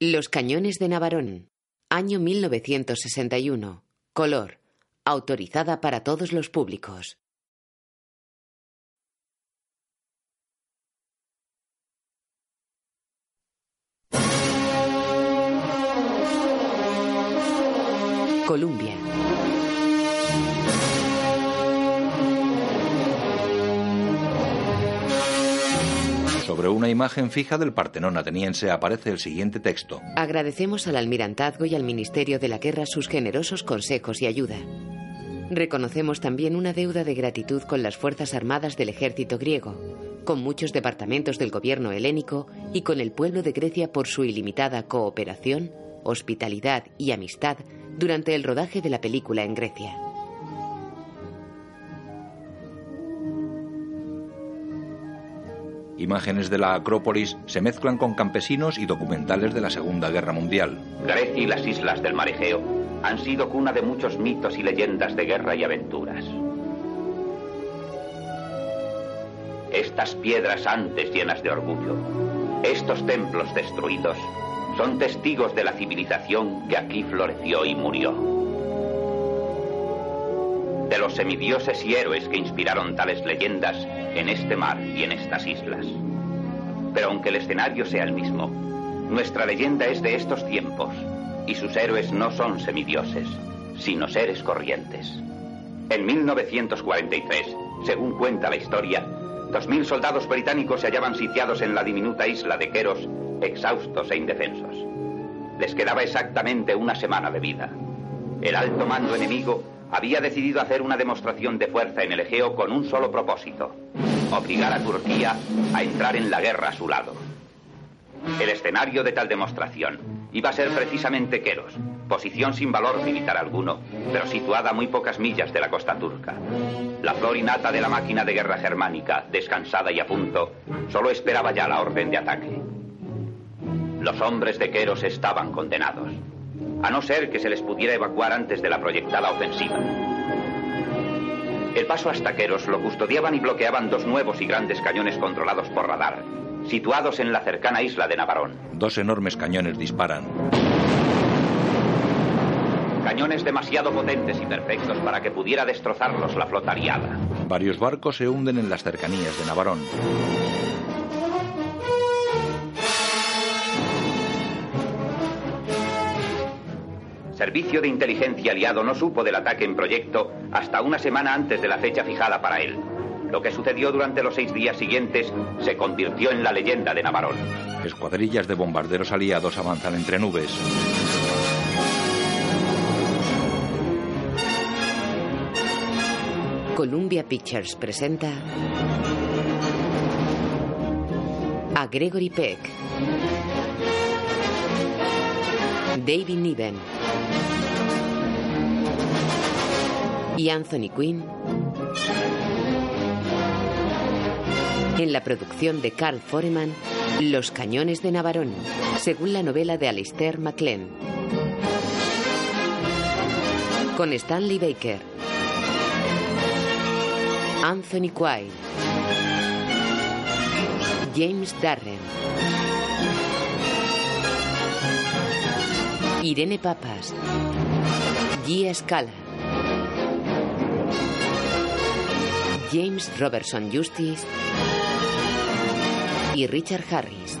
Los cañones de Navarón. Año 1961. Color. Autorizada para todos los públicos. Columbia. Sobre una imagen fija del Partenón ateniense aparece el siguiente texto. Agradecemos al almirantazgo y al Ministerio de la Guerra sus generosos consejos y ayuda. Reconocemos también una deuda de gratitud con las Fuerzas Armadas del ejército griego, con muchos departamentos del gobierno helénico y con el pueblo de Grecia por su ilimitada cooperación, hospitalidad y amistad durante el rodaje de la película en Grecia. Imágenes de la Acrópolis se mezclan con campesinos y documentales de la Segunda Guerra Mundial. Grecia y las islas del mar Egeo han sido cuna de muchos mitos y leyendas de guerra y aventuras. Estas piedras antes llenas de orgullo, estos templos destruidos, son testigos de la civilización que aquí floreció y murió. De los semidioses y héroes que inspiraron tales leyendas en este mar y en estas islas. Pero aunque el escenario sea el mismo, nuestra leyenda es de estos tiempos y sus héroes no son semidioses, sino seres corrientes. En 1943, según cuenta la historia, 2.000 soldados británicos se hallaban sitiados en la diminuta isla de Queros exhaustos e indefensos. Les quedaba exactamente una semana de vida. El alto mando enemigo había decidido hacer una demostración de fuerza en el Egeo con un solo propósito, obligar a Turquía a entrar en la guerra a su lado. El escenario de tal demostración iba a ser precisamente Keros, posición sin valor militar alguno, pero situada a muy pocas millas de la costa turca. La flor innata de la máquina de guerra germánica, descansada y a punto, solo esperaba ya la orden de ataque. Los hombres de Queros estaban condenados, a no ser que se les pudiera evacuar antes de la proyectada ofensiva. El paso hasta Queros lo custodiaban y bloqueaban dos nuevos y grandes cañones controlados por radar, situados en la cercana isla de Navarón. Dos enormes cañones disparan. Cañones demasiado potentes y perfectos para que pudiera destrozarlos la flota aliada. Varios barcos se hunden en las cercanías de Navarón. Servicio de Inteligencia aliado no supo del ataque en proyecto hasta una semana antes de la fecha fijada para él. Lo que sucedió durante los seis días siguientes se convirtió en la leyenda de Navarón. Escuadrillas de bombarderos aliados avanzan entre nubes. Columbia Pictures presenta a Gregory Peck, David Niven. Y Anthony Quinn. En la producción de Carl Foreman Los Cañones de Navarón, según la novela de Alistair MacLean. Con Stanley Baker, Anthony Quayle, James Darren, Irene Papas, Gia Scala, James Robertson Justice y Richard Harris.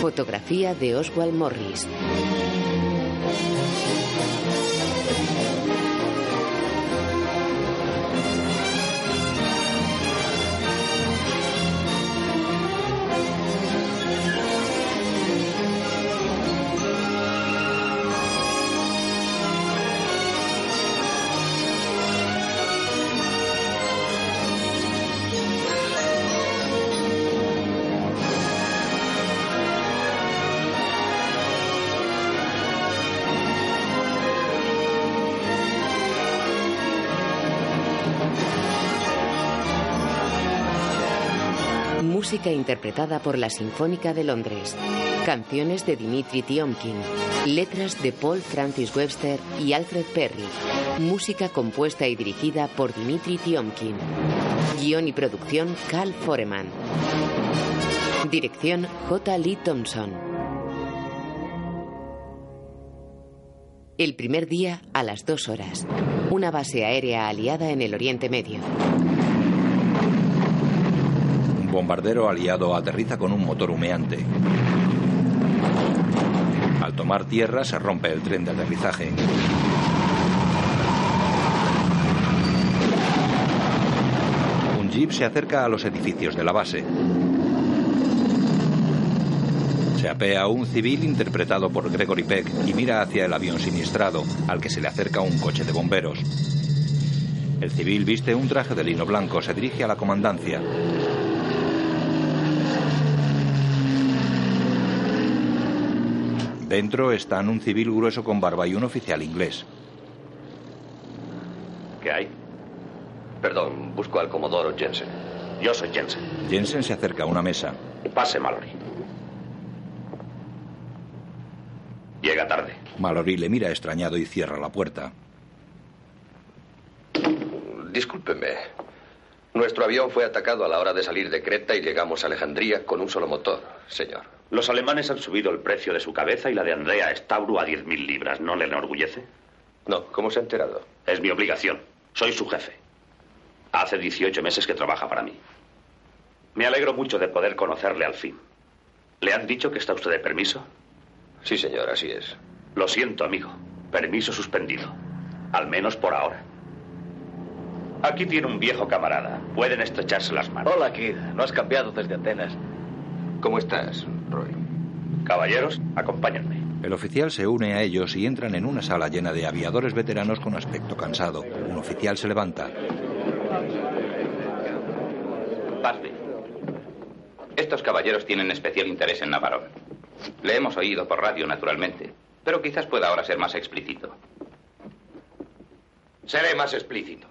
Fotografía de Oswald Morris. Música interpretada por la Sinfónica de Londres. Canciones de Dimitri Tiomkin. Letras de Paul Francis Webster y Alfred Perry. Música compuesta y dirigida por Dimitri Tiomkin. Guión y producción Cal Foreman. Dirección J. Lee Thompson. El primer día a las dos horas. Una base aérea aliada en el Oriente Medio. Bombardero aliado aterriza con un motor humeante. Al tomar tierra se rompe el tren de aterrizaje. Un jeep se acerca a los edificios de la base. Se apea un civil interpretado por Gregory Peck y mira hacia el avión siniestrado, al que se le acerca un coche de bomberos. El civil viste un traje de lino blanco, se dirige a la comandancia. Dentro están un civil grueso con barba y un oficial inglés. ¿Qué hay? Perdón, busco al Comodoro Jensen. Yo soy Jensen. Jensen se acerca a una mesa. Pase, Mallory. Llega tarde. Mallory le mira extrañado y cierra la puerta. Discúlpeme. Nuestro avión fue atacado a la hora de salir de Creta y llegamos a Alejandría con un solo motor, señor. Los alemanes han subido el precio de su cabeza y la de Andrea Stauro a 10.000 libras. ¿No le enorgullece? No, ¿cómo se ha enterado? Es mi obligación. Soy su jefe. Hace 18 meses que trabaja para mí. Me alegro mucho de poder conocerle al fin. ¿Le han dicho que está usted de permiso? Sí, señor, así es. Lo siento, amigo. Permiso suspendido. Al menos por ahora. Aquí tiene un viejo camarada. Pueden estrecharse las manos. Hola, Kid. No has cambiado desde Atenas. ¿Cómo estás, Roy? Caballeros, acompáñenme. El oficial se une a ellos y entran en una sala llena de aviadores veteranos con aspecto cansado. Un oficial se levanta. Busby. Estos caballeros tienen especial interés en Navarón. Le hemos oído por radio, naturalmente, pero quizás pueda ahora ser más explícito. Seré más explícito.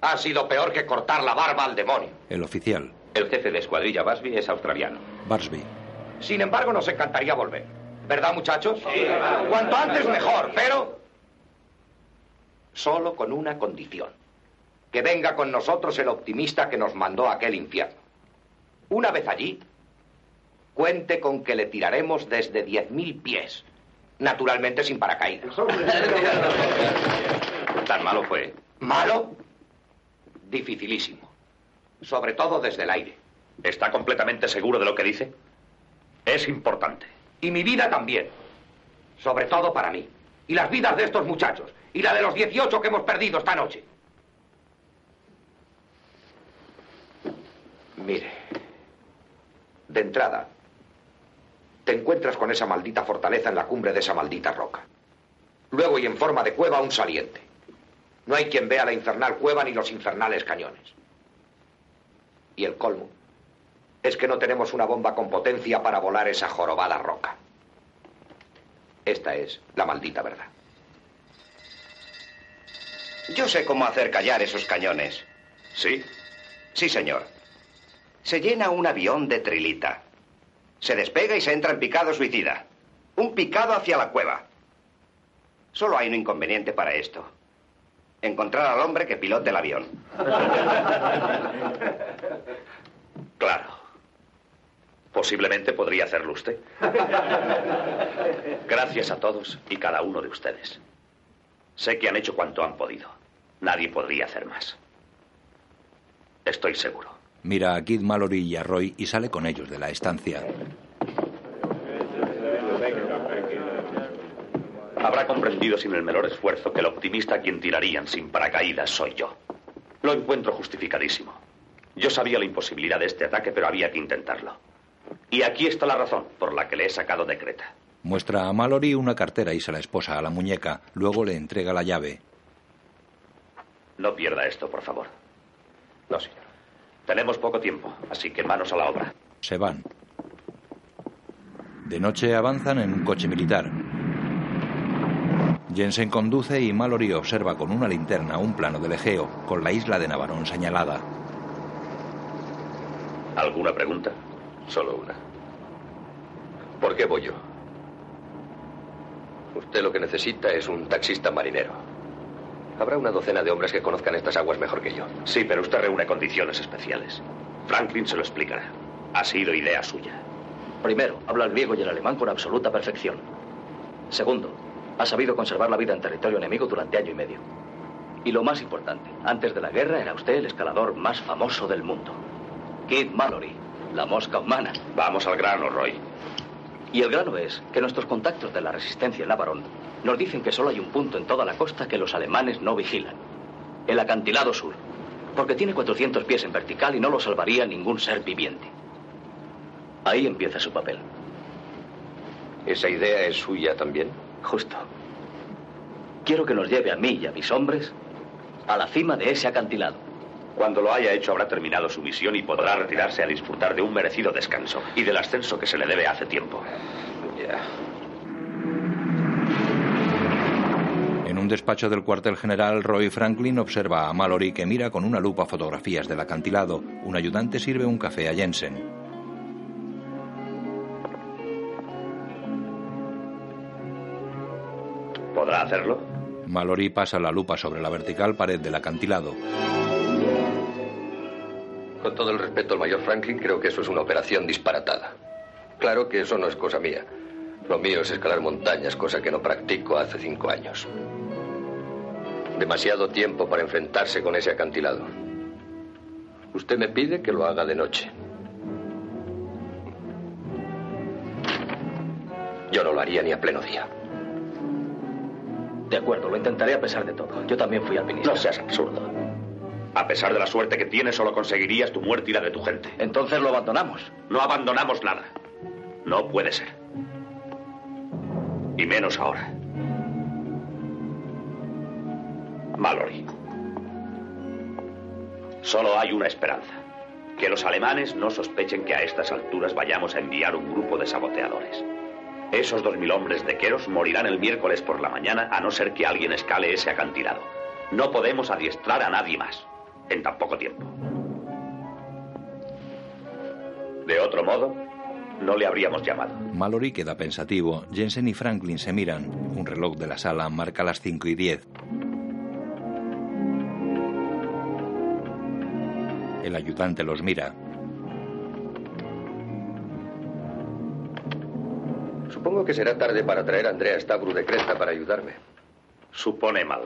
Ha sido peor que cortar la barba al demonio. El oficial. El jefe de escuadrilla Busby es australiano. Barsby. Sin embargo, nos encantaría volver. ¿Verdad, muchachos? Sí. Cuanto antes mejor, pero... Solo con una condición. Que venga con nosotros el optimista que nos mandó a aquel infierno. Una vez allí, cuente con que le tiraremos desde 10.000 pies. Naturalmente sin paracaídas. ¿Tan malo fue? ¿Malo? Dificilísimo. Sobre todo desde el aire. ¿Está completamente seguro de lo que dice? Es importante. Y mi vida también. Sobre todo para mí. Y las vidas de estos muchachos. Y la de los 18 que hemos perdido esta noche. Mire. De entrada, te encuentras con esa maldita fortaleza en la cumbre de esa maldita roca. Luego y en forma de cueva un saliente. No hay quien vea la infernal cueva ni los infernales cañones. Y el colmo es que no tenemos una bomba con potencia para volar esa jorobada roca. Esta es la maldita verdad. Yo sé cómo hacer callar esos cañones. ¿Sí? Sí, señor. Se llena un avión de trilita. Se despega y se entra en picado suicida. Un picado hacia la cueva. Solo hay un inconveniente para esto. Encontrar al hombre que pilote el avión. Claro. Posiblemente podría hacerlo usted. Gracias a todos y cada uno de ustedes. Sé que han hecho cuanto han podido. Nadie podría hacer más. Estoy seguro. Mira a Kid Mallory y a Roy y sale con ellos de la estancia. Habrá comprendido sin el menor esfuerzo que el optimista a quien tirarían sin paracaídas soy yo. Lo encuentro justificadísimo. Yo sabía la imposibilidad de este ataque, pero había que intentarlo. Y aquí está la razón por la que le he sacado de Creta. Muestra a Mallory una cartera y se la esposa a la muñeca. Luego le entrega la llave. No pierda esto, por favor. No, señor. Tenemos poco tiempo, así que manos a la obra. Se van. De noche avanzan en un coche militar. Jensen conduce y Mallory observa con una linterna un plano del Egeo, con la isla de Navarón señalada. ¿Alguna pregunta? Solo una. ¿Por qué voy yo? Usted lo que necesita es un taxista marinero. Habrá una docena de hombres que conozcan estas aguas mejor que yo. Sí, pero usted reúne condiciones especiales. Franklin se lo explicará. Ha sido idea suya. Primero, habla el griego y el alemán con absoluta perfección. Segundo, ha sabido conservar la vida en territorio enemigo durante año y medio. Y lo más importante, antes de la guerra era usted el escalador más famoso del mundo. Kid Mallory, la mosca humana. Vamos al grano, Roy. Y el grano es que nuestros contactos de la resistencia en Navarón nos dicen que solo hay un punto en toda la costa que los alemanes no vigilan. El acantilado sur. Porque tiene 400 pies en vertical y no lo salvaría ningún ser viviente. Ahí empieza su papel. ¿Esa idea es suya también? Justo. Quiero que nos lleve a mí y a mis hombres a la cima de ese acantilado. Cuando lo haya hecho habrá terminado su misión y podrá retirarse a disfrutar de un merecido descanso y del ascenso que se le debe hace tiempo. En un despacho del cuartel general, Roy Franklin observa a Mallory que mira con una lupa fotografías del acantilado. Un ayudante sirve un café a Jensen. ¿Podrá hacerlo? Mallory pasa la lupa sobre la vertical pared del acantilado. Con todo el respeto al mayor Franklin, creo que eso es una operación disparatada. Claro que eso no es cosa mía. Lo mío es escalar montañas, cosa que no practico hace cinco años. Demasiado tiempo para enfrentarse con ese acantilado. Usted me pide que lo haga de noche. Yo no lo haría ni a pleno día. De acuerdo, lo intentaré a pesar de todo. Yo también fui alpinista. No seas absurdo. A pesar de la suerte que tienes, solo conseguirías tu muerte y la de tu gente. Entonces lo abandonamos. No abandonamos nada. No puede ser. Y menos ahora. Mallory. Solo hay una esperanza. Que los alemanes no sospechen que a estas alturas vayamos a enviar un grupo de saboteadores. Esos dos mil hombres de Queros morirán el miércoles por la mañana a no ser que alguien escale ese acantilado. No podemos adiestrar a nadie más en tan poco tiempo. De otro modo, no le habríamos llamado. Mallory queda pensativo. Jensen y Franklin se miran. Un reloj de la sala marca las 5 y 10. El ayudante los mira. Supongo que será tarde para traer a Andrea Stabru de Creta para ayudarme. Supone mal.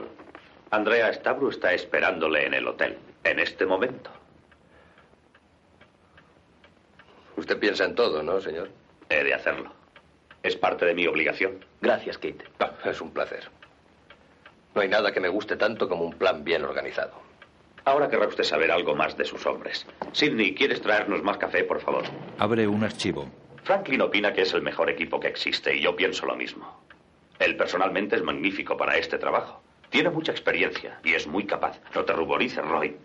Andrea Stabru está esperándole en el hotel, en este momento. Usted piensa en todo, ¿no, señor? He de hacerlo. Es parte de mi obligación. Gracias, Kate. Ah, es un placer. No hay nada que me guste tanto como un plan bien organizado. Ahora querrá usted saber algo más de sus hombres. Sidney, ¿quieres traernos más café, por favor? Abre un archivo. Franklin opina que es el mejor equipo que existe y yo pienso lo mismo. Él personalmente es magnífico para este trabajo. Tiene mucha experiencia y es muy capaz. No te ruborices, Roy.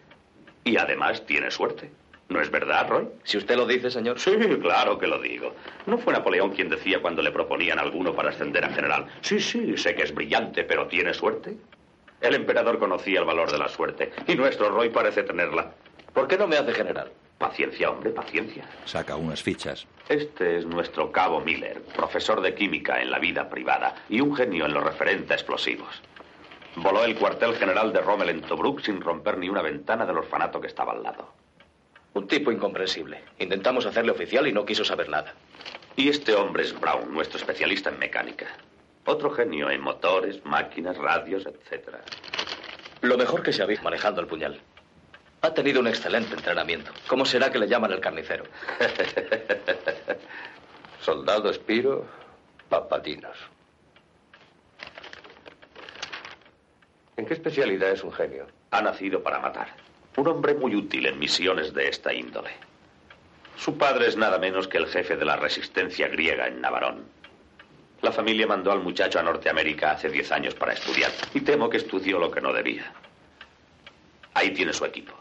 Y además tiene suerte. ¿No es verdad, Roy? Si usted lo dice, señor. Sí, claro que lo digo. ¿No fue Napoleón quien decía cuando le proponían a alguno para ascender a general? Sí, sí, sé que es brillante, pero ¿tiene suerte? El emperador conocía el valor de la suerte y nuestro Roy parece tenerla. ¿Por qué no me hace general? Paciencia, hombre, paciencia. Saca unas fichas. Este es nuestro cabo Miller, profesor de química en la vida privada y un genio en lo referente a explosivos. Voló el cuartel general de Rommel en Tobruk sin romper ni una ventana del orfanato que estaba al lado. Un tipo incomprensible. Intentamos hacerle oficial y no quiso saber nada. Y este hombre es Brown, nuestro especialista en mecánica. Otro genio en motores, máquinas, radios, etc. Lo mejor que se ha visto manejando el puñal. Ha tenido un excelente entrenamiento. ¿Cómo será que le llaman el carnicero? Soldado Espiro, papatinos. ¿En qué especialidad es un genio? Ha nacido para matar. Un hombre muy útil en misiones de esta índole. Su padre es nada menos que el jefe de la resistencia griega en Navarón. La familia mandó al muchacho a Norteamérica hace diez años para estudiar y temo que estudió lo que no debía. Ahí tiene su equipo.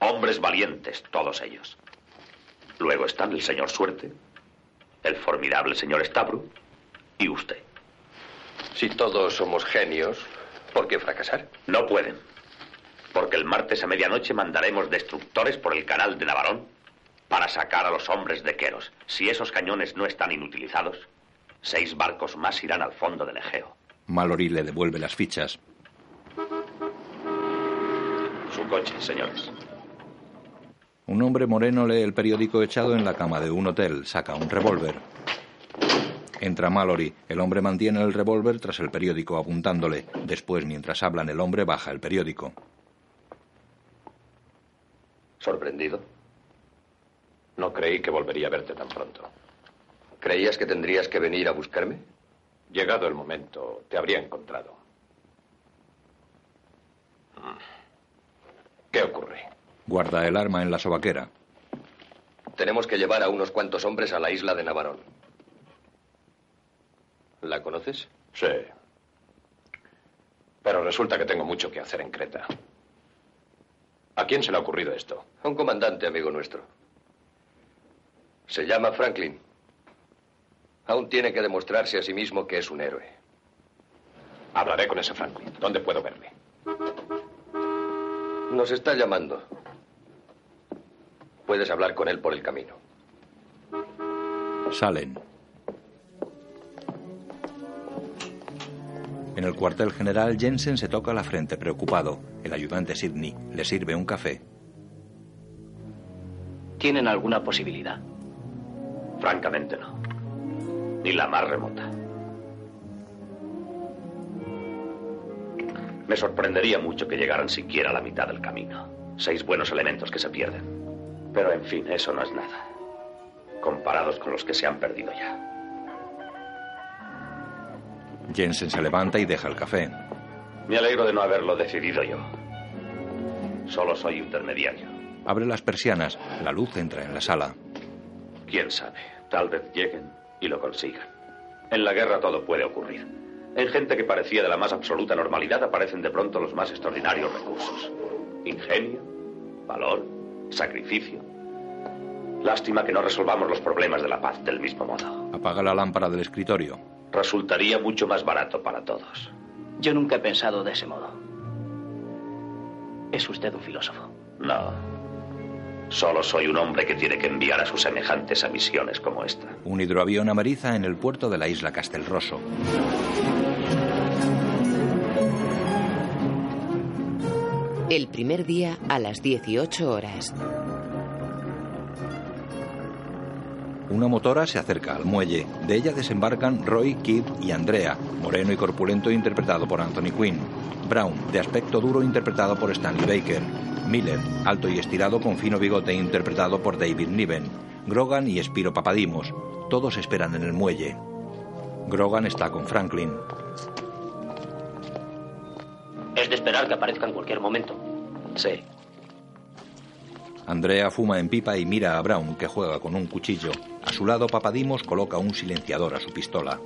Hombres valientes, todos ellos. Luego están el señor Suerte, el formidable señor Stabru y usted. Si todos somos genios, ¿por qué fracasar? No pueden. Porque el martes a medianoche mandaremos destructores por el canal de Navarón para sacar a los hombres de Queros. Si esos cañones no están inutilizados, seis barcos más irán al fondo del Egeo. Mallory le devuelve las fichas. Su coche, señores. Un hombre moreno lee el periódico echado en la cama de un hotel. Saca un revólver. Entra Mallory. El hombre mantiene el revólver tras el periódico apuntándole. Después, mientras hablan, el hombre baja el periódico. ¿Sorprendido? No creí que volvería a verte tan pronto. ¿Creías que tendrías que venir a buscarme? Llegado el momento, te habría encontrado. Mm. ¿Qué ocurre? Guarda el arma en la sobaquera. Tenemos que llevar a unos cuantos hombres a la isla de Navarón. ¿La conoces? Sí. Pero resulta que tengo mucho que hacer en Creta. ¿A quién se le ha ocurrido esto? A un comandante amigo nuestro. Se llama Franklin. Aún tiene que demostrarse a sí mismo que es un héroe. Hablaré con ese Franklin. ¿Dónde puedo verle? Nos está llamando. Puedes hablar con él por el camino. Salen. En el cuartel general, Jensen se toca la frente preocupado. El ayudante Sidney le sirve un café. ¿Tienen alguna posibilidad? Francamente no. Ni la más remota. Me sorprendería mucho que llegaran siquiera a la mitad del camino. Seis buenos elementos que se pierden. Pero en fin, eso no es nada. Comparados con los que se han perdido ya. Jensen se levanta y deja el café. Me alegro de no haberlo decidido yo. Solo soy intermediario. Abre las persianas. La luz entra en la sala. Quién sabe. Tal vez lleguen y lo consigan. En la guerra todo puede ocurrir. En gente que parecía de la más absoluta normalidad aparecen de pronto los más extraordinarios recursos. Ingenio, valor, sacrificio. Lástima que no resolvamos los problemas de la paz del mismo modo. Apaga la lámpara del escritorio. Resultaría mucho más barato para todos. Yo nunca he pensado de ese modo. Es usted un filósofo. No. Solo soy un hombre que tiene que enviar a sus semejantes a misiones como esta. Un hidroavión amariza en el puerto de la isla Castelrosso. El primer día a las 18 horas. Una motora se acerca al muelle. De ella desembarcan Roy, Kid y Andrea, moreno y corpulento interpretado por Anthony Quinn. Brown, de aspecto duro interpretado por Stanley Baker. Miller, alto y estirado con fino bigote interpretado por David Niven. Grogan y Spiro Papadimos. Todos esperan en el muelle. Grogan está con Franklin. Es de esperar que aparezca en cualquier momento. Sí. Andrea fuma en pipa y mira a Brown, que juega con un cuchillo. A su lado, Papadimos coloca un silenciador a su pistola.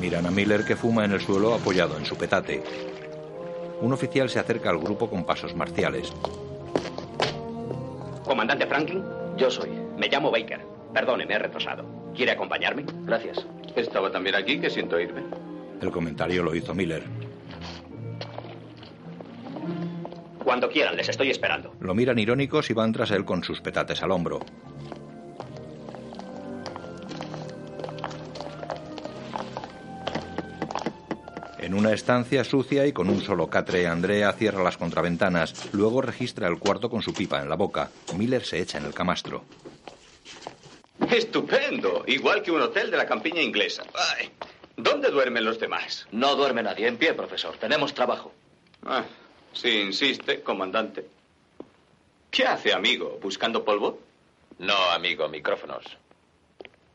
Miran a Miller, que fuma en el suelo apoyado en su petate. Un oficial se acerca al grupo con pasos marciales. ¿Comandante Franklin? Yo soy. Me llamo Baker. Perdone, me he retrasado. ¿Quiere acompañarme? Gracias. Estaba también aquí, que siento irme. El comentario lo hizo Miller. Cuando quieran, les estoy esperando. Lo miran irónicos y van tras él con sus petates al hombro. En una estancia sucia y con un solo catre, Andrea cierra las contraventanas. Luego registra el cuarto con su pipa en la boca. Miller se echa en el camastro. Estupendo. Igual que un hotel de la campiña inglesa. Ay, ¿Dónde duermen los demás? No duerme nadie. En pie, profesor. Tenemos trabajo. Ah, si insiste, comandante. ¿Qué hace, amigo? ¿Buscando polvo? No, amigo, micrófonos.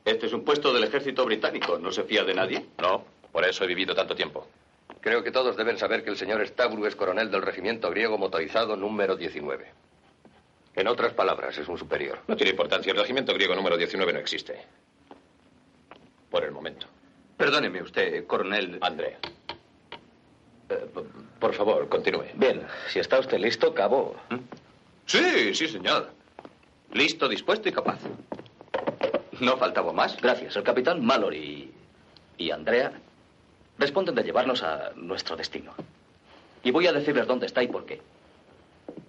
Este es un puesto del ejército británico. ¿No se fía de nadie? No, por eso he vivido tanto tiempo. Creo que todos deben saber que el señor Stavru es coronel del regimiento griego motorizado número 19. En otras palabras, es un superior. No tiene importancia. El regimiento griego número 19 no existe. Por el momento. Perdóneme usted, coronel. Andrea. Eh, por favor, continúe. Bien, si está usted listo, cabo. Sí, sí, señor. Listo, dispuesto y capaz. ¿No faltaba más? Gracias. El capitán Mallory y Andrea responden de llevarnos a nuestro destino. Y voy a decirles dónde está y por qué.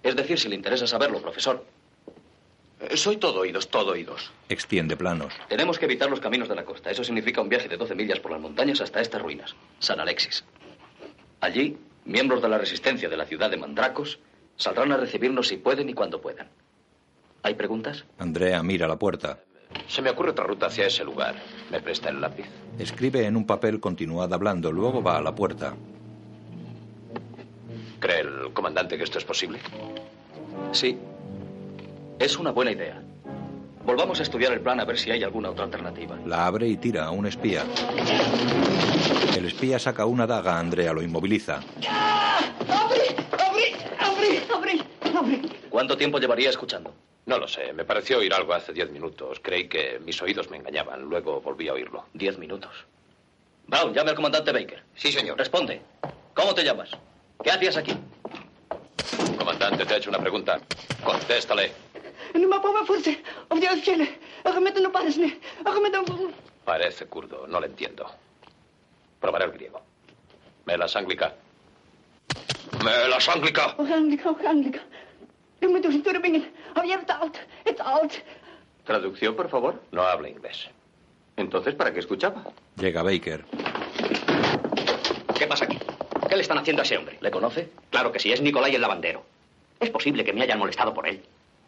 Es decir, si le interesa saberlo, profesor. Eh, soy todo oídos, todo oídos. Extiende planos. Tenemos que evitar los caminos de la costa. Eso significa un viaje de 12 millas por las montañas hasta estas ruinas, San Alexis. Allí, miembros de la resistencia de la ciudad de Mandracos saldrán a recibirnos si pueden y cuando puedan. ¿Hay preguntas? Andrea mira la puerta. Se me ocurre otra ruta hacia ese lugar. ¿Me presta el lápiz? Escribe en un papel continuada hablando, luego va a la puerta. ¿Cree el comandante que esto es posible? Sí. Es una buena idea. Volvamos a estudiar el plan a ver si hay alguna otra alternativa. La abre y tira a un espía. El espía saca una daga a Andrea, lo inmoviliza. ¡Abre! ¡Abre! ¡Abre! ¡Abre! ¡Abre! ¿Cuánto tiempo llevaría escuchando? No lo sé. Me pareció oír algo hace diez minutos. Creí que mis oídos me engañaban. Luego volví a oírlo. Diez minutos. Brown, llame al comandante Baker. Sí, señor. Responde. ¿Cómo te llamas? ¿Qué hacías aquí? Comandante, te ha hecho una pregunta. Contéstale. Nu maar papa forse. Of die uitstellen. Argumenten no pares ne. Argumenten... Parece kurdo. No lo entiendo. Probaré el griego. Melas anglica. Melas anglica. Orgaanlijk, orgaanlijk. U moet dus turbingen. Of je. Betaald. Traducción, por favor. No habla inglés. Entonces, ¿para qué escuchaba? Llega Baker. ¿Qué pasa aquí? ¿Qué le están haciendo a ese hombre? ¿Le conoce? Claro que sí, es Nicolai el lavandero. Es posible que me hayan molestado por él.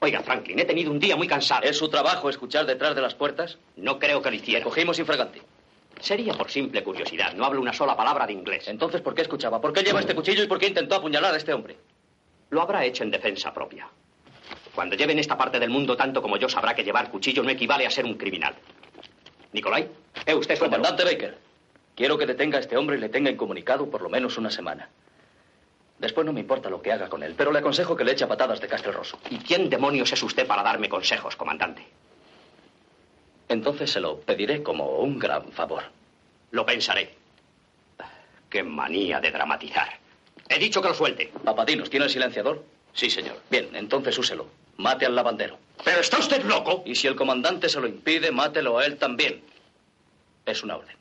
Oiga, Franklin, he tenido un día muy cansado. ¿Es su trabajo escuchar detrás de las puertas? No creo que lo hiciera. Cogimos infragante. Sería por simple curiosidad. No hablo una sola palabra de inglés. Entonces, ¿por qué escuchaba? ¿Por qué lleva este cuchillo y por qué intentó apuñalar a este hombre? Lo habrá hecho en defensa propia. Cuando lleve en esta parte del mundo tanto como yo, sabrá que llevar cuchillo no equivale a ser un criminal. Nicolai, ¿eh usted. Comandante Baker, quiero que detenga a este hombre y le tenga incomunicado por lo menos una semana. Después no me importa lo que haga con él, pero le aconsejo que le eche patadas de Castelroso. ¿Y quién demonios es usted para darme consejos, comandante? Entonces se lo pediré como un gran favor. Lo pensaré. Qué manía de dramatizar. He dicho que lo suelte. Papadinos, ¿tiene el silenciador? Sí, señor. Bien, entonces úselo. Mate al lavandero. ¿Pero está usted loco? Y si el comandante se lo impide, mátelo a él también. Es una orden.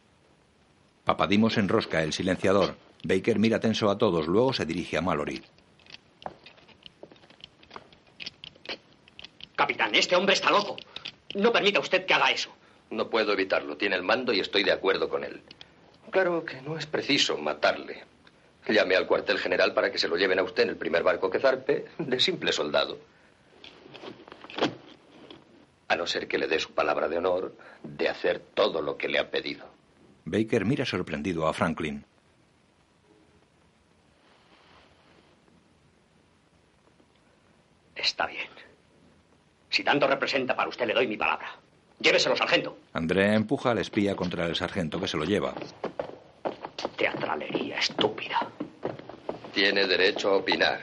Papadimos enrosca el silenciador. Baker mira tenso a todos, luego se dirige a Mallory. Capitán, este hombre está loco. No permita usted que haga eso. No puedo evitarlo. Tiene el mando y estoy de acuerdo con él. Claro que no es preciso matarle. Llame al cuartel general para que se lo lleven a usted en el primer barco que zarpe, de simple soldado. A no ser que le dé su palabra de honor de hacer todo lo que le ha pedido. Baker mira sorprendido a Franklin. Está bien. Si tanto representa para usted, le doy mi palabra. Lléveselo, sargento. Andrea empuja al espía contra el sargento que se lo lleva. Teatralería estúpida. Tiene derecho a opinar,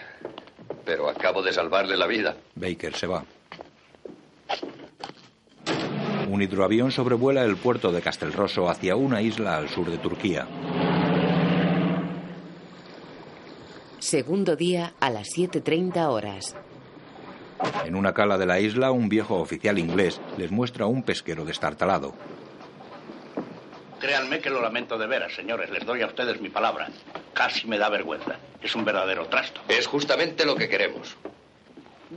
pero acabo de salvarle la vida. Baker se va. Un hidroavión sobrevuela el puerto de Castelrosso hacia una isla al sur de Turquía. Segundo día a las 7.30 horas. En una cala de la isla, un viejo oficial inglés les muestra un pesquero destartalado. Créanme que lo lamento de veras, señores. Les doy a ustedes mi palabra. Casi me da vergüenza. Es un verdadero trasto. Es justamente lo que queremos.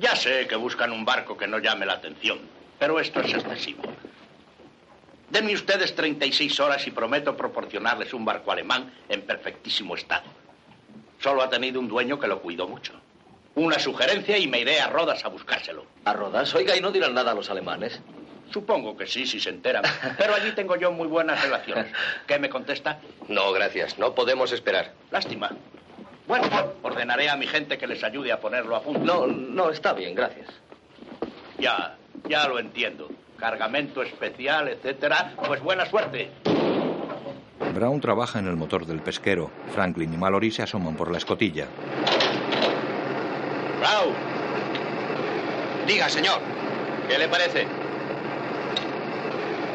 Ya sé que buscan un barco que no llame la atención, pero esto es excesivo. Denme ustedes 36 horas y prometo proporcionarles un barco alemán en perfectísimo estado. Solo ha tenido un dueño que lo cuidó mucho. Una sugerencia y me iré a Rodas a buscárselo. ¿A Rodas? Oiga, ¿y no dirán nada a los alemanes? Supongo que sí, si se enteran. Pero allí tengo yo muy buenas relaciones. ¿Qué me contesta? No, gracias. No podemos esperar. Lástima. Bueno, ordenaré a mi gente que les ayude a ponerlo a punto. No, no, está bien, gracias. Ya, ya lo entiendo. Cargamento especial, etcétera. Pues buena suerte. Brown trabaja en el motor del pesquero. Franklin y Mallory se asoman por la escotilla. Brown. Diga, señor. ¿Qué le parece?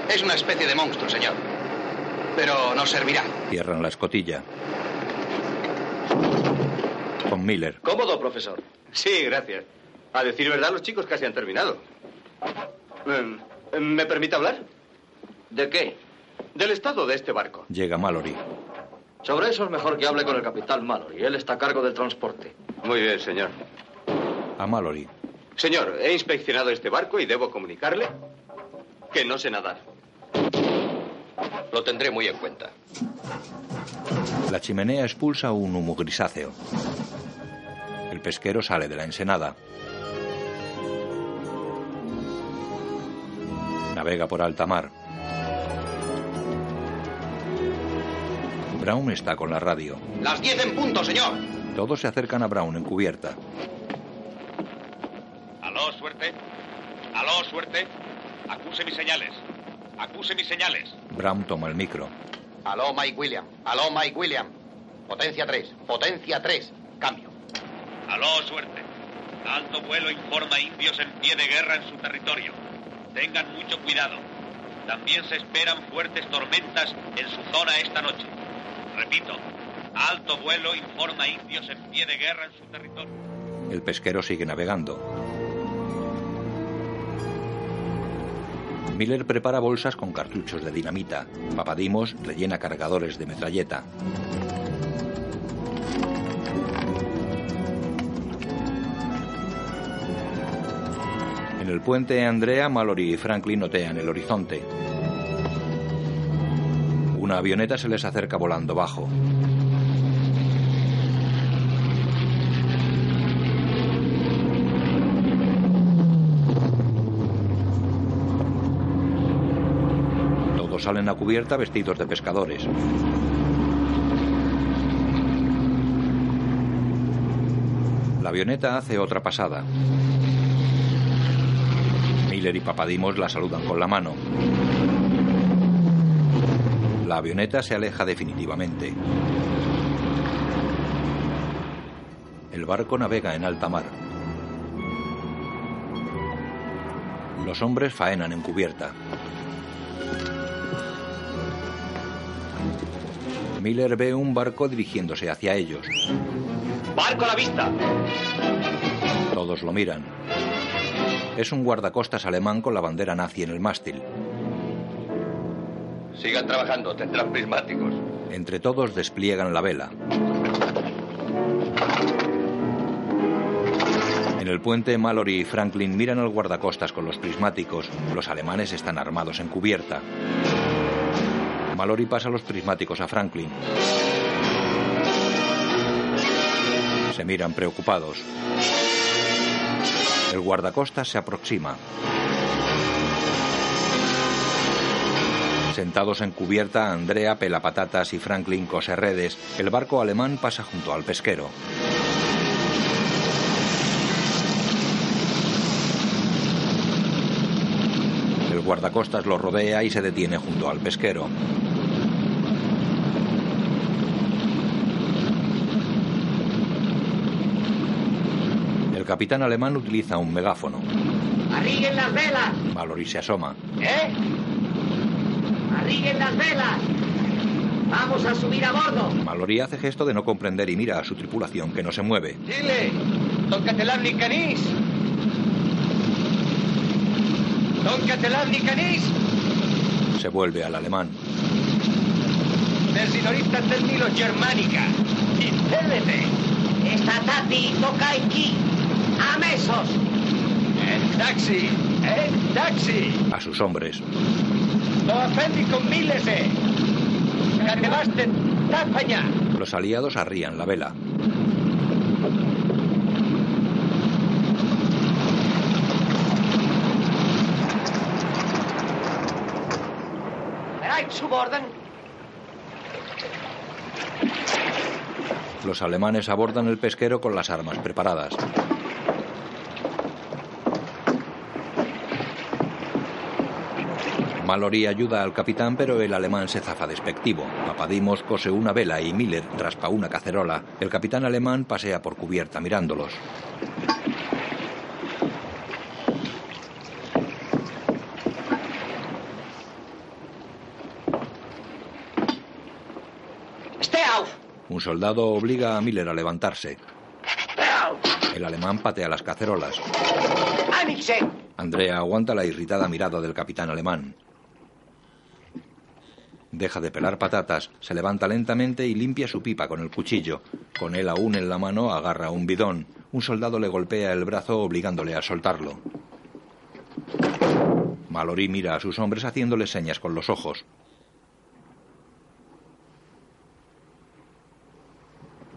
Es una especie de monstruo, señor. Pero nos servirá. Cierran la escotilla. Con Miller. Cómodo, profesor. Sí, gracias. A decir verdad, los chicos casi han terminado. Eh, ¿Me permite hablar? ¿De qué? Del estado de este barco. Llega Mallory. Sobre eso es mejor que hable con el capitán Mallory. Él está a cargo del transporte. Muy bien, señor. A Mallory. Señor, he inspeccionado este barco y debo comunicarle que no sé nadar. Lo tendré muy en cuenta. La chimenea expulsa un humo grisáceo. El pesquero sale de la ensenada. Navega por alta mar. Brown está con la radio. Las 10 en punto, señor. Todos se acercan a Brown en cubierta. Aló, suerte. Aló, suerte. Acuse mis señales. Acuse mis señales. Brown toma el micro. Aló, Mike William. Aló, Mike William. Potencia 3. Potencia 3. Cambio. Aló, suerte. Alto vuelo informa indios en pie de guerra en su territorio. Tengan mucho cuidado. También se esperan fuertes tormentas en su zona esta noche. Repito, alto vuelo informa indios en pie de guerra en su territorio. El pesquero sigue navegando. Miller prepara bolsas con cartuchos de dinamita. Papadimos rellena cargadores de metralleta. En el puente, Andrea, Mallory y Franklin notean el horizonte. Una avioneta se les acerca volando bajo. Todos salen a cubierta vestidos de pescadores. La avioneta hace otra pasada. Miller y Papadimos la saludan con la mano. La avioneta se aleja definitivamente. El barco navega en alta mar. Los hombres faenan en cubierta. Miller ve un barco dirigiéndose hacia ellos. ¡Barco a la vista! Todos lo miran. Es un guardacostas alemán con la bandera nazi en el mástil. Sigan trabajando, tendrán prismáticos. Entre todos despliegan la vela. En el puente, Mallory y Franklin miran al guardacostas con los prismáticos. Los alemanes están armados en cubierta. Mallory pasa los prismáticos a Franklin. Se miran preocupados. El guardacostas se aproxima. Sentados en cubierta, Andrea pela patatas y Franklin cose redes. El barco alemán pasa junto al pesquero. El guardacostas lo rodea y se detiene junto al pesquero. Capitán alemán utiliza un megáfono. ¡Arriguen las velas! Mallory se asoma. ¿Eh? ¡Arriguen las velas! ¡Vamos a subir a bordo! Mallory hace gesto de no comprender y mira a su tripulación que no se mueve. Dile, don Catelabni Canís. Don Catelabni Canís. Se vuelve al alemán. Del signorista Termilo Germánica. Intélete. Esta tati toca aquí. ¡Amesos! El taxi. El taxi. A sus hombres. Los aliados arrían la vela. Los alemanes abordan el pesquero con las armas preparadas. Mallory ayuda al capitán, pero el alemán se zafa despectivo. Papadimos cose una vela y Miller raspa una cacerola. El capitán alemán pasea por cubierta mirándolos. Un soldado obliga a Miller a levantarse. El alemán patea las cacerolas. Andrea aguanta la irritada mirada del capitán alemán. Deja de pelar patatas, se levanta lentamente y limpia su pipa con el cuchillo. Con él aún en la mano agarra un bidón. Un soldado le golpea el brazo obligándole a soltarlo. Mallory mira a sus hombres haciéndole señas con los ojos.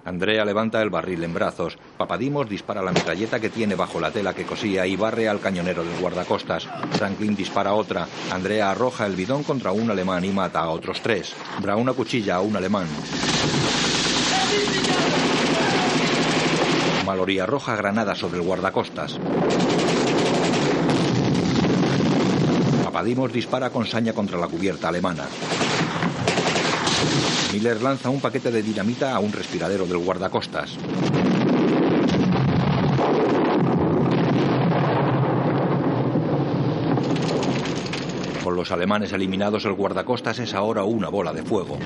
Andrea levanta el barril en brazos. Papadimos dispara la metralleta que tiene bajo la tela que cosía y barre al cañonero del guardacostas. Franklin dispara otra. Andrea arroja el bidón contra un alemán y mata a otros tres. Brown acuchilla a un alemán. Mallory arroja granadas sobre el guardacostas. Papadimos dispara con saña contra la cubierta alemana. Miller lanza un paquete de dinamita a un respiradero del guardacostas. Con los alemanes eliminados, el guardacostas es ahora una bola de fuego.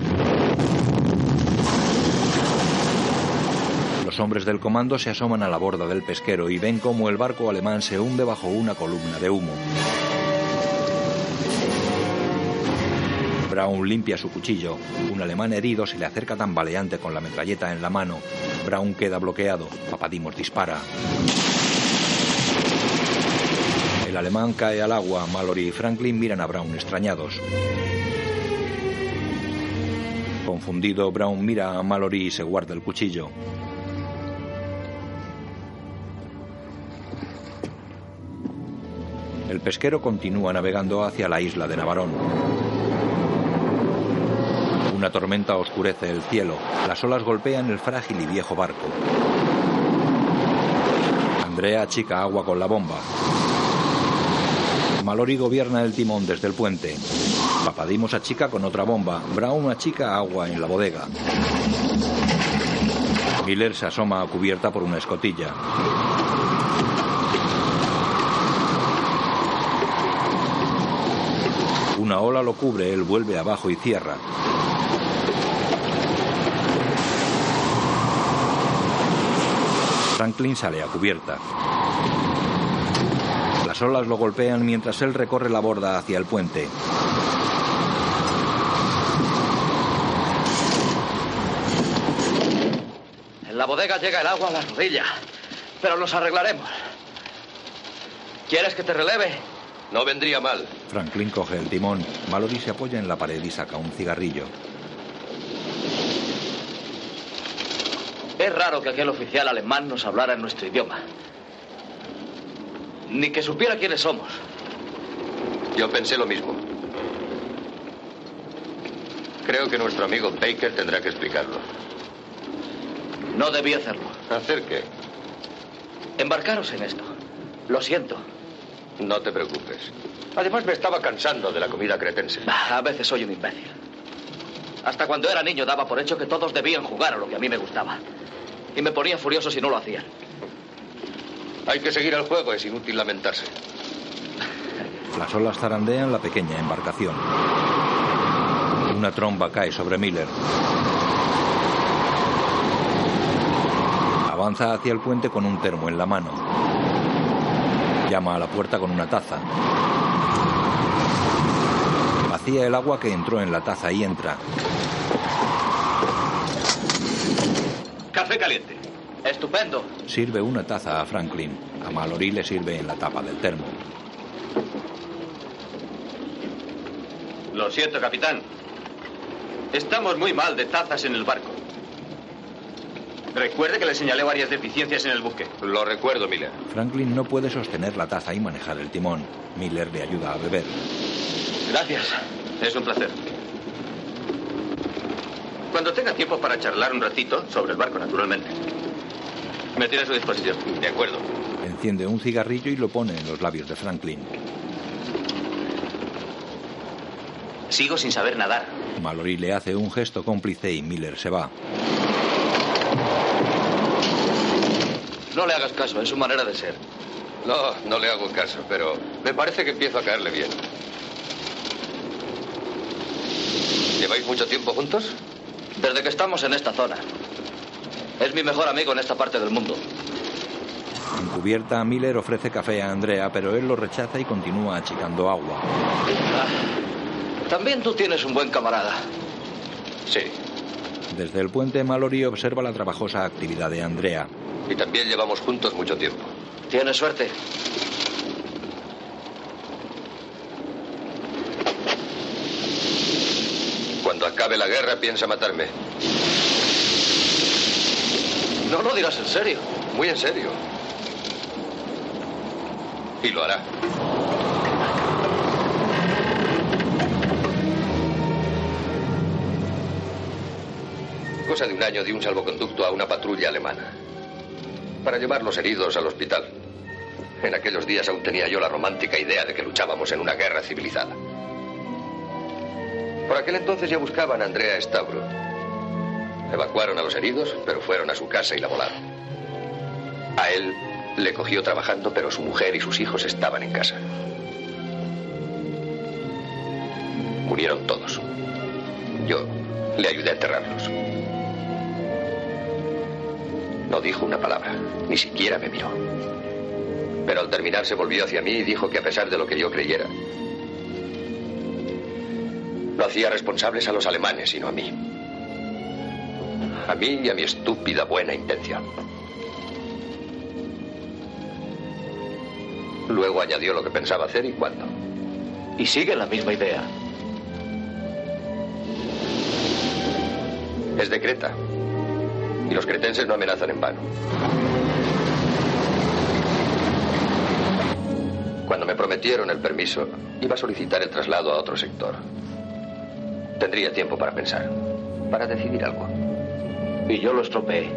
Los hombres del comando se asoman a la borda del pesquero y ven cómo el barco alemán se hunde bajo una columna de humo. Brown limpia su cuchillo. Un alemán herido se le acerca tambaleante con la metralleta en la mano. Brown queda bloqueado. Papadimos dispara. El alemán cae al agua. Mallory y Franklin miran a Brown extrañados. Confundido, Brown mira a Mallory y se guarda el cuchillo. El pesquero continúa navegando hacia la isla de Navarón. Una tormenta oscurece el cielo. Las olas golpean el frágil y viejo barco. Andrea achica agua con la bomba. Mallory gobierna el timón desde el puente. Papadimos achica con otra bomba. Brown achica agua en la bodega. Miller se asoma a cubierta por una escotilla. Una ola lo cubre, él vuelve abajo y cierra. Franklin sale a cubierta. Las olas lo golpean mientras él recorre la borda hacia el puente. En la bodega llega el agua a la rodilla, pero nos arreglaremos. ¿Quieres que te releve? No vendría mal. Franklin coge el timón. Mallory se apoya en la pared y saca un cigarrillo. Es raro que aquel oficial alemán nos hablara en nuestro idioma. Ni que supiera quiénes somos. Yo pensé lo mismo. Creo que nuestro amigo Baker tendrá que explicarlo. No debí hacerlo. ¿Hacer qué? Embarcaros en esto. Lo siento. No te preocupes. Además me estaba cansando de la comida cretense. A veces soy un imbécil. Hasta cuando era niño daba por hecho que todos debían jugar a lo que a mí me gustaba. Y me ponía furioso si no lo hacían. Hay que seguir el juego, es inútil lamentarse. Las olas zarandean la pequeña embarcación. Una tromba cae sobre Miller. Avanza hacia el puente con un termo en la mano. Llama a la puerta con una taza. Vacía el agua que entró en la taza y entra. Café caliente. Estupendo. Sirve una taza a Franklin. A Mallory le sirve en la tapa del termo. Lo siento, capitán. Estamos muy mal de tazas en el barco. Recuerde que le señalé varias deficiencias en el buque. Lo recuerdo, Miller. Franklin no puede sostener la taza y manejar el timón. Miller le ayuda a beber. Gracias. Es un placer. Cuando tenga tiempo para charlar un ratito, sobre el barco, naturalmente. Me tiene a su disposición. De acuerdo. Enciende un cigarrillo y lo pone en los labios de Franklin. Sigo sin saber nadar. Mallory le hace un gesto cómplice y Miller se va. No le hagas caso, es su manera de ser. No, no le hago caso, pero me parece que empiezo a caerle bien. ¿Lleváis mucho tiempo juntos? Desde que estamos en esta zona. Es mi mejor amigo en esta parte del mundo. Encubierta, Miller ofrece café a Andrea, pero él lo rechaza y continúa achicando agua. También tú tienes un buen camarada. Sí. Desde el puente Mallory observa la trabajosa actividad de Andrea. Y también llevamos juntos mucho tiempo. Tienes suerte. La guerra piensa matarme. No lo dirás en serio. Muy en serio. Y lo hará. Cosa de un año de un salvoconducto a una patrulla alemana. Para llevar los heridos al hospital. En aquellos días aún tenía yo la romántica idea de que luchábamos en una guerra civilizada. Por aquel entonces ya buscaban a Andrea Stavro. Evacuaron a los heridos, pero fueron a su casa y la volaron. A él le cogió trabajando, pero su mujer y sus hijos estaban en casa. Murieron todos. Yo le ayudé a enterrarlos. No dijo una palabra, ni siquiera me miró. Pero al terminar se volvió hacia mí y dijo que a pesar de lo que yo creyera, lo hacía responsables a los alemanes y no a mí. A mí y a mi estúpida buena intención. Luego añadió lo que pensaba hacer y cuándo. Y sigue la misma idea. Es de Creta. Y los cretenses no amenazan en vano. Cuando me prometieron el permiso, iba a solicitar el traslado a otro sector. Tendría tiempo para pensar, para decidir algo. Y yo lo estropeé.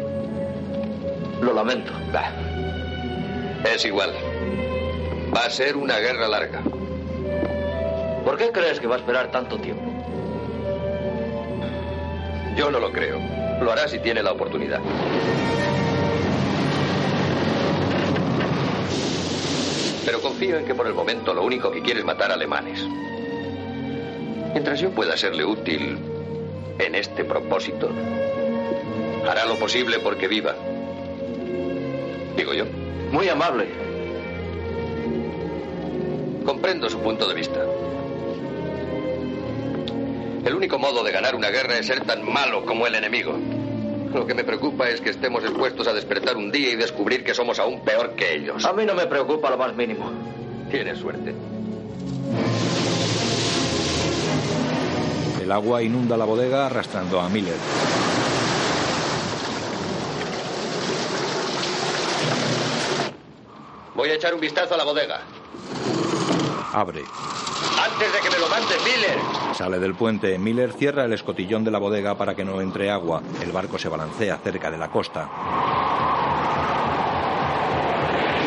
Lo lamento. Es igual. Va a ser una guerra larga. ¿Por qué crees que va a esperar tanto tiempo? Yo no lo creo. Lo hará si tiene la oportunidad. Pero confío en que por el momento lo único que quiere es matar alemanes. Mientras yo pueda serle útil en este propósito, hará lo posible porque viva. Digo yo. Muy amable. Comprendo su punto de vista. El único modo de ganar una guerra es ser tan malo como el enemigo. Lo que me preocupa es que estemos expuestos a despertar un día y descubrir que somos aún peor que ellos. A mí no me preocupa lo más mínimo. Tienes suerte. El agua inunda la bodega arrastrando a Miller. Voy a echar un vistazo a la bodega. Abre. Antes de que me lo mandes, Miller. Sale del puente. Miller cierra el escotillón de la bodega para que no entre agua. El barco se balancea cerca de la costa.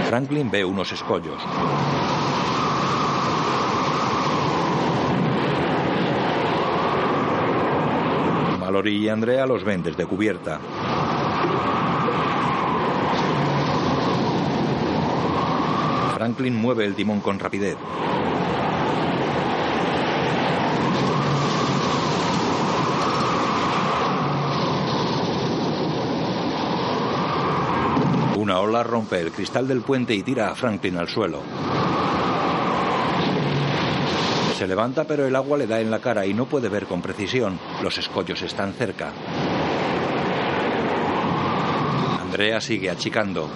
Franklin ve unos escollos. Mallory y Andrea los ven desde cubierta. Franklin mueve el timón con rapidez. Una ola rompe el cristal del puente y tira a Franklin al suelo. Se levanta pero el agua le da en la cara y no puede ver con precisión. Los escollos están cerca. Andrea sigue achicando.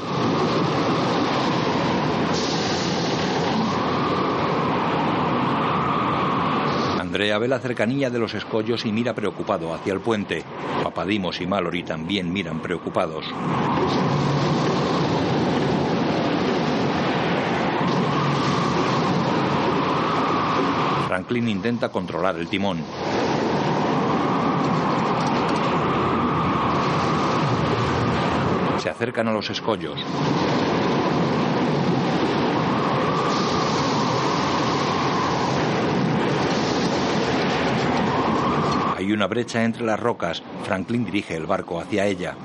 Andrea ve la cercanía de los escollos y mira preocupado hacia el puente. Papadimos y Mallory también miran preocupados. Franklin intenta controlar el timón. Se acercan a los escollos. Hay una brecha entre las rocas. Franklin dirige el barco hacia ella.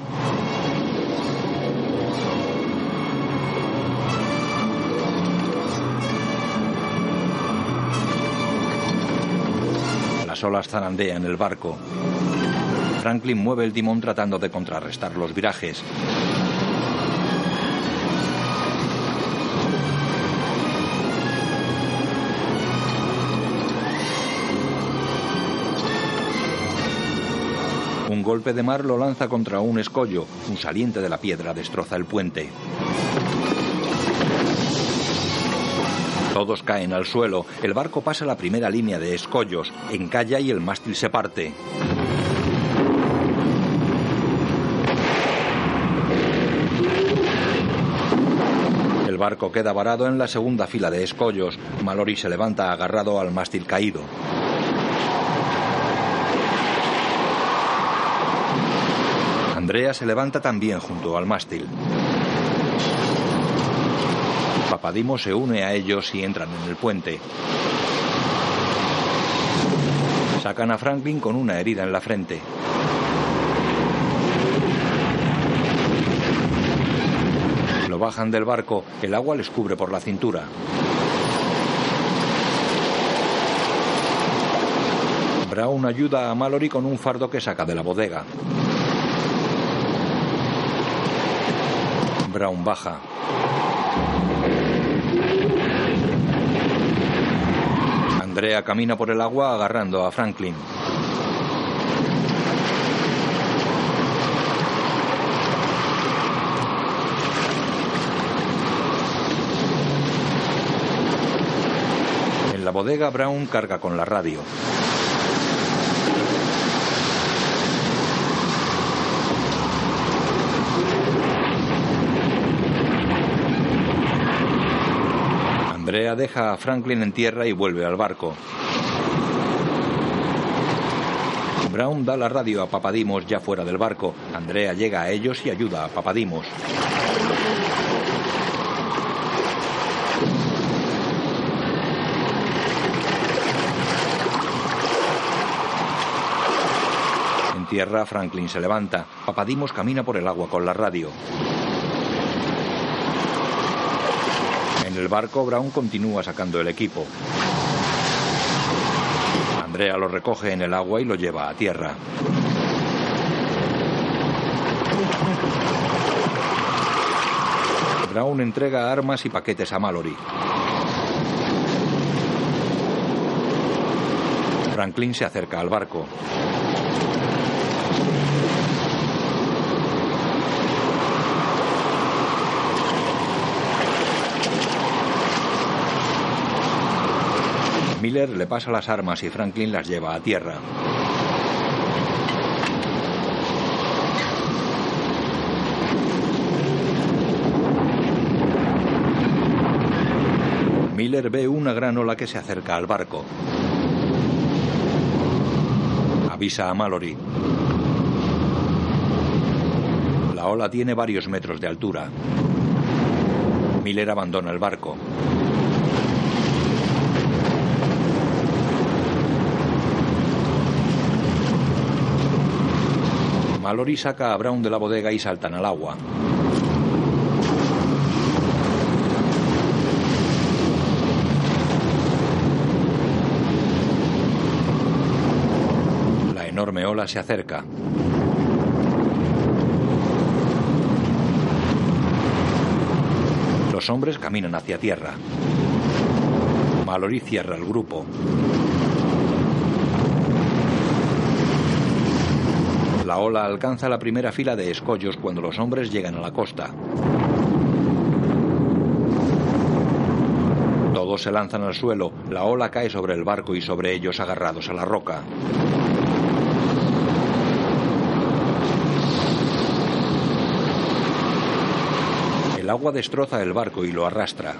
sola zarandea en el barco. Franklin mueve el timón tratando de contrarrestar los virajes. Un golpe de mar lo lanza contra un escollo. Un saliente de la piedra destroza el puente. Todos caen al suelo. El barco pasa la primera línea de escollos, encalla y el mástil se parte. El barco queda varado en la segunda fila de escollos. Mallory se levanta agarrado al mástil caído. Andrea se levanta también junto al mástil. Papadimo se une a ellos y entran en el puente. Sacan a Franklin con una herida en la frente. Lo bajan del barco, el agua les cubre por la cintura. Brown ayuda a Mallory con un fardo que saca de la bodega. Brown baja. Andrea camina por el agua agarrando a Franklin. En la bodega, Brown carga con la radio. Andrea deja a Franklin en tierra y vuelve al barco. Brown da la radio a Papadimos ya fuera del barco. Andrea llega a ellos y ayuda a Papadimos. En tierra, Franklin se levanta. Papadimos camina por el agua con la radio. En el barco, Brown continúa sacando el equipo. Andrea lo recoge en el agua y lo lleva a tierra. Brown entrega armas y paquetes a Mallory. Franklin se acerca al barco. Miller le pasa las armas y Franklin las lleva a tierra. Miller ve una gran ola que se acerca al barco. Avisa a Mallory. La ola tiene varios metros de altura. Miller abandona el barco. Mallory saca a Brown de la bodega y saltan al agua. La enorme ola se acerca. Los hombres caminan hacia tierra. Mallory cierra el grupo. La ola alcanza la primera fila de escollos cuando los hombres llegan a la costa. Todos se lanzan al suelo, la ola cae sobre el barco y sobre ellos agarrados a la roca. El agua destroza el barco y lo arrastra.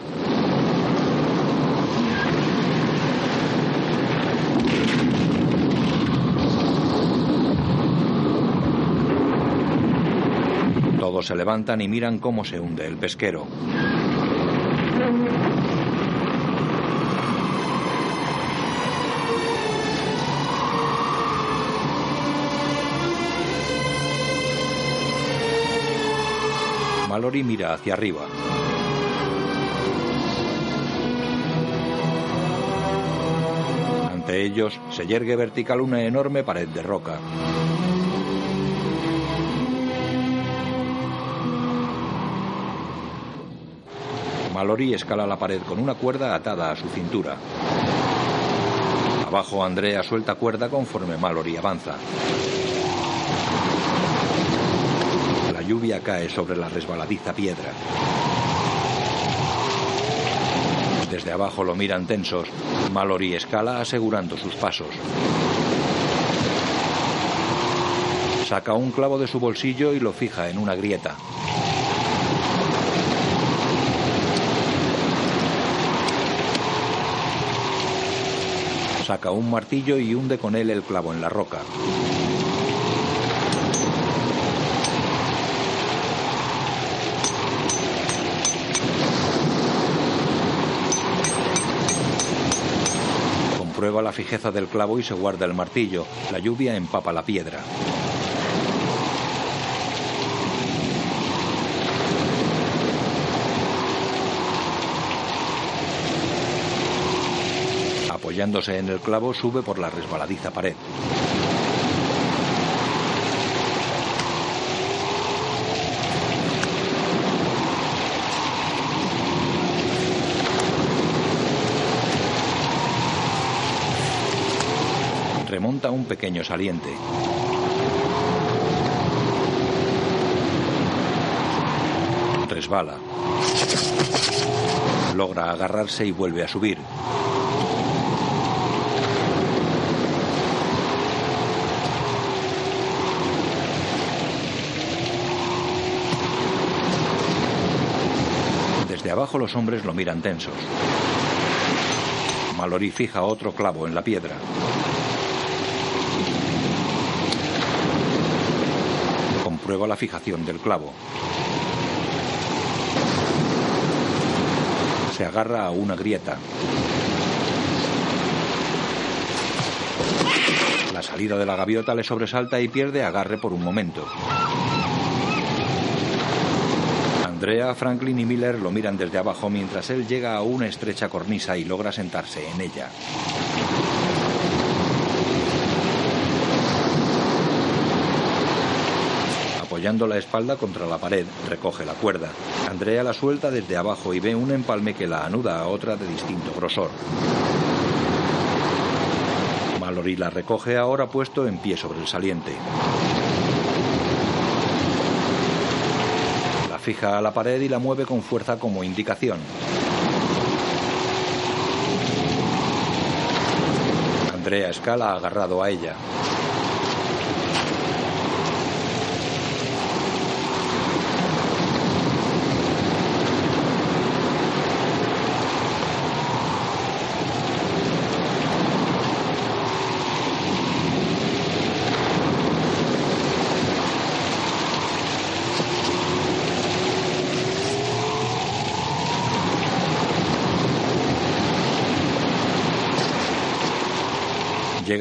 Se levantan y miran cómo se hunde el pesquero. Mallory mira hacia arriba. Ante ellos se yergue vertical una enorme pared de roca. Mallory escala la pared con una cuerda atada a su cintura. Abajo Andrea suelta cuerda conforme Mallory avanza. La lluvia cae sobre la resbaladiza piedra. Desde abajo lo miran tensos. Mallory escala asegurando sus pasos. Saca un clavo de su bolsillo y lo fija en una grieta. Saca un martillo y hunde con él el clavo en la roca. Comprueba la fijeza del clavo y se guarda el martillo. La lluvia empapa la piedra. Apoyándose en el clavo, sube por la resbaladiza pared. Remonta un pequeño saliente. Resbala. Logra agarrarse y vuelve a subir. Desde los hombres lo miran tensos. Mallory fija otro clavo en la piedra. Comprueba la fijación del clavo. Se agarra a una grieta. La salida de la gaviota le sobresalta y pierde agarre por un momento. Andrea, Franklin y Miller lo miran desde abajo mientras él llega a una estrecha cornisa y logra sentarse en ella. Apoyando la espalda contra la pared, recoge la cuerda. Andrea la suelta desde abajo y ve un empalme que la anuda a otra de distinto grosor. Mallory la recoge ahora puesto en pie sobre el saliente. Fija a la pared y la mueve con fuerza como indicación. Andrea escala agarrado a ella.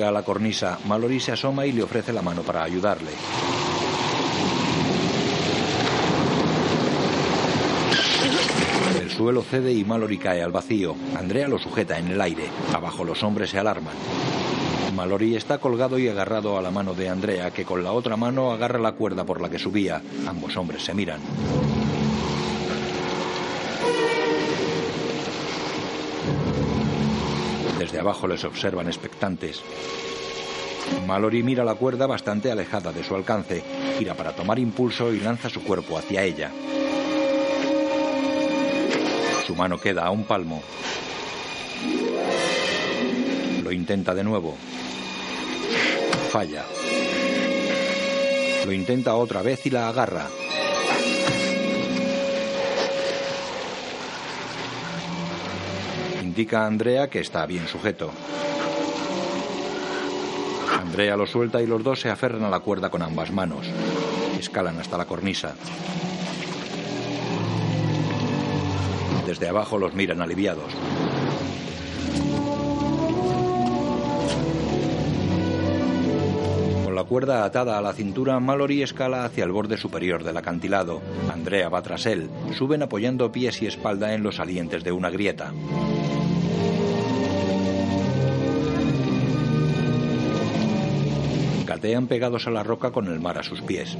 A la cornisa, Mallory se asoma y le ofrece la mano para ayudarle. El suelo cede y Mallory cae al vacío. Andrea lo sujeta en el aire. Abajo los hombres se alarman. Mallory está colgado y agarrado a la mano de Andrea, que con la otra mano agarra la cuerda por la que subía. Ambos hombres se miran. Desde abajo les observan expectantes. Mallory mira la cuerda bastante alejada de su alcance, gira para tomar impulso y lanza su cuerpo hacia ella. Su mano queda a un palmo. Lo intenta de nuevo. Falla. Lo intenta otra vez y la agarra. Indica a Andrea que está bien sujeto. Andrea lo suelta y los dos se aferran a la cuerda con ambas manos. Escalan hasta la cornisa. Desde abajo los miran aliviados. Con la cuerda atada a la cintura, Mallory escala hacia el borde superior del acantilado. Andrea va tras él. Suben apoyando pies y espalda en los salientes de una grieta. Pegados a la roca con el mar a sus pies.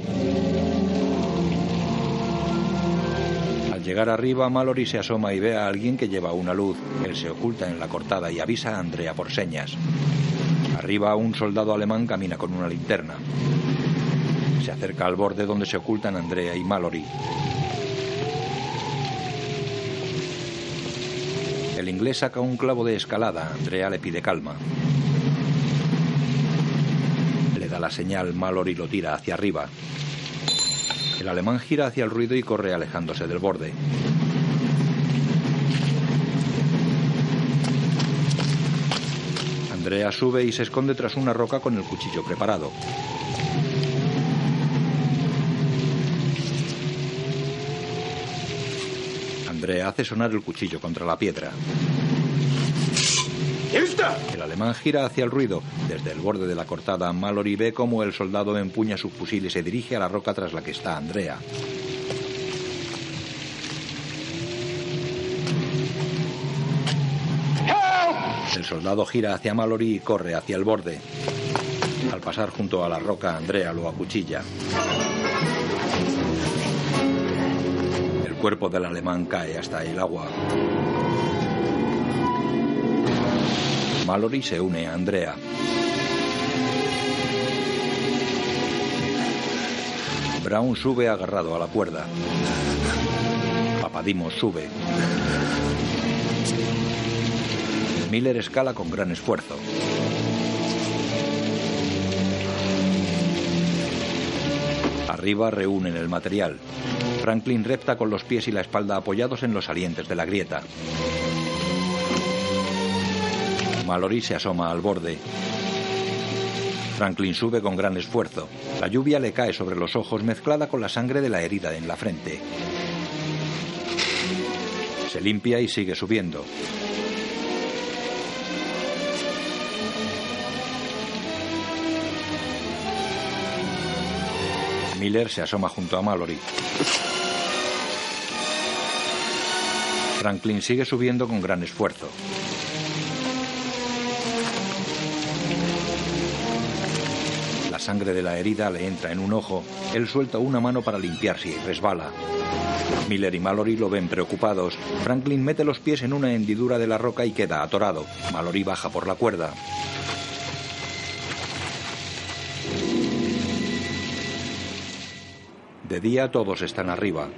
Al llegar arriba, Mallory se asoma y ve a alguien que lleva una luz. Él se oculta en la cortada y avisa a Andrea por señas. Arriba, un soldado alemán camina con una linterna. Se acerca al borde donde se ocultan Andrea y Mallory. El inglés saca un clavo de escalada. Andrea le pide calma. La señal. Mallory lo tira hacia arriba. El alemán gira hacia el ruido y corre alejándose del borde. Andrea sube y se esconde tras una roca con el cuchillo preparado. Andrea hace sonar el cuchillo contra la piedra. El alemán gira hacia el ruido. Desde el borde de la cortada, Mallory ve cómo el soldado empuña su fusil y se dirige a la roca tras la que está Andrea. El soldado gira hacia Mallory y corre hacia el borde. Al pasar junto a la roca, Andrea lo acuchilla. El cuerpo del alemán cae hasta el agua. Mallory se une a Andrea. Brown sube agarrado a la cuerda. Papadimos sube. Miller escala con gran esfuerzo. Arriba reúnen el material. Franklin repta con los pies y la espalda apoyados en los salientes de la grieta. Mallory se asoma al borde. Franklin sube con gran esfuerzo. La lluvia le cae sobre los ojos mezclada con la sangre de la herida en la frente. Se limpia y sigue subiendo. Miller se asoma junto a Mallory. Franklin sigue subiendo con gran esfuerzo. Sangre de la herida le entra en un ojo. Él suelta una mano para limpiarse y resbala. Miller y Mallory lo ven preocupados. Franklin mete los pies en una hendidura de la roca y queda atorado. Mallory baja por la cuerda. De día todos están arriba.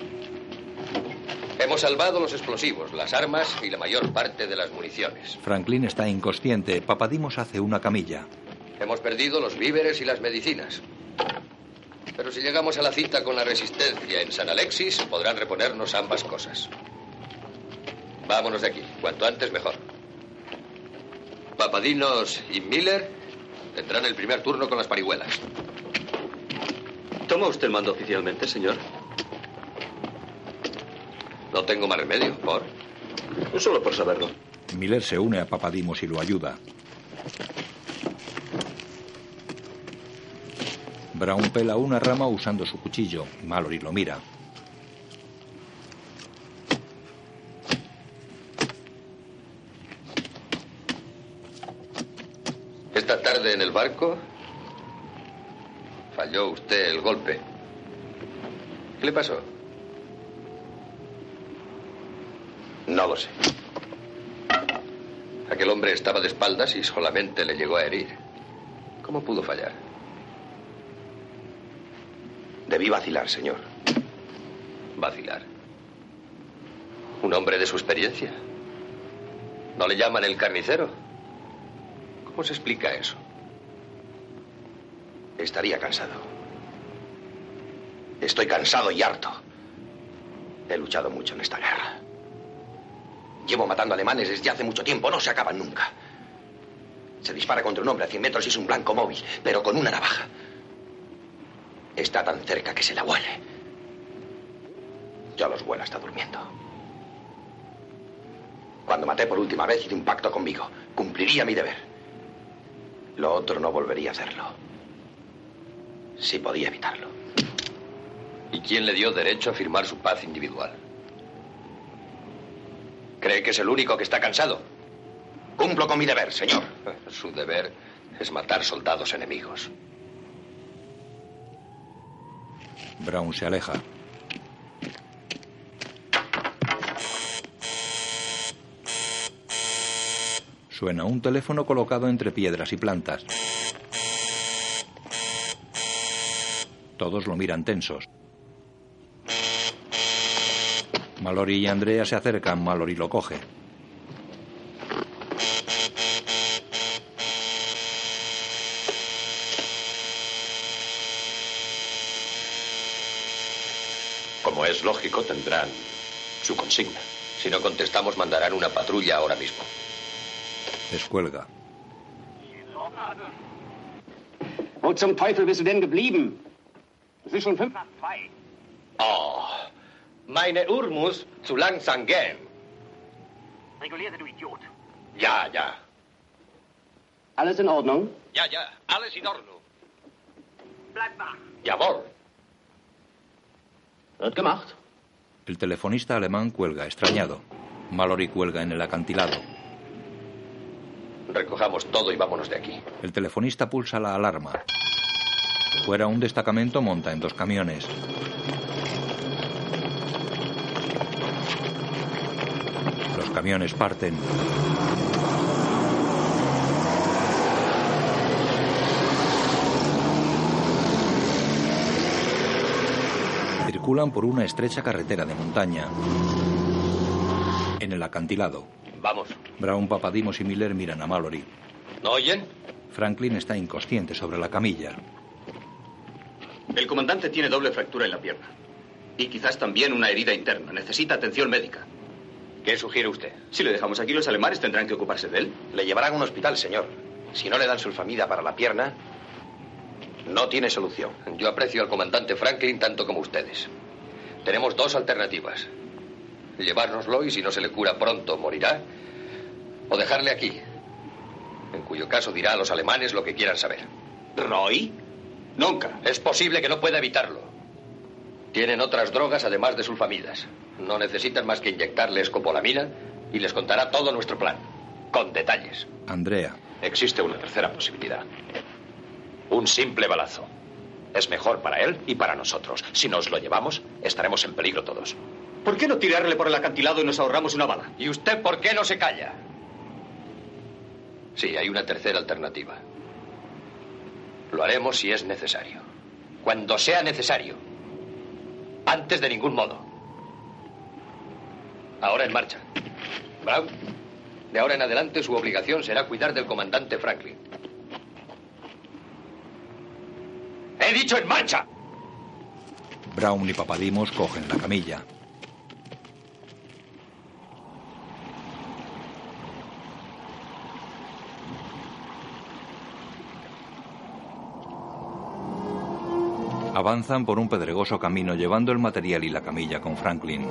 Hemos salvado los explosivos, las armas y la mayor parte de las municiones. Franklin está inconsciente. Papadimos hace una camilla. Hemos perdido los víveres y las medicinas. Pero si llegamos a la cita con la resistencia en San Alexis, podrán reponernos ambas cosas. Vámonos de aquí. Cuanto antes, mejor. Papadinos y Miller tendrán el primer turno con las parihuelas. ¿Toma usted el mando oficialmente, señor? No tengo más remedio, por. Solo por saberlo. Miller se une a Papadimos y lo ayuda. Brown pela una rama usando su cuchillo. Mallory lo mira. Esta tarde en el barco falló usted el golpe. ¿Qué le pasó? No lo sé. Aquel hombre estaba de espaldas y solamente le llegó a herir. ¿Cómo pudo fallar? Debí vacilar, señor. Vacilar. ¿Un hombre de su experiencia? ¿No le llaman el carnicero? ¿Cómo se explica eso? Estaría cansado. Estoy cansado y harto. He luchado mucho en esta guerra. Llevo matando alemanes desde hace mucho tiempo. No se acaban nunca. Se dispara contra un hombre a 100 metros y es un blanco móvil, pero con una navaja. Está tan cerca que se la huele. Yo los huelo hasta durmiendo. Cuando maté por última vez hice un pacto conmigo. Cumpliría mi deber. Lo otro no volvería a hacerlo. Si podía evitarlo. ¿Y quién le dio derecho a firmar su paz individual? ¿Cree que es el único que está cansado? Cumplo con mi deber, señor. Su deber es matar soldados enemigos. Brown se aleja. Suena un teléfono colocado entre piedras y plantas. Todos lo miran tensos. Mallory y Andrea se acercan. Mallory lo coge. Lógico, tendrán su consigna. Si no contestamos, mandarán una patrulla ahora mismo. Descuelga. Wo zum Teufel bist du denn geblieben? Es ist schon fünf nach zwei. Oh, meine Uhr muss zu langsam gehen. Reguliere, du Idiot. Ja, ja. Alles in Ordnung? Ja, ja, alles in Ordnung. Bleib wach. Jawohl. Wird gemacht. El telefonista alemán cuelga, extrañado. Mallory cuelga en el acantilado. Recojamos todo y vámonos de aquí. El telefonista pulsa la alarma. Fuera un destacamento monta en dos camiones. Los camiones parten. Circulan por una estrecha carretera de montaña. En el acantilado, Vamos. Brown, Papadimos y Miller miran a Mallory. ¿No oyen? Franklin está inconsciente sobre la camilla. El comandante tiene doble fractura en la pierna. Y quizás también una herida interna. Necesita atención médica. ¿Qué sugiere usted? Si le dejamos aquí, los alemanes tendrán que ocuparse de él. Le llevarán a un hospital, señor. Si no le dan sulfamida para la pierna, no tiene solución. Yo aprecio al comandante Franklin tanto como ustedes. Tenemos dos alternativas. Llevárnoslo y si no se le cura pronto morirá. O dejarle aquí. En cuyo caso dirá a los alemanes lo que quieran saber. ¿Roy? Nunca. Es posible que no pueda evitarlo. Tienen otras drogas además de sulfamidas. No necesitan más que inyectarle escopolamina y les contará todo nuestro plan. Con detalles. Andrea. Existe una tercera posibilidad. Un simple balazo. Es mejor para él y para nosotros. Si nos lo llevamos, estaremos en peligro todos. ¿Por qué no tirarle por el acantilado y nos ahorramos una bala? ¿Y usted por qué no se calla? Sí, hay una tercera alternativa. Lo haremos si es necesario. Cuando sea necesario. Antes de ningún modo. Ahora en marcha. Brown, de ahora en adelante su obligación será cuidar del comandante Franklin. ¡He dicho en marcha! Brown y Papadimos cogen la camilla. Avanzan por un pedregoso camino llevando el material y la camilla con Franklin.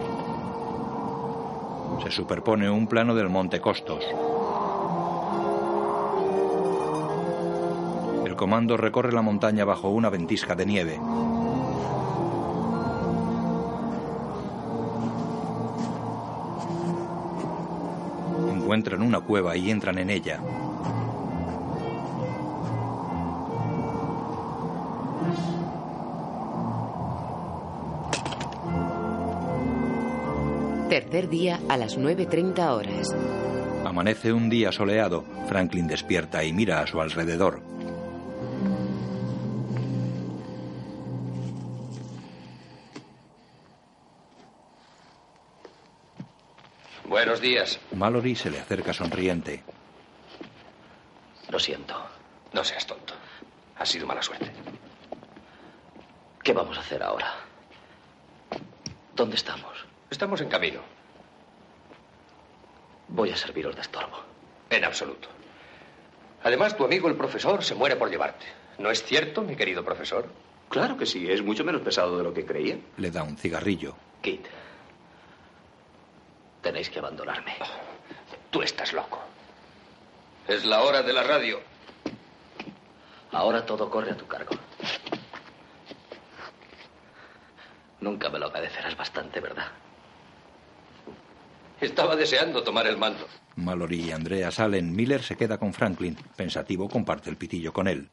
Se superpone un plano del monte Costos. Comando recorre la montaña bajo una ventisca de nieve. Encuentran una cueva y entran en ella. Tercer día a las 9.30 horas. Amanece un día soleado. Franklin despierta y mira a su alrededor. Buenos días. Mallory se le acerca sonriente. Lo siento. No seas tonto. Ha sido mala suerte. ¿Qué vamos a hacer ahora? ¿Dónde estamos? Estamos en camino. Voy a serviros de estorbo. En absoluto. Además, tu amigo el profesor se muere por llevarte. ¿No es cierto, mi querido profesor? Claro que sí, es mucho menos pesado de lo que creía. Le da un cigarrillo. Kit, tenéis que abandonarme. Tú estás loco. Es la hora de la radio. Ahora todo corre a tu cargo. Nunca me lo agradecerás bastante, ¿verdad? Estaba deseando tomar el mando. Mallory y Andrea salen. Miller se queda con Franklin. Pensativo comparte el pitillo con él.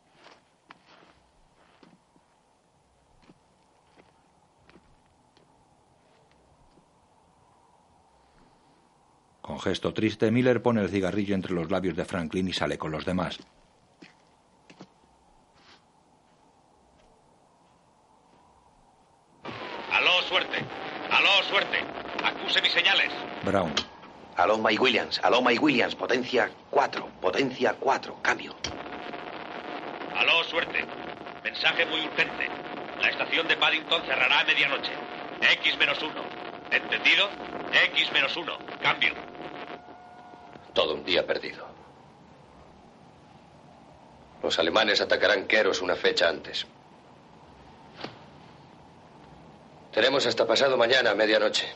Con gesto triste, Miller pone el cigarrillo entre los labios de Franklin y sale con los demás. suerte. Aló, suerte. Acuse mis señales. Brown. Aló, Mike Williams. Aló, Mike Williams. Potencia 4. Potencia 4. Cambio. Aló, suerte. Mensaje muy urgente. La estación de Paddington cerrará a medianoche. X menos uno. ¿Entendido? X menos uno. Cambio. Todo un día perdido. Los alemanes atacarán Keros una fecha antes. Tenemos hasta pasado mañana a medianoche.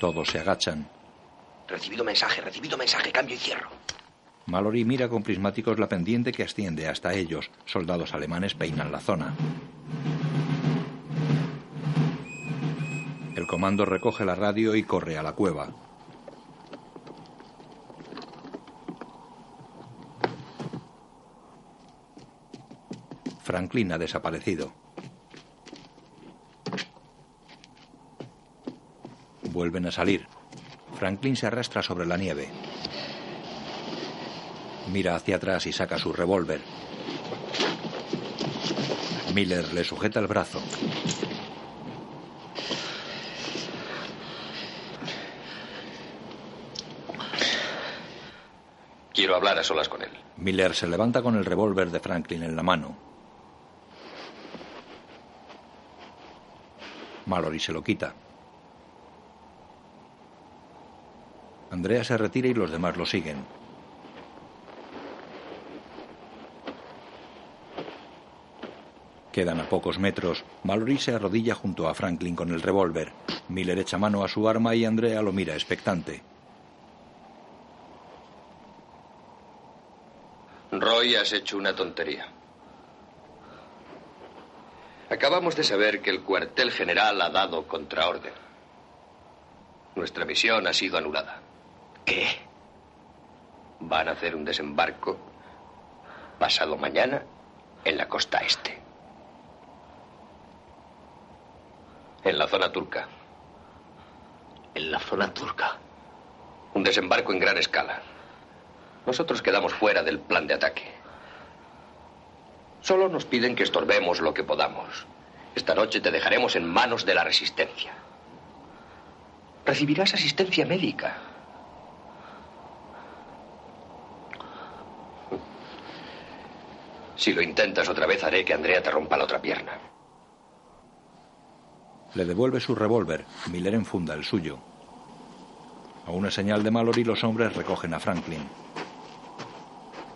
Todos se agachan. Recibido mensaje, recibido mensaje. Cambio y cierro. Mallory mira con prismáticos la pendiente que asciende hasta ellos. Soldados alemanes peinan la zona. El comando recoge la radio y corre a la cueva. Franklin ha desaparecido. Vuelven a salir. Franklin se arrastra sobre la nieve. Mira hacia atrás y saca su revólver. Miller le sujeta el brazo. Quiero hablar a solas con él. Miller se levanta con el revólver de Franklin en la mano. Mallory se lo quita. Andrea se retira y los demás lo siguen. Quedan a pocos metros. Mallory se arrodilla junto a Franklin con el revólver. Miller echa mano a su arma y Andrea lo mira expectante. Roy, has hecho una tontería. Acabamos de saber que el cuartel general ha dado contraorden. Nuestra misión ha sido anulada. ¿Qué? Van a hacer un desembarco pasado mañana en la costa este. En la zona turca. En la zona turca. Un desembarco en gran escala. Nosotros quedamos fuera del plan de ataque. Solo nos piden que estorbemos lo que podamos. Esta noche te dejaremos en manos de la resistencia. Recibirás asistencia médica. Si lo intentas otra vez, haré que Andrea te rompa la otra pierna. Le devuelve su revólver. Miller enfunda el suyo. A una señal de Mallory, los hombres recogen a Franklin.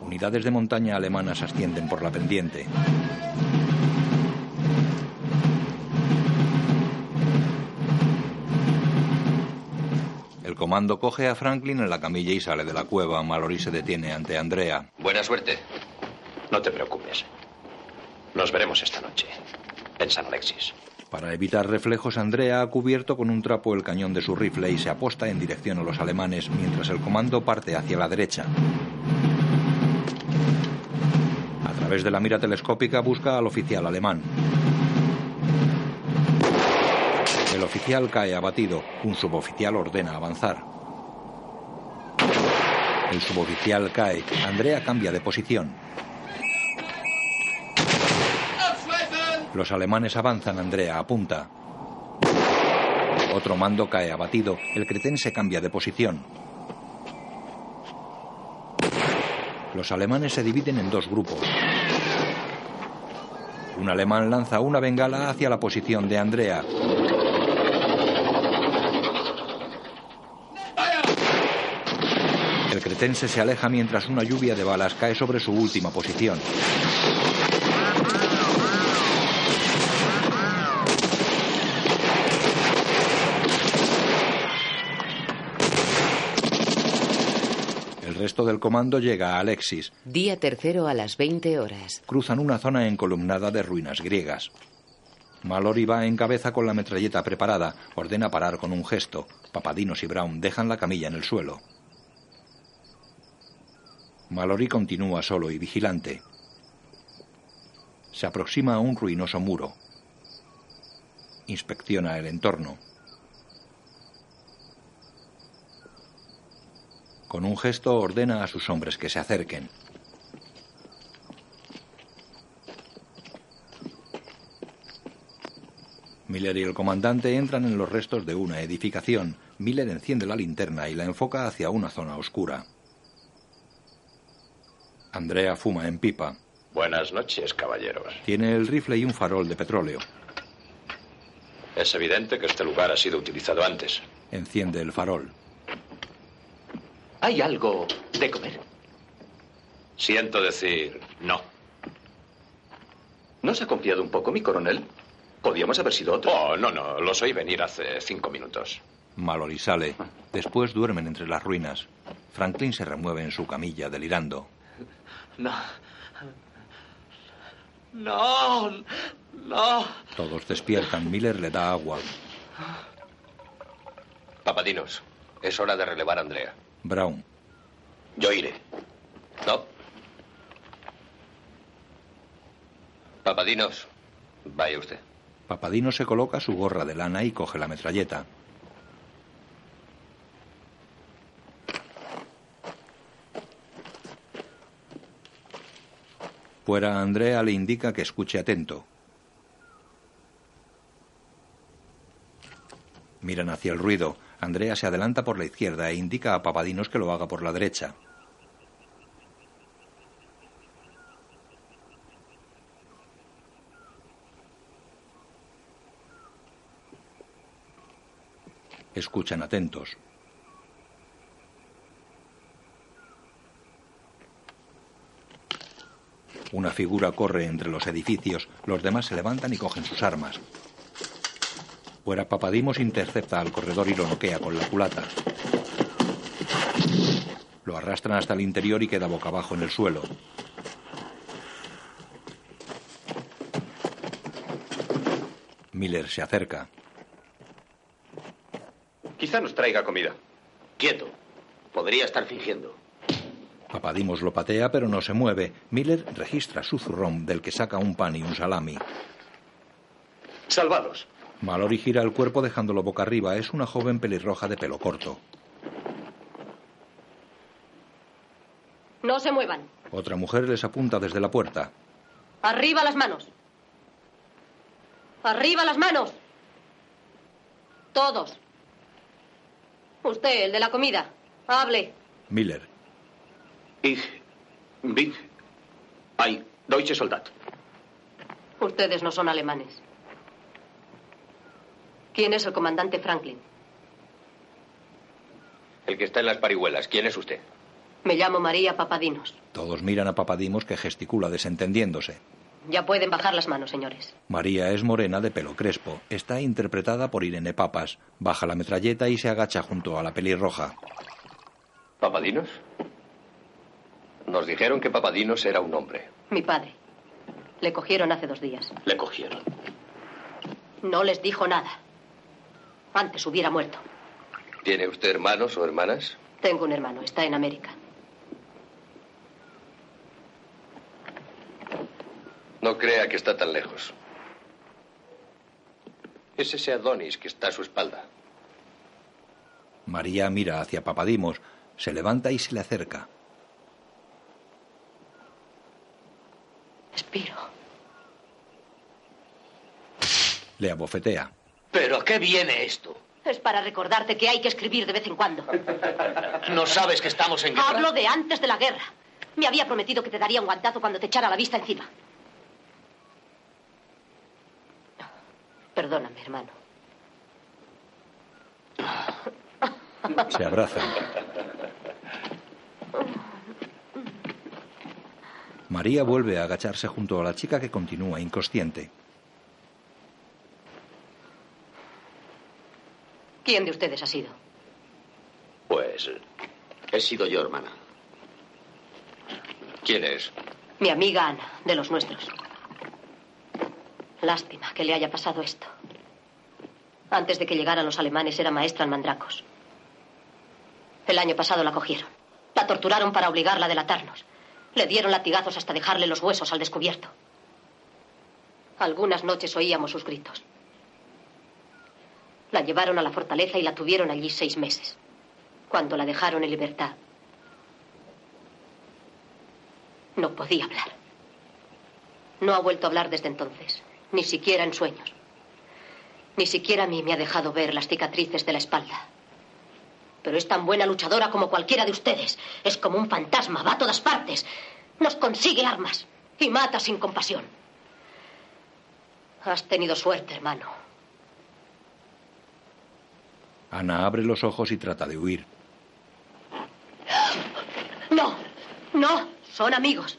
Unidades de montaña alemanas ascienden por la pendiente. El comando coge a Franklin en la camilla y sale de la cueva. Mallory se detiene ante Andrea. Buena suerte. No te preocupes. Nos veremos esta noche. En San Alexis. Para evitar reflejos, Andrea ha cubierto con un trapo el cañón de su rifle y se aposta en dirección a los alemanes mientras el comando parte hacia la derecha. Través de la mira telescópica busca al oficial alemán. El oficial cae abatido. Un suboficial ordena avanzar. El suboficial cae. Andrea cambia de posición. Los alemanes avanzan, Andrea apunta. Otro mando cae abatido. El cretén se cambia de posición. Los alemanes se dividen en dos grupos. Un alemán lanza una bengala hacia la posición de Andrea. El cretense se aleja mientras una lluvia de balas cae sobre su última posición. El resto del comando llega a Alexis. Día tercero a las 20 horas. Cruzan una zona encolumnada de ruinas griegas. Mallory va en cabeza con la metralleta preparada. Ordena parar con un gesto. Papadinos y Brown dejan la camilla en el suelo. Mallory continúa solo y vigilante. Se aproxima a un ruinoso muro. Inspecciona el entorno. Con un gesto ordena a sus hombres que se acerquen. Miller y el comandante entran en los restos de una edificación. Miller enciende la linterna y la enfoca hacia una zona oscura. Andrea fuma en pipa. Buenas noches, caballeros. Tiene el rifle y un farol de petróleo. Es evidente que este lugar ha sido utilizado antes. Enciende el farol. ¿Hay algo de comer? Siento decir no. ¿No se ha confiado un poco, mi coronel? Podíamos haber sido otros. Oh, no, no. Los oí venir hace cinco minutos. Mallory sale. Después duermen entre las ruinas. Franklin se remueve en su camilla, delirando. No. No. No. Todos despiertan. Miller le da agua. Papadinos, es hora de relevar a Andrea. Brown. Yo iré. ¿No? Papadinos, vaya usted. Papadino se coloca su gorra de lana y coge la metralleta. Fuera, Andrea le indica que escuche atento. Miran hacia el ruido. Andrea se adelanta por la izquierda e indica a Papadinos que lo haga por la derecha. Escuchan atentos. Una figura corre entre los edificios. Los demás se levantan y cogen sus armas. Fuera Papadimos intercepta al corredor y lo noquea con la culata. Lo arrastran hasta el interior y queda boca abajo en el suelo. Miller se acerca. Quizá nos traiga comida. Quieto. Podría estar fingiendo. Papadimos lo patea, pero no se mueve. Miller registra su zurrón, del que saca un pan y un salami. Salvados. Mallory gira el cuerpo dejándolo boca arriba. Es una joven pelirroja de pelo corto. No se muevan. Otra mujer les apunta desde la puerta. Arriba las manos. Arriba las manos. Todos. Usted, el de la comida. Hable. Miller. Ich bin ein deutsche Soldat. Ustedes no son alemanes. ¿Quién es el comandante Franklin? El que está en las parihuelas. ¿Quién es usted? Me llamo María Papadinos. Todos miran a Papadimos que gesticula desentendiéndose. Ya pueden bajar las manos, señores. María es morena de pelo crespo. Está interpretada por Irene Papas. Baja la metralleta y se agacha junto a la pelirroja. ¿Papadinos? Nos dijeron que Papadinos era un hombre. Mi padre. Le cogieron hace dos días. Le cogieron. No les dijo nada. Antes hubiera muerto. ¿Tiene usted hermanos o hermanas? Tengo un hermano. Está en América. No crea que está tan lejos. Es ese Adonis que está a su espalda. María mira hacia Papadimos, se levanta y se le acerca. Espiro. Le abofetea. ¿Pero a qué viene esto? Es para recordarte que hay que escribir de vez en cuando. ¿No sabes que estamos en guerra? Hablo de antes de la guerra. Me había prometido que te daría un guantazo cuando te echara la vista encima. Perdóname, hermano. Se abrazan. María vuelve a agacharse junto a la chica que continúa inconsciente. ¿Quién de ustedes ha sido? Pues he sido yo, hermana. ¿Quién es? Mi amiga Ana, de los nuestros. Lástima que le haya pasado esto. Antes de que llegaran los alemanes era maestra en mandracos. El año pasado la cogieron. La torturaron para obligarla a delatarnos. Le dieron latigazos hasta dejarle los huesos al descubierto. Algunas noches oíamos sus gritos. La llevaron a la fortaleza y la tuvieron allí seis meses. Cuando la dejaron en libertad, no podía hablar. No ha vuelto a hablar desde entonces, ni siquiera en sueños. Ni siquiera a mí me ha dejado ver las cicatrices de la espalda. Pero es tan buena luchadora como cualquiera de ustedes. Es como un fantasma, va a todas partes. Nos consigue armas y mata sin compasión. Has tenido suerte, hermano. Ana abre los ojos y trata de huir. No, no, son amigos.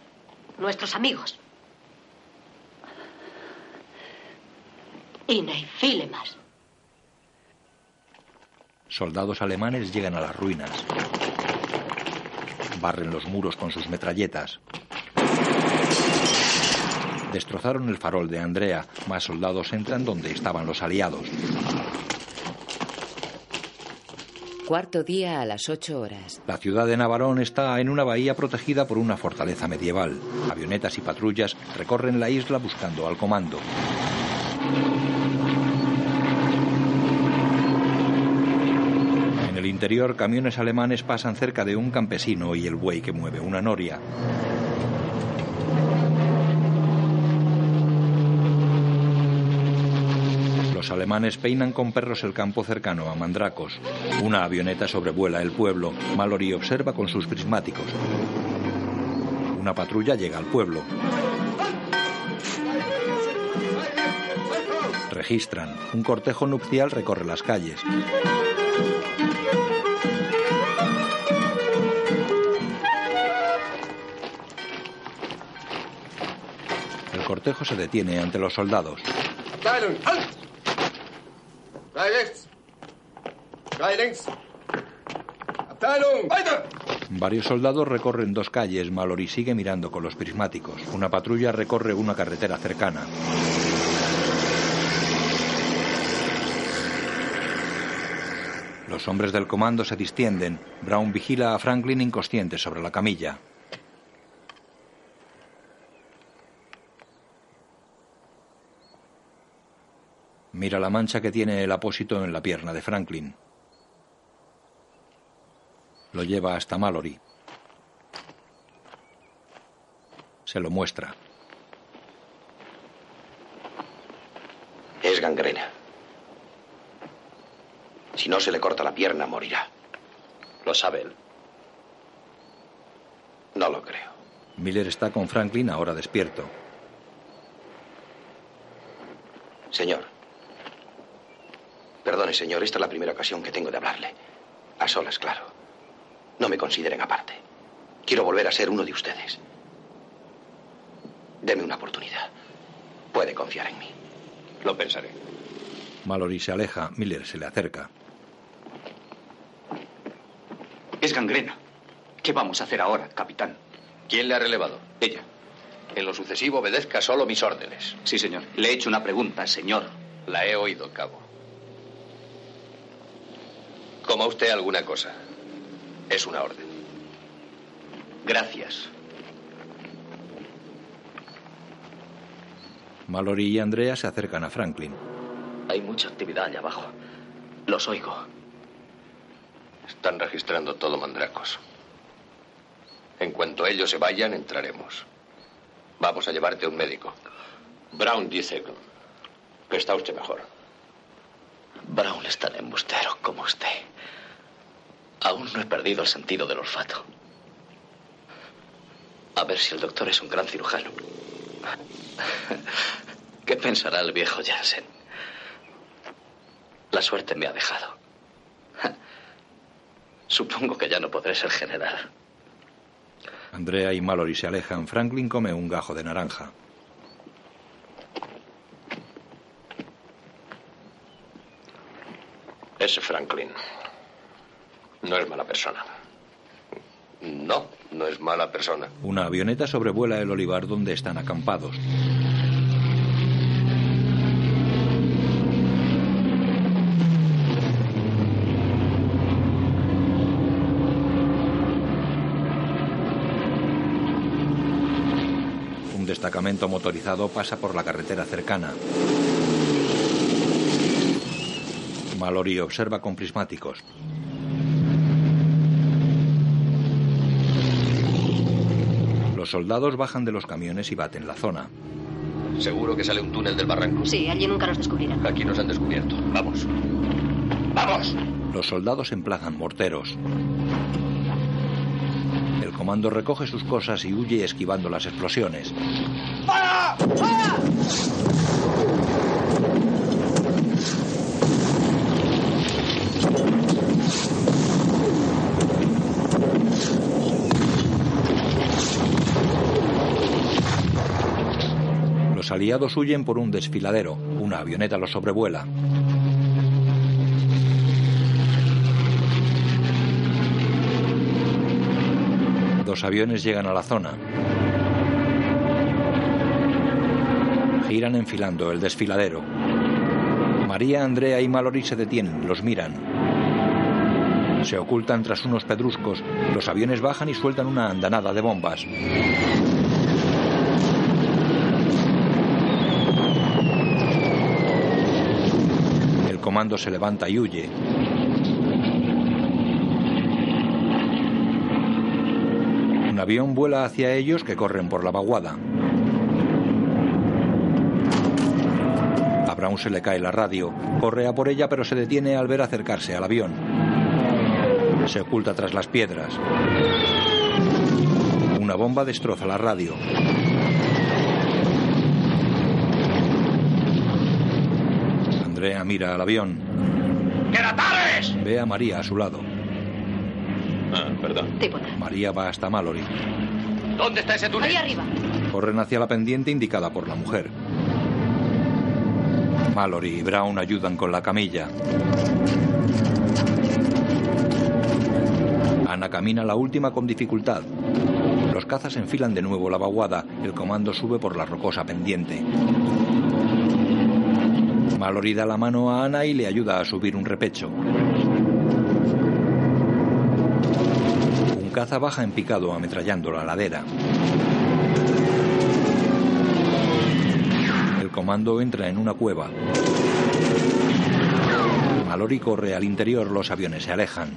Nuestros amigos. Ina y Filemas. Soldados alemanes llegan a las ruinas. Barren los muros con sus metralletas. Destrozaron el farol de Andrea. Más soldados entran donde estaban los aliados. Cuarto día a las ocho horas. La ciudad de Navarón está en una bahía protegida por una fortaleza medieval. Avionetas y patrullas recorren la isla buscando al comando. En el interior, camiones alemanes pasan cerca de un campesino y el buey que mueve una noria. Alemanes peinan con perros el campo cercano a Mandracos. Una avioneta sobrevuela el pueblo. Mallory observa con sus prismáticos. Una patrulla llega al pueblo. Registran. Un cortejo nupcial recorre las calles. El cortejo se detiene ante los soldados. Varios soldados recorren dos calles. Mallory sigue mirando con los prismáticos. Una patrulla recorre una carretera cercana. Los hombres del comando se distienden. Brown vigila a Franklin inconsciente sobre la camilla. Mira la mancha que tiene el apósito en la pierna de Franklin. Lo lleva hasta Mallory. Se lo muestra. Es gangrena. Si no se le corta la pierna, morirá. Lo sabe él. No lo creo. Miller está con Franklin ahora despierto. Señor. Perdone, señor, esta es la primera ocasión que tengo de hablarle. A solas, claro. No me consideren aparte. Quiero volver a ser uno de ustedes. Deme una oportunidad. Puede confiar en mí. Lo pensaré. Mallory se aleja. Miller se le acerca. Es gangrena. ¿Qué vamos a hacer ahora, capitán? ¿Quién le ha relevado? Ella. En lo sucesivo obedezca solo mis órdenes. Sí, señor. Le he hecho una pregunta, señor. La he oído, cabo. Coma usted alguna cosa. Es una orden. Gracias. Mallory y Andrea se acercan a Franklin. Hay mucha actividad allá abajo. Los oigo. Están registrando todo Mandracos. En cuanto ellos se vayan, entraremos. Vamos a llevarte a un médico. Brown dice que está usted mejor. Brown es tan embustero como usted. Aún no he perdido el sentido del olfato. A ver si el doctor es un gran cirujano. ¿Qué pensará el viejo Jansen? La suerte me ha dejado. Supongo que ya no podré ser general. Andrea y Mallory se alejan. Franklin come un gajo de naranja. Ese Franklin no es mala persona. No, no es mala persona. Una avioneta sobrevuela el olivar donde están acampados. Un destacamento motorizado pasa por la carretera cercana. Mallory observa con prismáticos. Los soldados bajan de los camiones y baten la zona. ¿Seguro que sale un túnel del barranco? Sí, allí nunca nos descubrirán. Aquí nos han descubierto. Vamos. ¡Vamos! Los soldados emplazan morteros. El comando recoge sus cosas y huye esquivando las explosiones. ¡Para! ¡Para! Los aliados huyen por un desfiladero. Una avioneta los sobrevuela. Dos aviones llegan a la zona. Giran enfilando el desfiladero. María, Andrea y Mallory se detienen, los miran. Se ocultan tras unos pedruscos. Los aviones bajan y sueltan una andanada de bombas. El comando se levanta y huye. Un avión vuela hacia ellos que corren por la vaguada. A Brown se le cae la radio. Corre a por ella pero se detiene al ver acercarse al avión. Se oculta tras las piedras. Una bomba destroza la radio. Andrea mira al avión. ¡Que la pares! Ve a María a su lado. Ah, perdón. María va hasta Mallory. ¿Dónde está ese túnel? Ahí arriba. Corren hacia la pendiente indicada por la mujer. Mallory y Brown ayudan con la camilla. Ana camina la última con dificultad. Los cazas enfilan de nuevo la vaguada. El comando sube por la rocosa pendiente. Mallory da la mano a Ana y le ayuda a subir un repecho. Un caza baja en picado ametrallando la ladera. El comando entra en una cueva. Mallory corre al interior, los aviones se alejan.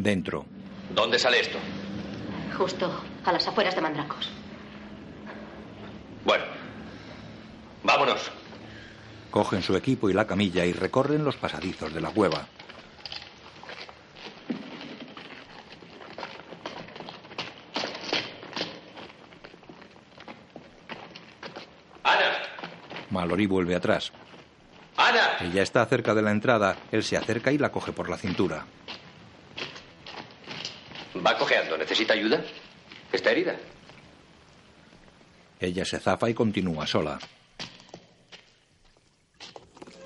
Dentro. ¿Dónde sale esto? Justo a las afueras de Mandracos. Bueno, vámonos. Cogen su equipo y la camilla y recorren los pasadizos de la cueva. ¡Ana! Mallory vuelve atrás. ¡Ana! Ella está cerca de la entrada. Él se acerca y la coge por la cintura. Va cojeando. ¿Necesita ayuda? ¿Está herida? Ella se zafa y continúa sola.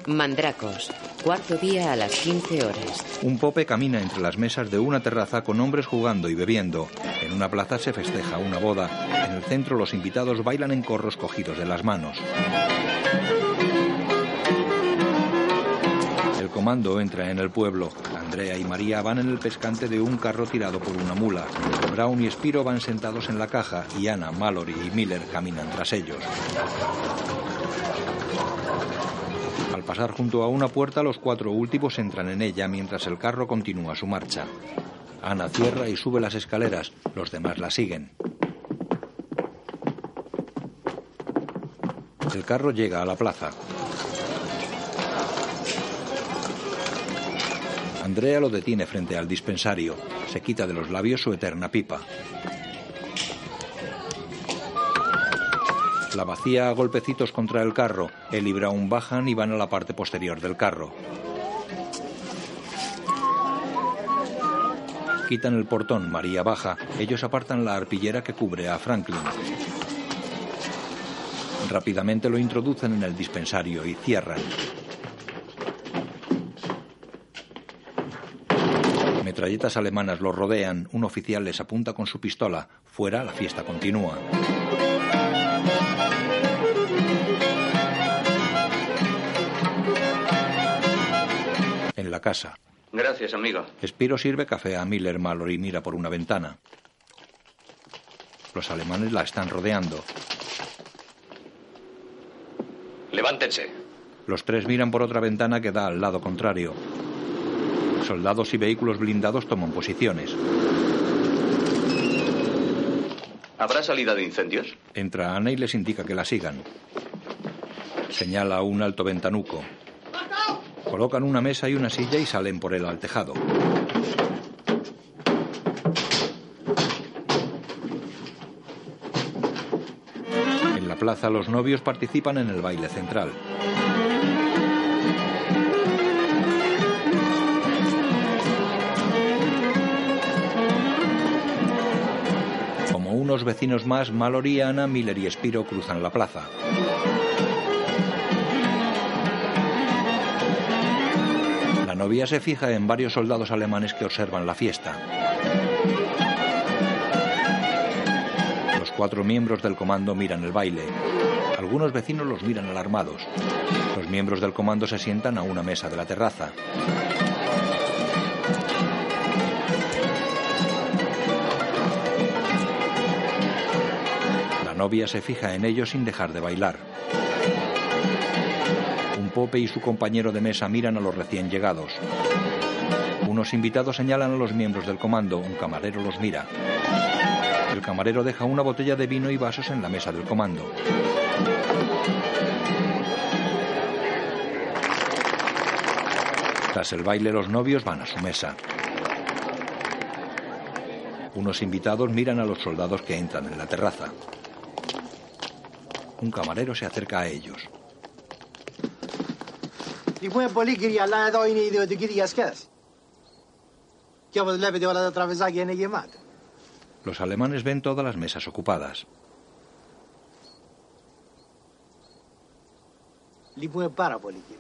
Mandracos. Cuarto día a las 15 horas. Un pope camina entre las mesas de una terraza con hombres jugando y bebiendo. En una plaza se festeja una boda. En el centro los invitados bailan en corros cogidos de las manos. El comando entra en el pueblo. Andrea y María van en el pescante de un carro tirado por una mula. Brown y Spiro van sentados en la caja y Ana, Mallory y Miller caminan tras ellos. Pasar junto a una puerta, los cuatro últimos entran en ella mientras el carro continúa su marcha. Ana cierra y sube las escaleras, los demás la siguen. El carro llega a la plaza. Andrea lo detiene frente al dispensario. Se quita de los labios su eterna pipa. La vacía a golpecitos contra el carro. Él y Brown bajan y van a la parte posterior del carro. Quitan el portón, María baja. Ellos apartan la arpillera que cubre a Franklin. Rápidamente lo introducen en el dispensario y cierran. Metralletas alemanas los rodean. Un oficial les apunta con su pistola. Fuera, la fiesta continúa. En la casa. Gracias, amigo. Spiro sirve café a Miller. Mallory mira por una ventana. Los alemanes la están rodeando. Levántense. Los tres miran por otra ventana que da al lado contrario. Soldados y vehículos blindados toman posiciones. ¿Habrá salida de incendios? Entra Ana y les indica que la sigan. Señala un alto ventanuco. Colocan una mesa y una silla y salen por él al tejado. En la plaza los novios participan en el baile central. Unos vecinos más, Mallory, Ana, Miller y Spiro cruzan la plaza. La novia se fija en varios soldados alemanes que observan la fiesta. Los cuatro miembros del comando miran el baile. Algunos vecinos los miran alarmados. Los miembros del comando se sientan a una mesa de la terraza. Novia se fija en ellos sin dejar de bailar. Un pope y su compañero de mesa miran a los recién llegados. Unos invitados señalan a los miembros del comando, un camarero los mira. El camarero deja una botella de vino y vasos en la mesa del comando. Tras el baile los novios van a su mesa. Unos invitados miran a los soldados que entran en la terraza. Un camarero se acerca a ellos. Los alemanes ven todas las mesas ocupadas. Die moet para poligiri.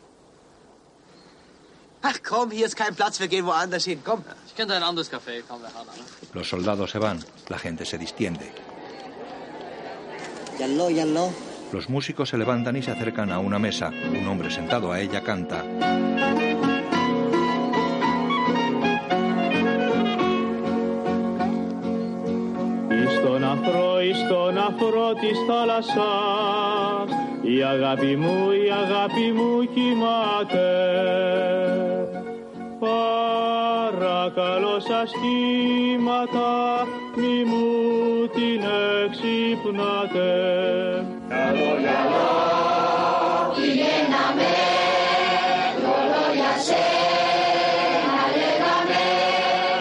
Ach komm, hier ist kein Platz, wir gehen woanders hin. Komm. Ich kenne ein anderes Café, komm, wir fahren an. Los soldados se van, la gente se distiende. Yallo, yallo. Los músicos se levantan y se acercan a una mesa. Un hombre sentado a ella canta. Στον αφρό, στον αφρό της θάλασσας η αγάπη μου, η αγάπη μου κοιμάται Παρακαλώ σας κύματα μη μου την εξυπνάτε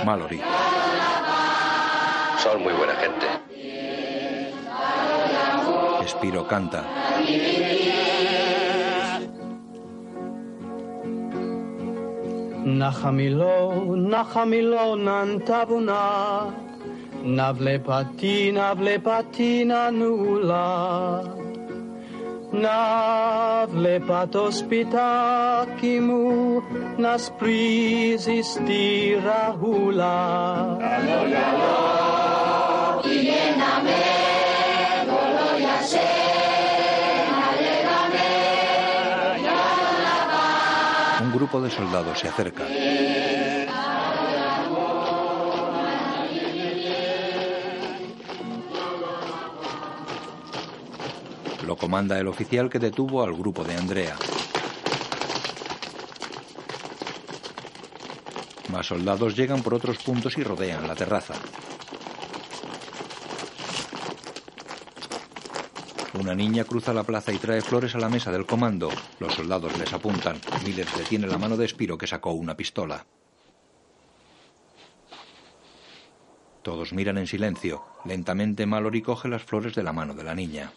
Mallory. Son muy buena gente. Espiro canta. Najamilo, najamilo, nantabuna. Nable patina, nable patina nula. Nable patos pitakimu, nas prizis tira hula. Un grupo de soldados se acerca. Lo comanda el oficial que detuvo al grupo de Andrea. Más soldados llegan por otros puntos y rodean la terraza. Una niña cruza la plaza y trae flores a la mesa del comando. Los soldados les apuntan. Miller detiene la mano de Spiro que sacó una pistola. Todos miran en silencio. Lentamente Mallory coge las flores de la mano de la niña.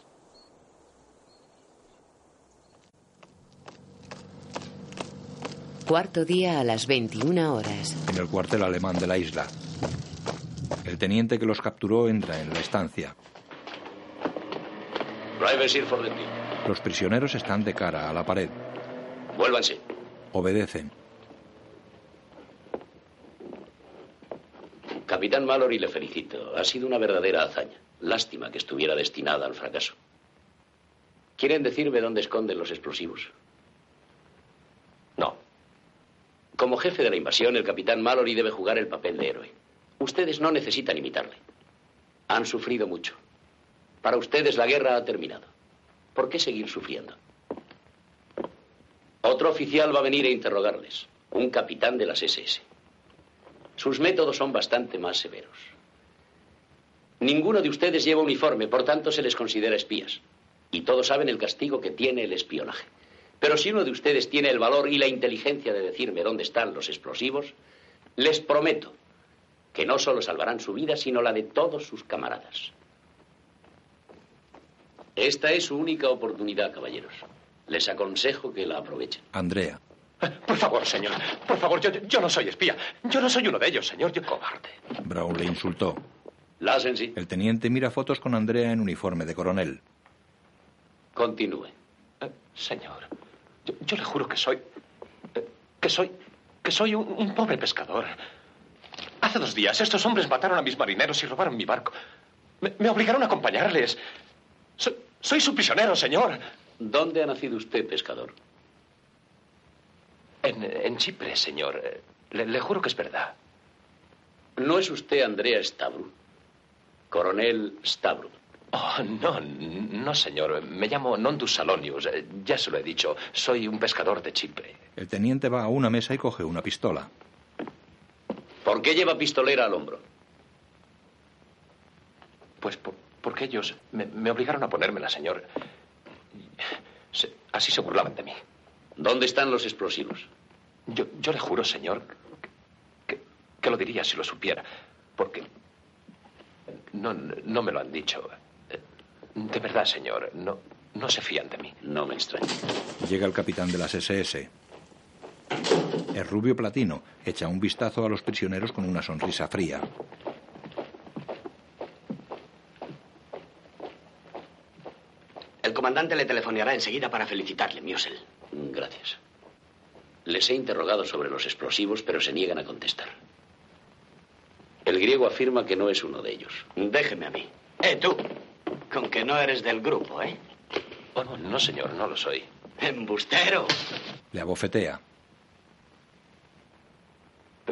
Cuarto día a las 21 horas. En el cuartel alemán de la isla. El teniente que los capturó entra en la estancia. Drivers ir for the team. Los prisioneros están de cara a la pared. Vuélvanse. Obedecen. Capitán Mallory, le felicito. Ha sido una verdadera hazaña. Lástima que estuviera destinada al fracaso. ¿Quieren decirme dónde esconden los explosivos? No. Como jefe de la invasión, el capitán Mallory debe jugar el papel de héroe. Ustedes no necesitan imitarle. Han sufrido mucho. Para ustedes la guerra ha terminado. ¿Por qué seguir sufriendo? Otro oficial va a venir a interrogarles. Un capitán de las SS. Sus métodos son bastante más severos. Ninguno de ustedes lleva uniforme, por tanto se les considera espías. Y todos saben el castigo que tiene el espionaje. Pero si uno de ustedes tiene el valor y la inteligencia de decirme dónde están los explosivos, les prometo que no solo salvarán su vida, sino la de todos sus camaradas. Esta es su única oportunidad, caballeros. Les aconsejo que la aprovechen. Andrea. Por favor, señor. Por favor, yo, yo no soy espía. Yo no soy uno de ellos, señor. Yo cobarde. Brown le insultó. Lásense. El teniente mira fotos con Andrea en uniforme de coronel. Continúe. Eh, señor, yo, yo le juro que soy. que soy. que soy un, un pobre pescador. Hace dos días estos hombres mataron a mis marineros y robaron mi barco. Me, me obligaron a acompañarles. Soy, soy su prisionero, señor. ¿Dónde ha nacido usted, pescador? En, en Chipre, señor. Le, le juro que es verdad. ¿No es usted Andrea Stavru? Coronel Stavru. Oh, no, no, señor. Me llamo Nondus Salonius. Eh, Ya se lo he dicho. Soy un pescador de Chipre. El teniente va a una mesa y coge una pistola. ¿Por qué lleva pistolera al hombro? Pues por- porque ellos me, me obligaron a ponérmela, señor. Se- así se burlaban de mí. ¿Dónde están los explosivos? Yo, yo le juro, señor, que, que lo diría si lo supiera. Porque no, no me lo han dicho. De verdad, señor, no, no se fían de mí. No me extraña. Llega el capitán de las SS. El rubio platino echa un vistazo a los prisioneros con una sonrisa fría. El comandante le telefoneará enseguida para felicitarle, Musel. Gracias. Les he interrogado sobre los explosivos, pero se niegan a contestar. El griego afirma que no es uno de ellos. Déjeme a mí. Eh, tú. Con que no eres del grupo, ¿eh? Oh, no, no, señor, no lo soy. Embustero. Le abofetea.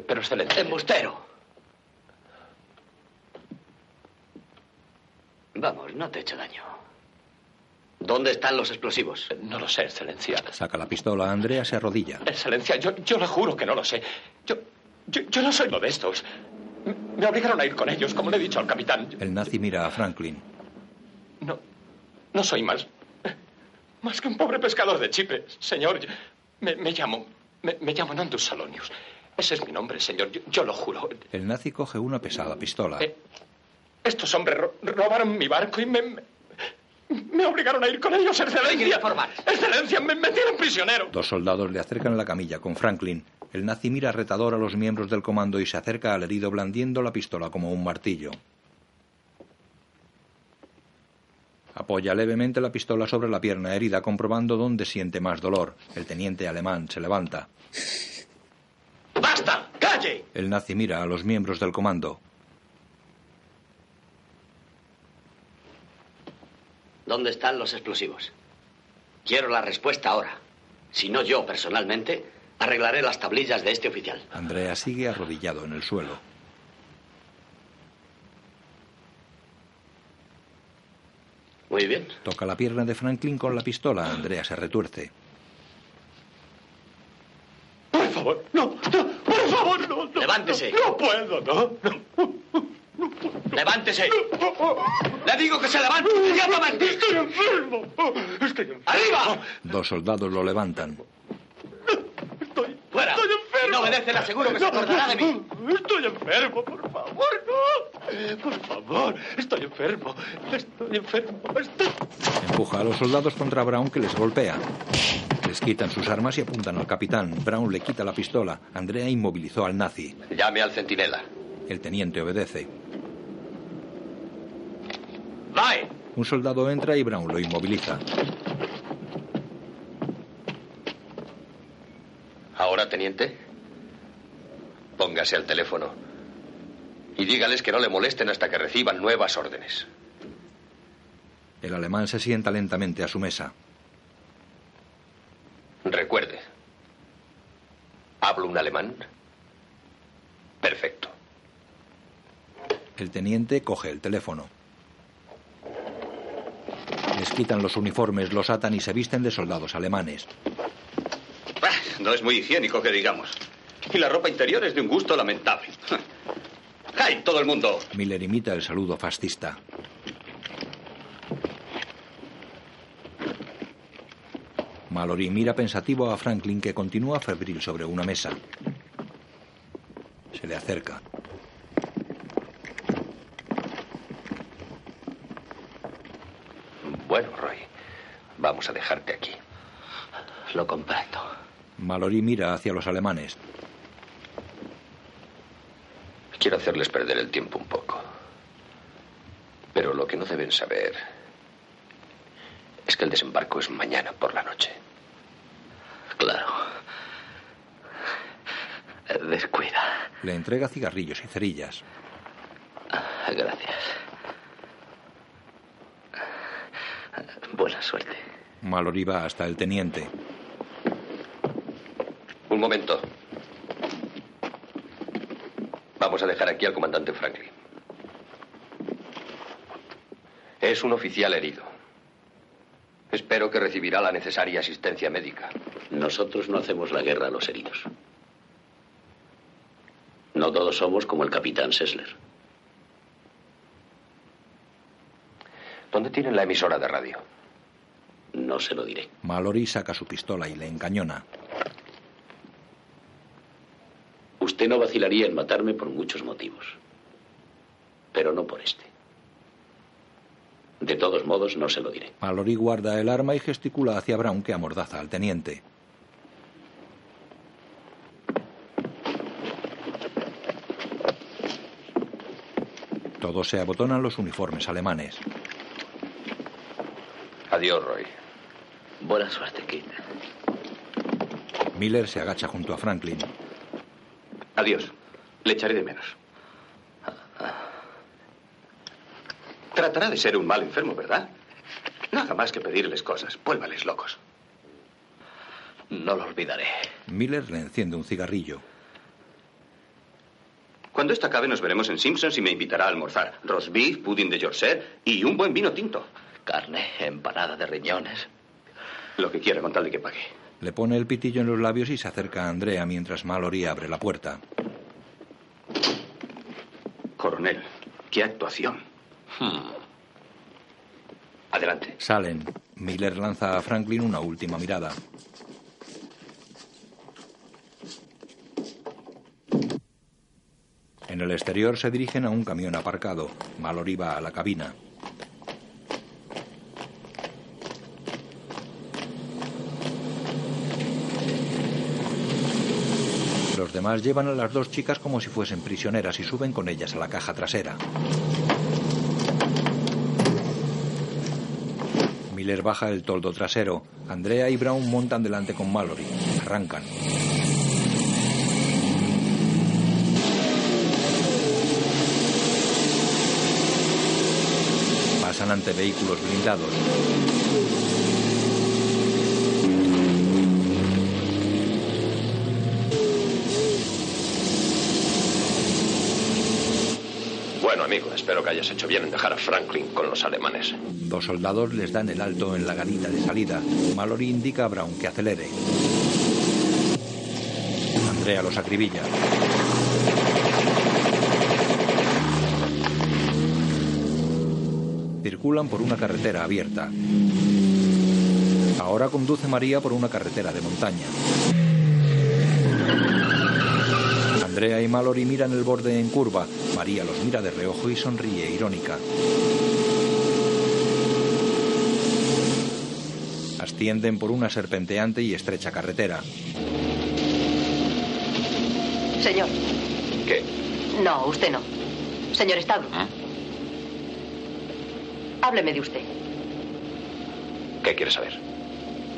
Pero, excelente. Embustero. Vamos, no te he hecho daño. ¿Dónde están los explosivos? No lo sé, excelencia. Saca la pistola. Andrea se arrodilla. Excelencia, yo, yo le juro que no lo sé. Yo, yo, yo no soy uno de estos. Me obligaron a ir con ellos, como le he dicho al capitán. El nazi mira a Franklin. No, no soy más. Más que un pobre pescador de Chipre, señor. Yo- Me, me llamo. Me, me llamo Nandus Salonius. Ese es mi nombre, señor. Yo, yo lo juro. El nazi coge una pesada pistola. Eh, Estos hombres ro- robaron mi barco y me. me- Me obligaron a ir con ellos, excelencia. Excelencia, me metieron prisionero. Dos soldados le acercan la camilla con Franklin. El nazi mira retador a los miembros del comando y se acerca al herido blandiendo la pistola como un martillo. Apoya levemente la pistola sobre la pierna herida, comprobando dónde siente más dolor. El teniente alemán se levanta. ¡Basta! ¡Calle! El nazi mira a los miembros del comando. ¿Dónde están los explosivos? Quiero la respuesta ahora. Si no, yo personalmente arreglaré las tablillas de este oficial. Andrea sigue arrodillado en el suelo. Muy bien. Toca la pierna de Franklin con la pistola. Andrea se retuerce. Por favor, no, no, por favor, no. no Levántese. No, no puedo, no. ¡Levántese! ¡Le digo que se levante inmediatamente! Estoy enfermo. Estoy enfermo. ¡Arriba! Dos soldados lo levantan. ¡Fuera! Estoy enfermo. Si no obedece, le aseguro que se acordará de mí. Estoy enfermo, por favor, no. Por favor, estoy enfermo. Estoy enfermo. Estoy... Empuja a los soldados contra Brown que les golpea. Les quitan sus armas y apuntan al capitán. Brown le quita la pistola. Andrea inmovilizó al nazi. Llame al centinela. El teniente obedece. ¡Vai! Un soldado entra y Brown lo inmoviliza. Ahora, teniente, póngase al teléfono y dígales que no le molesten hasta que reciban nuevas órdenes. El alemán se sienta lentamente a su mesa. Recuerde, ¿hablo un alemán? Perfecto. El teniente coge el teléfono. Les quitan los uniformes, los atan y se visten de soldados alemanes. No es muy higiénico, que digamos. Y la ropa interior es de un gusto lamentable. ¡Hay todo el mundo! Miller imita el saludo fascista. Mallory mira pensativo a Franklin que continúa febril sobre una mesa. Se le acerca. Bueno, Roy, vamos a dejarte aquí. Lo comprendo. Mallory mira hacia los alemanes. Quiero hacerles perder el tiempo un poco. Pero lo que no deben saber es que el desembarco es mañana por la noche. Claro. Descuida. Le entrega cigarrillos y cerillas. Gracias. Buena suerte. Mallory va hasta el teniente. Un momento. Vamos a dejar aquí al comandante Franklin. Es un oficial herido. Espero que recibirá la necesaria asistencia médica. Nosotros no hacemos la guerra a los heridos. No todos somos como el capitán Sessler. ¿Dónde tienen la emisora de radio? No se lo diré. Mallory saca su pistola y le encañona. Usted no vacilaría en matarme por muchos motivos. Pero no por este. De todos modos, no se lo diré. Mallory guarda el arma y gesticula hacia Brown que amordaza al teniente. Todos se abotonan los uniformes alemanes. Adiós, Roy. Buena suerte, Kid. Miller se agacha junto a Franklin. Adiós. Le echaré de menos. Tratará de ser un mal enfermo, ¿verdad? Nada más que pedirles cosas. Vuélvales locos. No lo olvidaré. Miller le enciende un cigarrillo. Cuando esto acabe nos veremos en Simpsons y me invitará a almorzar. Roast beef, pudding de Yorkshire y un buen vino tinto. Carne, empanada de riñones. Lo que quiera con tal de que pague. Le pone el pitillo en los labios y se acerca a Andrea mientras Mallory abre la puerta. Coronel, qué actuación. Hmm. Adelante. Salen. Miller lanza a Franklin una última mirada. En el exterior se dirigen a un camión aparcado. Mallory va a la cabina. Demás llevan a las dos chicas como si fuesen prisioneras y suben con ellas a la caja trasera. Miller baja el toldo trasero. Andrea y Brown montan delante con Mallory. Arrancan. Pasan ante vehículos blindados. Amigo, espero que hayas hecho bien en dejar a Franklin con los alemanes. Dos soldados les dan el alto en la garita de salida. Mallory indica a Brown que acelere. Andrea los acribilla. Circulan por una carretera abierta. Ahora conduce María por una carretera de montaña. Andrea y Mallory miran el borde en curva. María los mira de reojo y sonríe irónica. Ascienden por una serpenteante y estrecha carretera. Señor. ¿Qué? No, usted no. Señor Stablo. Hábleme de usted. ¿Qué quieres saber?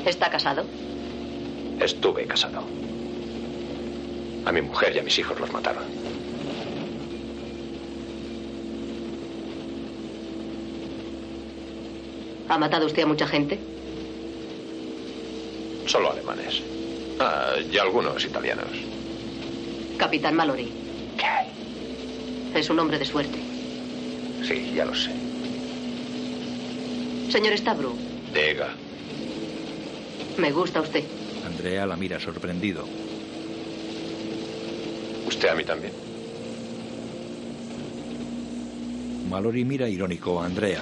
¿Está casado? Estuve casado. A mi mujer y a mis hijos los mataron. ¿Ha matado usted a mucha gente? Solo alemanes. Ah, y algunos italianos. Capitán Mallory. ¿Qué? Es un hombre de suerte. Sí, ya lo sé. Señor Stabru, Diga. me gusta usted. Andrea la mira sorprendido. ¿Usted a mí también? Mallory mira irónico a Andrea.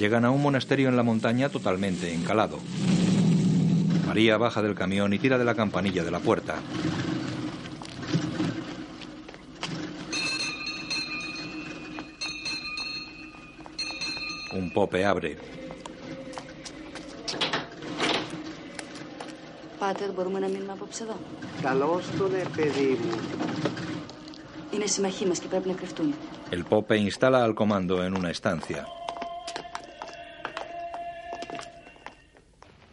Llegan a un monasterio en la montaña totalmente encalado. María baja del camión y tira de la campanilla de la puerta. Un pope abre. Πάτερ, μπορούμε να μείνουμε απόψε εδώ. Καλώς το δε, παιδί μου. Είναι συμμαχοί μας και πρέπει να κρυφτούν. El pope instala al comando en una estancia.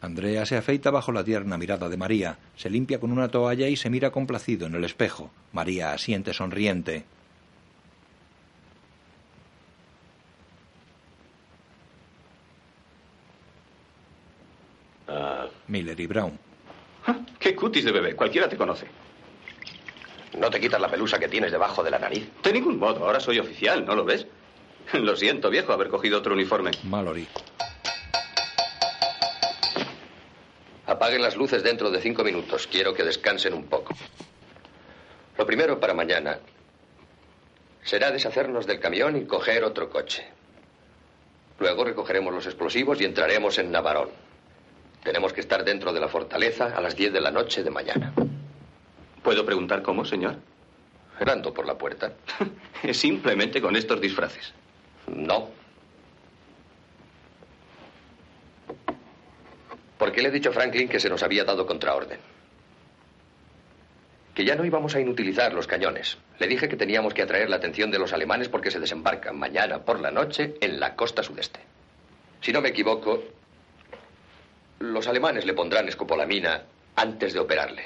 Andrea se afeita bajo la tierna mirada de María, se limpia con una toalla y se mira complacido en el espejo. María asiente sonriente. Miller y Brown. Qué cutis de bebé. Cualquiera te conoce. ¿No te quitas la pelusa que tienes debajo de la nariz? De ningún modo. Ahora soy oficial, ¿no lo ves? Lo siento, viejo, haber cogido otro uniforme. Mallory. Apaguen las luces dentro de cinco minutos. Quiero que descansen un poco. Lo primero para mañana será deshacernos del camión y coger otro coche. Luego recogeremos los explosivos y entraremos en Navarón. Tenemos que estar dentro de la fortaleza a las 10 de la noche de mañana. ¿Puedo preguntar cómo, señor? Entrando por la puerta. Simplemente con estos disfraces. No. Porque le he dicho a Franklin que se nos había dado contraorden. Que ya no íbamos a inutilizar los cañones. Le dije que teníamos que atraer la atención de los alemanes porque se desembarcan mañana por la noche en la costa sudeste. Si no me equivoco, los alemanes le pondrán escopolamina antes de operarle.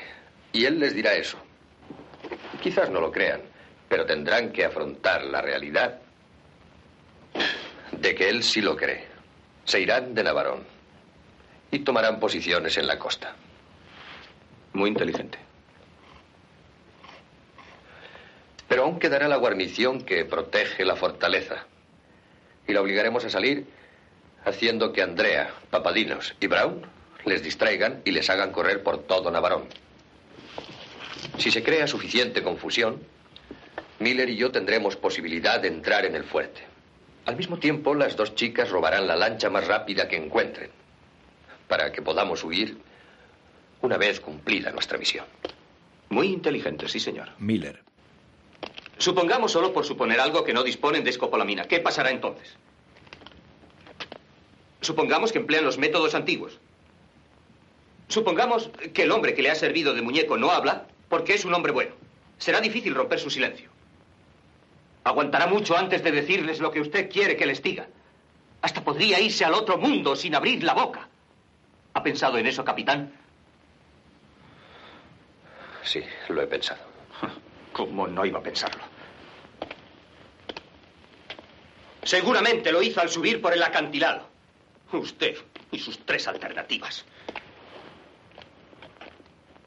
Y él les dirá eso. Quizás no lo crean, pero tendrán que afrontar la realidad de que él sí lo cree. Se irán de Navarón y tomarán posiciones en la costa. Muy inteligente. Pero aún quedará la guarnición que protege la fortaleza. Y la obligaremos a salir haciendo que Andrea, Papadinos y Brown les distraigan y les hagan correr por todo Navarón. Si se crea suficiente confusión, Miller y yo tendremos posibilidad de entrar en el fuerte. Al mismo tiempo, las dos chicas robarán la lancha más rápida que encuentren, para que podamos huir una vez cumplida nuestra misión. Muy inteligente, sí, señor. Miller. Supongamos solo por suponer algo que no disponen de escopolamina. ¿Qué pasará entonces? Supongamos que emplean los métodos antiguos. Supongamos que el hombre que le ha servido de muñeco no habla porque es un hombre bueno. Será difícil romper su silencio. Aguantará mucho antes de decirles lo que usted quiere que les diga. Hasta podría irse al otro mundo sin abrir la boca. ¿Ha pensado en eso, capitán? Sí, lo he pensado. ¿Cómo no iba a pensarlo? Seguramente lo hizo al subir por el acantilado. Usted y sus tres alternativas.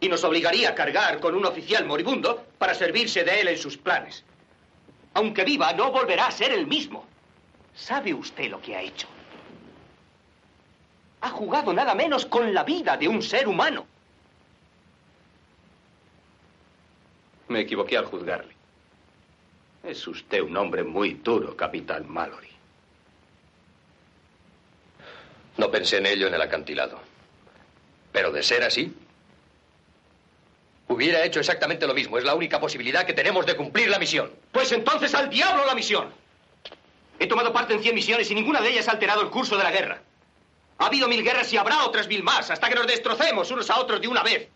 Y nos obligaría a cargar con un oficial moribundo para servirse de él en sus planes. Aunque viva, no volverá a ser el mismo. ¿Sabe usted lo que ha hecho? Ha jugado nada menos con la vida de un ser humano. Me equivoqué al juzgarle. Es usted un hombre muy duro, capitán Mallory. No pensé en ello en el acantilado. Pero de ser así, hubiera hecho exactamente lo mismo. Es la única posibilidad que tenemos de cumplir la misión. Pues entonces al diablo la misión. He tomado parte en 100 misiones y ninguna de ellas ha alterado el curso de la guerra. Ha habido mil guerras y habrá otras mil más, hasta que nos destrocemos unos a otros de una vez.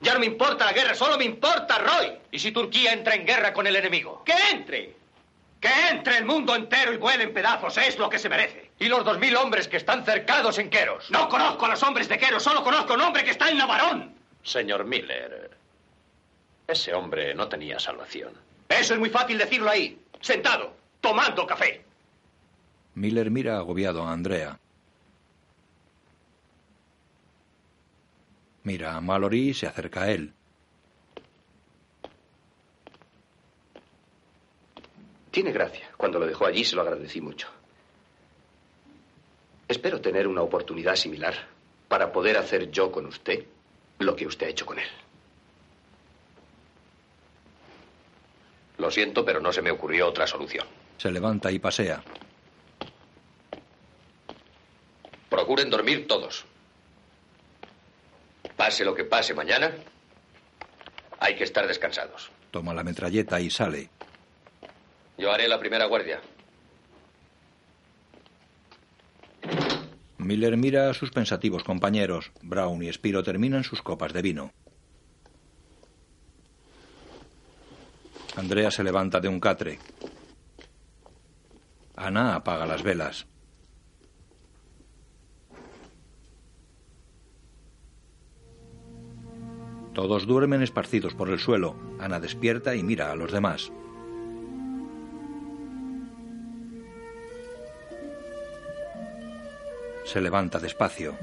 Ya no me importa la guerra, solo me importa Roy. ¿Y si Turquía entra en guerra con el enemigo? ¡Que entre! ¡Que entre el mundo entero y vuele en pedazos! Es lo que se merece. ¿Y los dos mil hombres que están cercados en Queros? No conozco a los hombres de Queros, solo conozco a un hombre que está en Navarón. Señor Miller, ese hombre no tenía salvación. Eso es muy fácil decirlo ahí, sentado, tomando café. Miller mira agobiado a Andrea. Mira a Mallory y se acerca a él. Tiene gracia. Cuando lo dejó allí se lo agradecí mucho. Espero tener una oportunidad similar para poder hacer yo con usted lo que usted ha hecho con él. Lo siento, pero no se me ocurrió otra solución. Se levanta y pasea. Procuren dormir todos. Pase lo que pase mañana, hay que estar descansados. Toma la metralleta y sale. Yo haré la primera guardia. Miller mira a sus pensativos compañeros. Brown y Spiro terminan sus copas de vino. Andrea se levanta de un catre. Ana apaga las velas. Todos duermen esparcidos por el suelo. Ana despierta y mira a los demás. Se levanta despacio.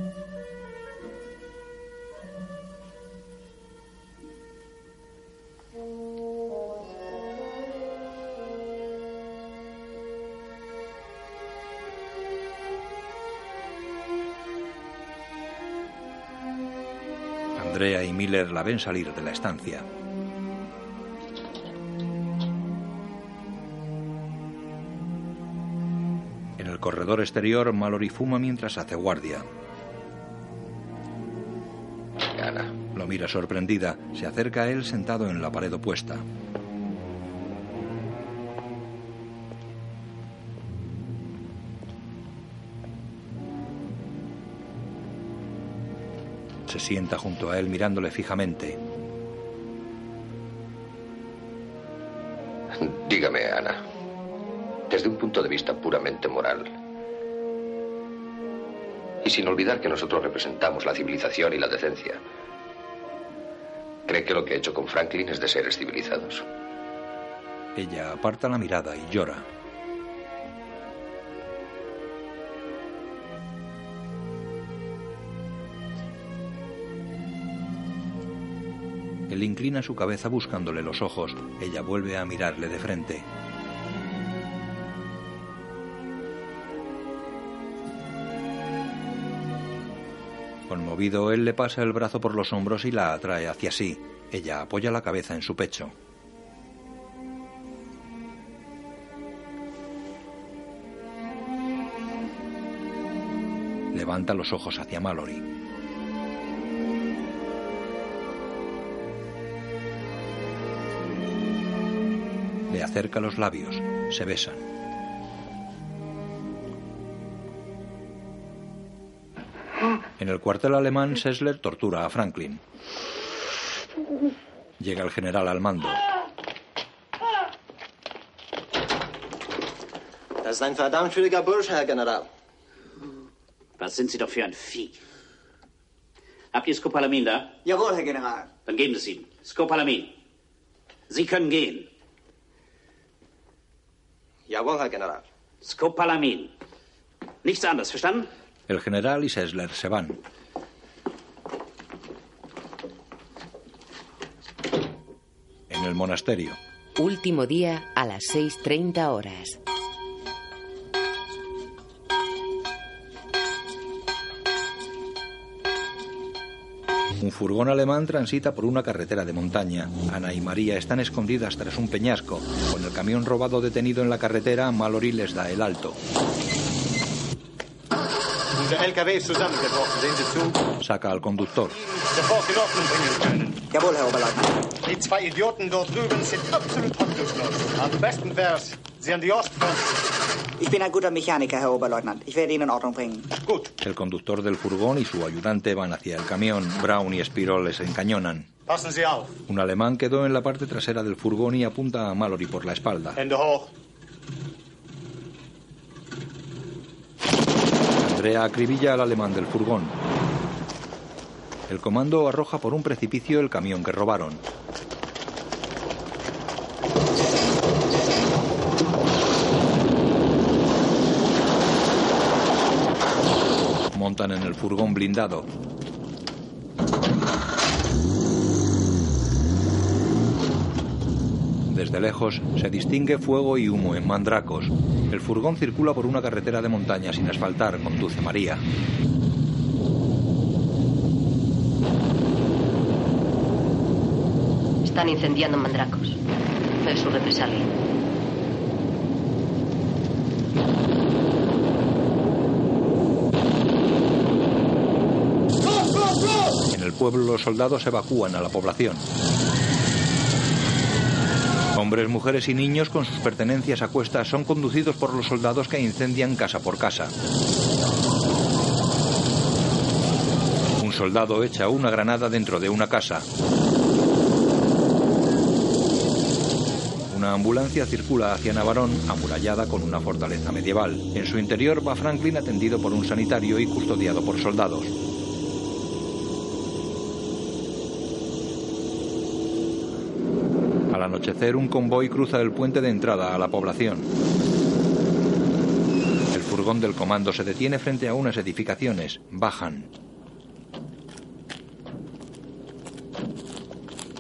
Andrea y Miller la ven salir de la estancia. Corredor exterior, Mallory fuma mientras hace guardia. Lo mira sorprendida. Se acerca a él sentado en la pared opuesta. Se sienta junto a él mirándole fijamente. Dígame, Ana, desde un punto de vista puramente moral, y sin olvidar que nosotros representamos la civilización y la decencia, ¿cree que lo que he hecho con Franklin es de seres civilizados? Ella aparta la mirada y llora. Él inclina su cabeza buscándole los ojos. Ella vuelve a mirarle de frente. Conmovido, él le pasa el brazo por los hombros y la atrae hacia sí. Ella apoya la cabeza en su pecho. Levanta los ojos hacia Mallory. Le acerca los labios. Se besan. En el cuartel alemán, Sessler tortura a Franklin. Llega el general al mando. Das ist ein verdammt schwieriger Bursch, Herr General. Was sind Sie doch für ein Vieh? Habt ihr Skopalamin da? Jawohl, Herr General. Dann geben Sie es ihm. Skopalamin. Sie können gehen. Jawohl, Herr General. Skopalamin. Nichts anderes, verstanden? El general y Sessler se van. En el monasterio. Último día a las 6.30 horas. Un furgón alemán transita por una carretera de montaña. Ana y María están escondidas tras un peñasco. Con el camión robado detenido en la carretera, Mallory les da el alto. Unser LKW ist zusammengebrochen. Sehen Sie zu. Saca al conductor. Jawohl, Herr Oberleutnant. Die zwei Idioten dort drüben sind absolut hoffnungslos. Am besten wär's, Sie an die Ostfront. Ich bin ein guter Mechaniker, Herr Oberleutnant. Ich werde ihn in Ordnung bringen. El conductor del furgón y su ayudante van hacia el camión. Brown y Spiro les encañonan. Passen Sie auf. Un alemán quedó en la parte trasera del furgón y apunta a Mallory por la espalda. Hände hoch. Andrea acribilla al alemán del furgón. El comando arroja por un precipicio el camión que robaron. Montan en el furgón blindado. Desde lejos se distingue fuego y humo en Mandracos. El furgón circula por una carretera de montaña sin asfaltar, conduce María. Están incendiando Mandracos. Es su represalia. En el pueblo los soldados evacúan a la población. Hombres, mujeres y niños con sus pertenencias a cuestas son conducidos por los soldados que incendian casa por casa. Un soldado echa una granada dentro de una casa. Una ambulancia circula hacia Navarón, amurallada con una fortaleza medieval. En su interior va Franklin atendido por un sanitario y custodiado por soldados. Anochecer, un convoy cruza el puente de entrada a la población. El furgón del comando se detiene frente a unas edificaciones. Bajan.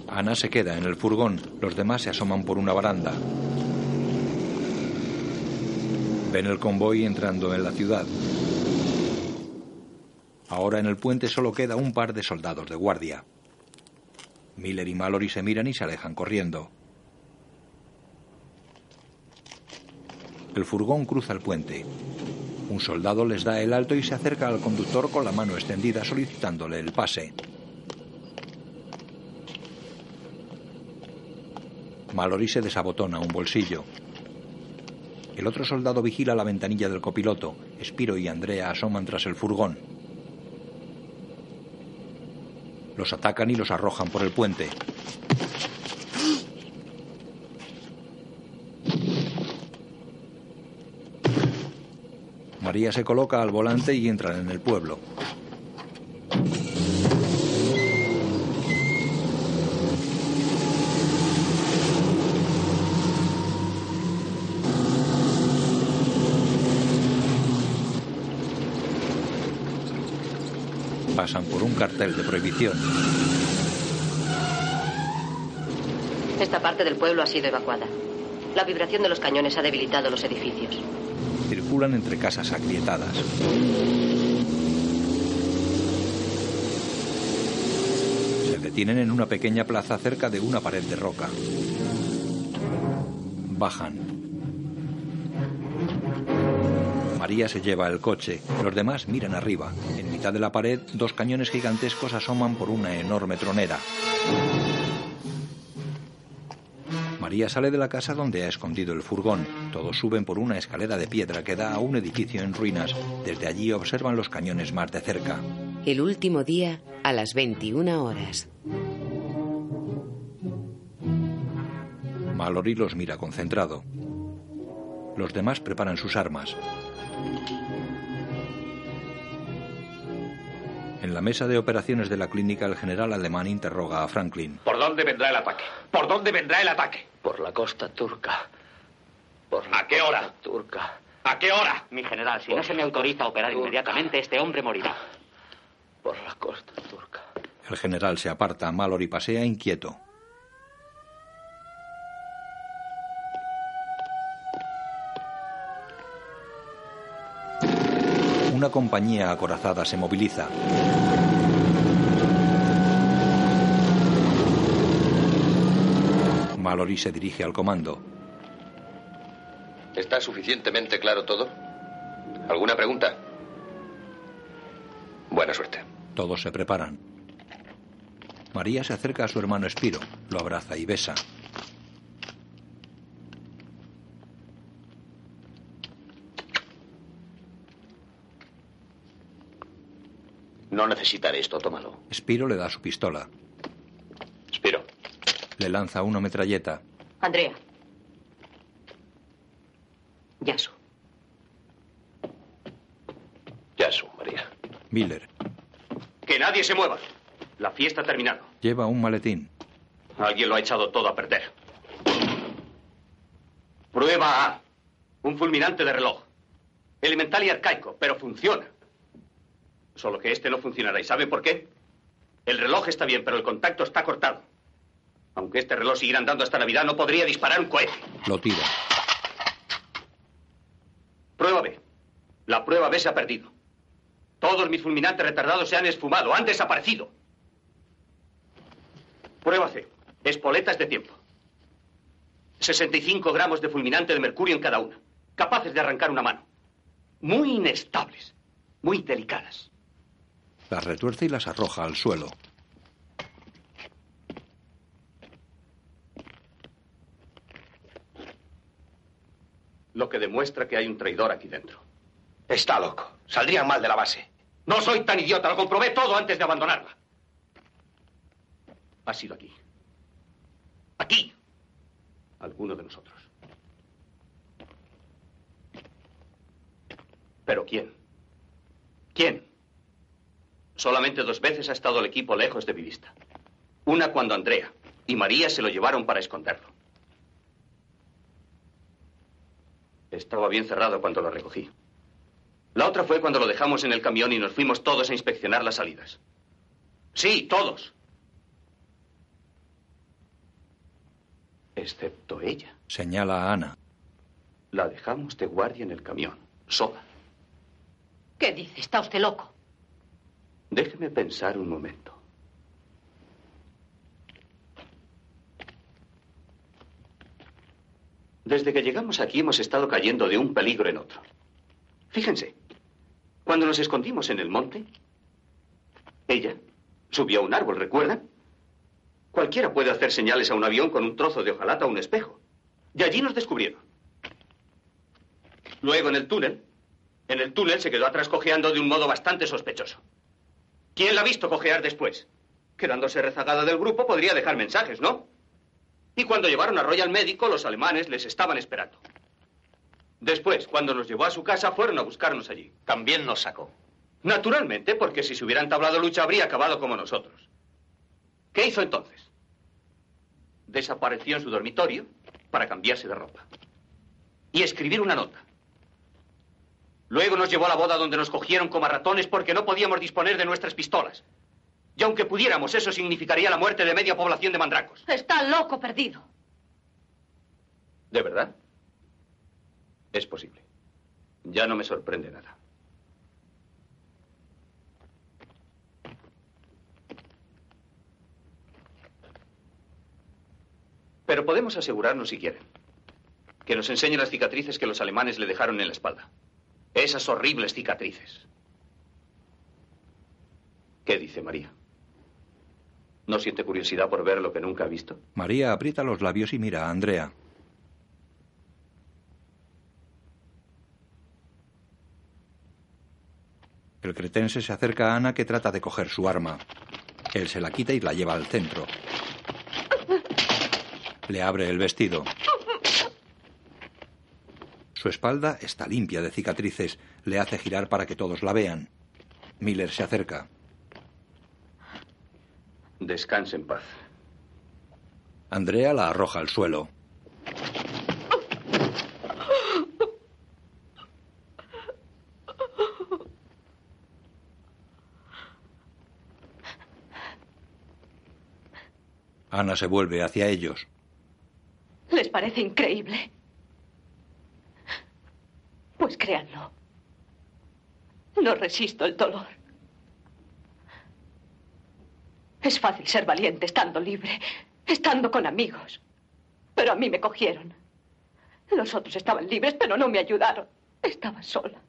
Ana se queda en el furgón. Los demás se asoman por una baranda. Ven el convoy entrando en la ciudad. Ahora en el puente solo queda un par de soldados de guardia. Miller y Mallory se miran y se alejan corriendo. El furgón cruza el puente. Un soldado les da el alto y se acerca al conductor con la mano extendida solicitándole el pase. Mallory se desabotona un bolsillo. El otro soldado vigila la ventanilla del copiloto. Spiro y Andrea asoman tras el furgón. Los atacan y los arrojan por el puente. María se coloca al volante y entran en el pueblo. Pasan por un cartel de prohibición. Esta parte del pueblo ha sido evacuada. La vibración de los cañones ha debilitado los edificios. Circulan entre casas agrietadas. Se detienen en una pequeña plaza cerca de una pared de roca. Bajan. María se lleva el coche. Los demás miran arriba. En mitad de la pared, dos cañones gigantescos asoman por una enorme tronera. María sale de la casa donde ha escondido el furgón. Todos suben por una escalera de piedra que da a un edificio en ruinas. Desde allí observan los cañones más de cerca. El último día a las 21 horas. Mallory los mira concentrado. Los demás preparan sus armas. En la mesa de operaciones de la clínica, el general alemán interroga a Franklin. ¿Por dónde vendrá el ataque? ¿Por dónde vendrá el ataque? Por la costa turca. Por la ¿A qué hora? turca. ¿A qué hora? Mi general, si no se me autoriza a operar inmediatamente, este hombre morirá. Por la costa turca. El general se aparta. Mallory pasea inquieto. Una compañía acorazada se moviliza. Mallory se dirige al comando. ¿Está suficientemente claro todo? ¿Alguna pregunta? Buena suerte. Todos se preparan. María se acerca a su hermano Espiro, lo abraza y besa. No necesitaré esto, tómalo. Spiro le da su pistola. Spiro. Le lanza una metralleta. Andrea. Yasu. Yasu, María. Miller. Que nadie se mueva. La fiesta ha terminado. Lleva un maletín. Alguien lo ha echado todo a perder. Prueba A. Un fulminante de reloj. Elemental y arcaico, pero funciona. Solo que este no funcionará. ¿Y sabe por qué? El reloj está bien, pero el contacto está cortado. Aunque este reloj siguiera andando hasta Navidad, no podría disparar un cohete. Lo tira. Prueba B. La prueba B se ha perdido. Todos mis fulminantes retardados se han esfumado, han desaparecido. Prueba C. Espoletas de tiempo. 65 gramos de fulminante de mercurio en cada una, capaces de arrancar una mano. Muy inestables, muy delicadas. Las retuerce y las arroja al suelo. Lo que demuestra que hay un traidor aquí dentro. Está loco. Saldrían mal de la base. No soy tan idiota, lo comprobé todo antes de abandonarla. Ha sido aquí. Aquí. Alguno de nosotros. ¿Pero quién? ¿Quién? Solamente dos veces ha estado el equipo lejos de mi vista. Una cuando Andrea y María se lo llevaron para esconderlo. Estaba bien cerrado cuando lo recogí. La otra fue cuando lo dejamos en el camión y nos fuimos todos a inspeccionar las salidas. Sí, todos. Excepto ella. Señala a Ana. La dejamos de guardia en el camión, sola. ¿Qué dice? ¿Está usted loco? Déjeme pensar un momento. Desde que llegamos aquí hemos estado cayendo de un peligro en otro. Fíjense, cuando nos escondimos en el monte, ella subió a un árbol, ¿recuerdan? Cualquiera puede hacer señales a un avión con un trozo de hojalata o un espejo. Y allí nos descubrieron. Luego en el túnel, en el túnel se quedó atrás cojeando de un modo bastante sospechoso. ¿Quién la ha visto cojear después? Quedándose rezagada del grupo podría dejar mensajes, ¿no? Y cuando llevaron a Roy al médico, los alemanes les estaban esperando. Después, cuando nos llevó a su casa, fueron a buscarnos allí. También nos sacó. Naturalmente, porque si se hubieran tablado lucha habría acabado como nosotros. ¿Qué hizo entonces? Desapareció en su dormitorio para cambiarse de ropa. Y escribir una nota. Luego nos llevó a la boda donde nos cogieron como ratones porque no podíamos disponer de nuestras pistolas. Y aunque pudiéramos, eso significaría la muerte de media población de mandracos. Está loco perdido. ¿De verdad? Es posible. Ya no me sorprende nada. Pero podemos asegurarnos, si quieren, que nos enseñe las cicatrices que los alemanes le dejaron en la espalda. Esas horribles cicatrices. ¿Qué dice María? ¿No siente curiosidad por ver lo que nunca ha visto? María aprieta los labios y mira a Andrea. El cretense se acerca a Ana que trata de coger su arma. Él se la quita y la lleva al centro. Le abre el vestido. Su espalda está limpia de cicatrices. Le hace girar para que todos la vean. Miller se acerca. Descanse en paz. Andrea la arroja al suelo. Ana se vuelve hacia ellos. ¿Les parece increíble? Pues créanlo. No resisto el dolor. Es fácil ser valiente estando libre, estando con amigos. Pero a mí me cogieron. Los otros estaban libres, pero no me ayudaron. Estaba sola.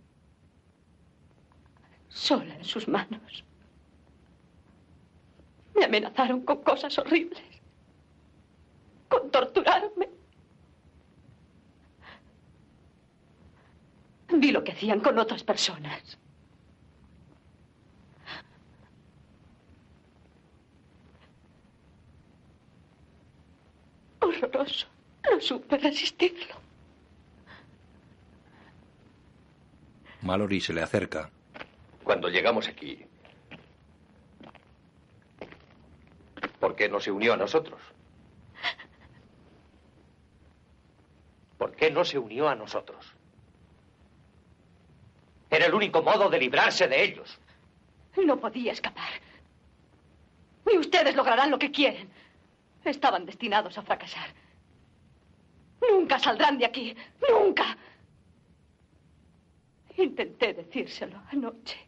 Sola en sus manos. Me amenazaron con cosas horribles. Con torturarme. Vi lo que hacían con otras personas. Horroroso. No supe resistirlo. Mallory se le acerca. Cuando llegamos aquí, ¿por qué no se unió a nosotros? ¿Por qué no se unió a nosotros? Era el único modo de librarse de ellos. No podía escapar. Y ustedes lograrán lo que quieren. Estaban destinados a fracasar. Nunca saldrán de aquí. Nunca. Intenté decírselo anoche.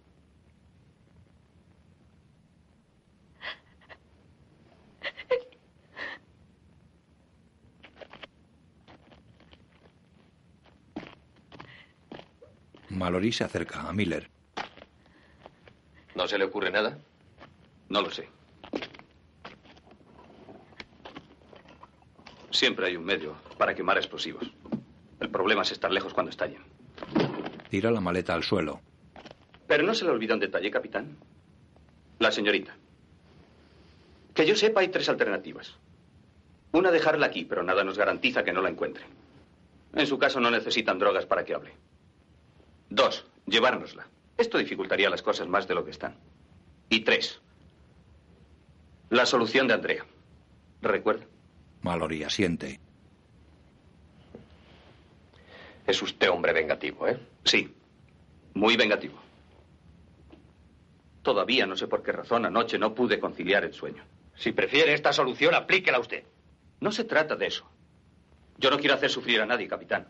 Mallory se acerca a Miller. ¿No se le ocurre nada? No lo sé. Siempre hay un medio para quemar explosivos. El problema es estar lejos cuando estallen. Tira la maleta al suelo. Pero no se le olvida un detalle, capitán. La señorita. Que yo sepa, hay tres alternativas. Una, dejarla aquí, pero nada nos garantiza que no la encuentren. En su caso, no necesitan drogas para que hable. Dos, llevárnosla. Esto dificultaría las cosas más de lo que están. Y tres, la solución de Andrea. ¿Recuerda? Mallory asiente. Es usted hombre vengativo, ¿eh? Sí, muy vengativo. Todavía no sé por qué razón anoche no pude conciliar el sueño. Si prefiere esta solución, aplíquela usted. No se trata de eso. Yo no quiero hacer sufrir a nadie, capitán.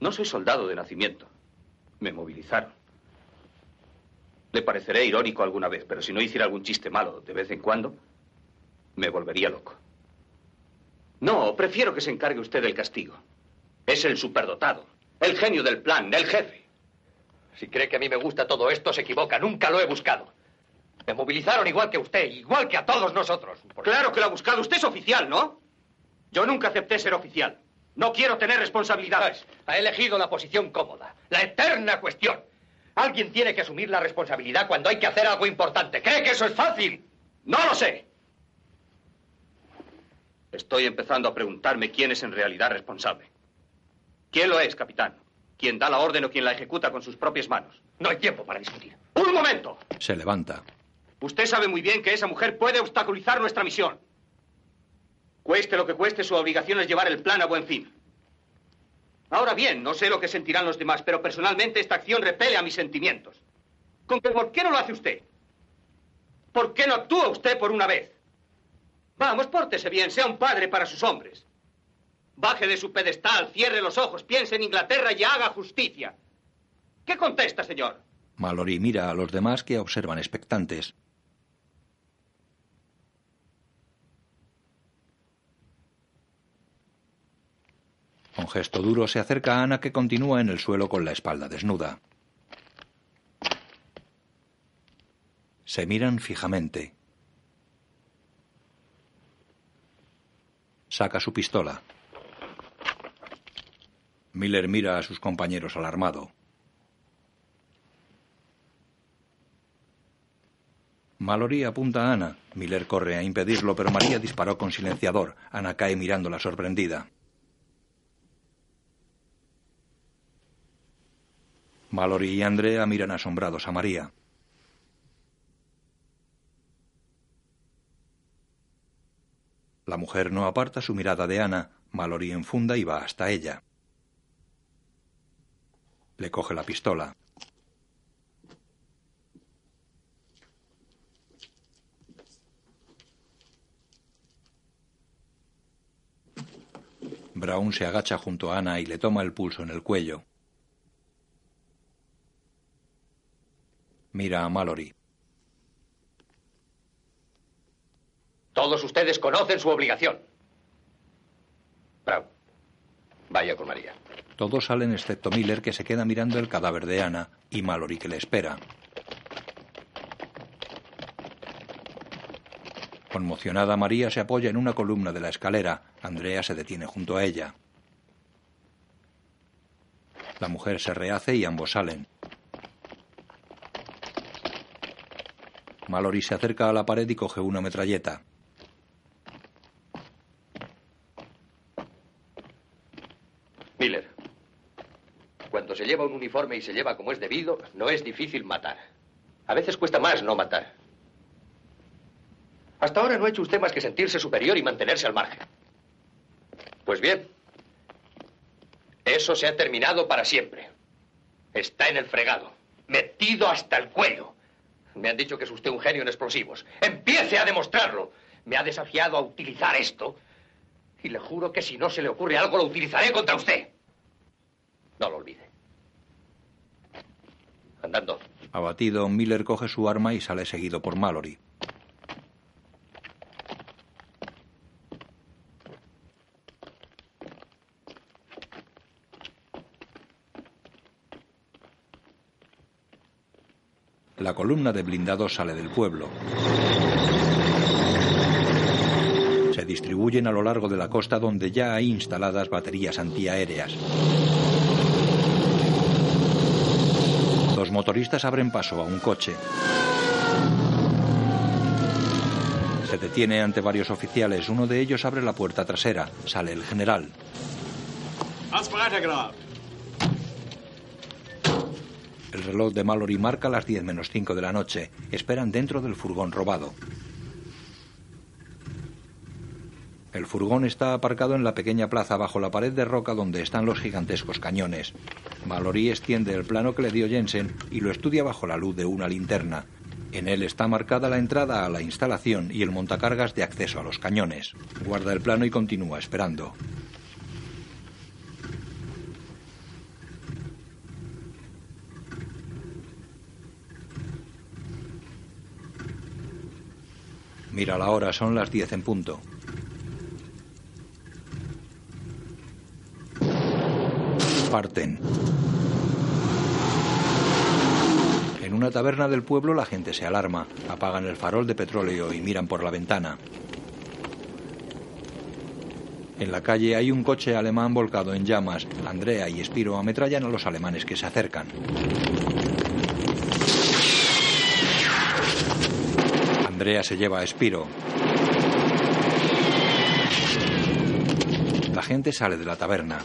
No soy soldado de nacimiento. Me movilizaron. Le pareceré irónico alguna vez, pero si no hiciera algún chiste malo de vez en cuando, me volvería loco. No, prefiero que se encargue usted del castigo. Es el superdotado, el genio del plan, el jefe. Si cree que a mí me gusta todo esto, se equivoca. Nunca lo he buscado. Me movilizaron igual que usted, igual que a todos nosotros. Claro que lo ha buscado. Usted es oficial, ¿no? Yo nunca acepté ser oficial. No quiero tener responsabilidades. Ha elegido la posición cómoda, la eterna cuestión. Alguien tiene que asumir la responsabilidad cuando hay que hacer algo importante. ¿Cree que eso es fácil? No lo sé. Estoy empezando a preguntarme quién es en realidad responsable. ¿Quién lo es, capitán? ¿Quién da la orden o quién la ejecuta con sus propias manos? No hay tiempo para discutir. ¡Un momento! Se levanta. Usted sabe muy bien que esa mujer puede obstaculizar nuestra misión. Cueste lo que cueste, su obligación es llevar el plan a buen fin. Ahora bien, no sé lo que sentirán los demás, pero personalmente esta acción repele a mis sentimientos. ¿Con que por qué no lo hace usted? ¿Por qué no actúa usted por una vez? Vamos, pórtese bien, sea un padre para sus hombres. Baje de su pedestal, cierre los ojos, piense en Inglaterra y haga justicia. ¿Qué contesta, señor? Mallory mira a los demás que observan expectantes. Con gesto duro se acerca a Ana que continúa en el suelo con la espalda desnuda. Se miran fijamente. Saca su pistola. Miller mira a sus compañeros alarmado. Mallory apunta a Ana. Miller corre a impedirlo, pero María disparó con silenciador. Ana cae mirándola sorprendida. Mallory y Andrea miran asombrados a María. La mujer no aparta su mirada de Ana. Mallory enfunda y va hasta ella. Le coge la pistola. Brown se agacha junto a Ana y le toma el pulso en el cuello. Mira a Mallory. Todos ustedes conocen su obligación. Brown, vaya con María. Todos salen excepto Miller que se queda mirando el cadáver de Ana y Mallory que le espera. Conmocionada, María se apoya en una columna de la escalera. Andrea se detiene junto a ella. La mujer se rehace y ambos salen. Mallory se acerca a la pared y coge una metralleta. Miller, cuando se lleva un uniforme y se lleva como es debido, no es difícil matar. A veces cuesta más no matar. Hasta ahora no ha hecho usted más que sentirse superior y mantenerse al margen. Pues bien, eso se ha terminado para siempre. Está en el fregado, metido hasta el cuello. Me han dicho que es usted un genio en explosivos. Empiece a demostrarlo. Me ha desafiado a utilizar esto. Y le juro que si no se le ocurre algo, lo utilizaré contra usted. No lo olvide. Andando. Abatido, Miller coge su arma y sale seguido por Mallory. Columna de blindados sale del pueblo. Se distribuyen a lo largo de la costa donde ya hay instaladas baterías antiaéreas. Los motoristas abren paso a un coche. Se detiene ante varios oficiales. Uno de ellos abre la puerta trasera. Sale el general. El reloj de Mallory marca las 10 menos 5 de la noche. Esperan dentro del furgón robado. El furgón está aparcado en la pequeña plaza bajo la pared de roca donde están los gigantescos cañones. Mallory extiende el plano que le dio Jensen y lo estudia bajo la luz de una linterna. En él está marcada la entrada a la instalación y el montacargas de acceso a los cañones. Guarda el plano y continúa esperando. Mira la hora, son las 10 en punto. Parten. En una taberna del pueblo la gente se alarma, apagan el farol de petróleo y miran por la ventana. En la calle hay un coche alemán volcado en llamas. Andrea y Spiro ametrallan a los alemanes que se acercan. Andrea se lleva a Spiro. La gente sale de la taberna.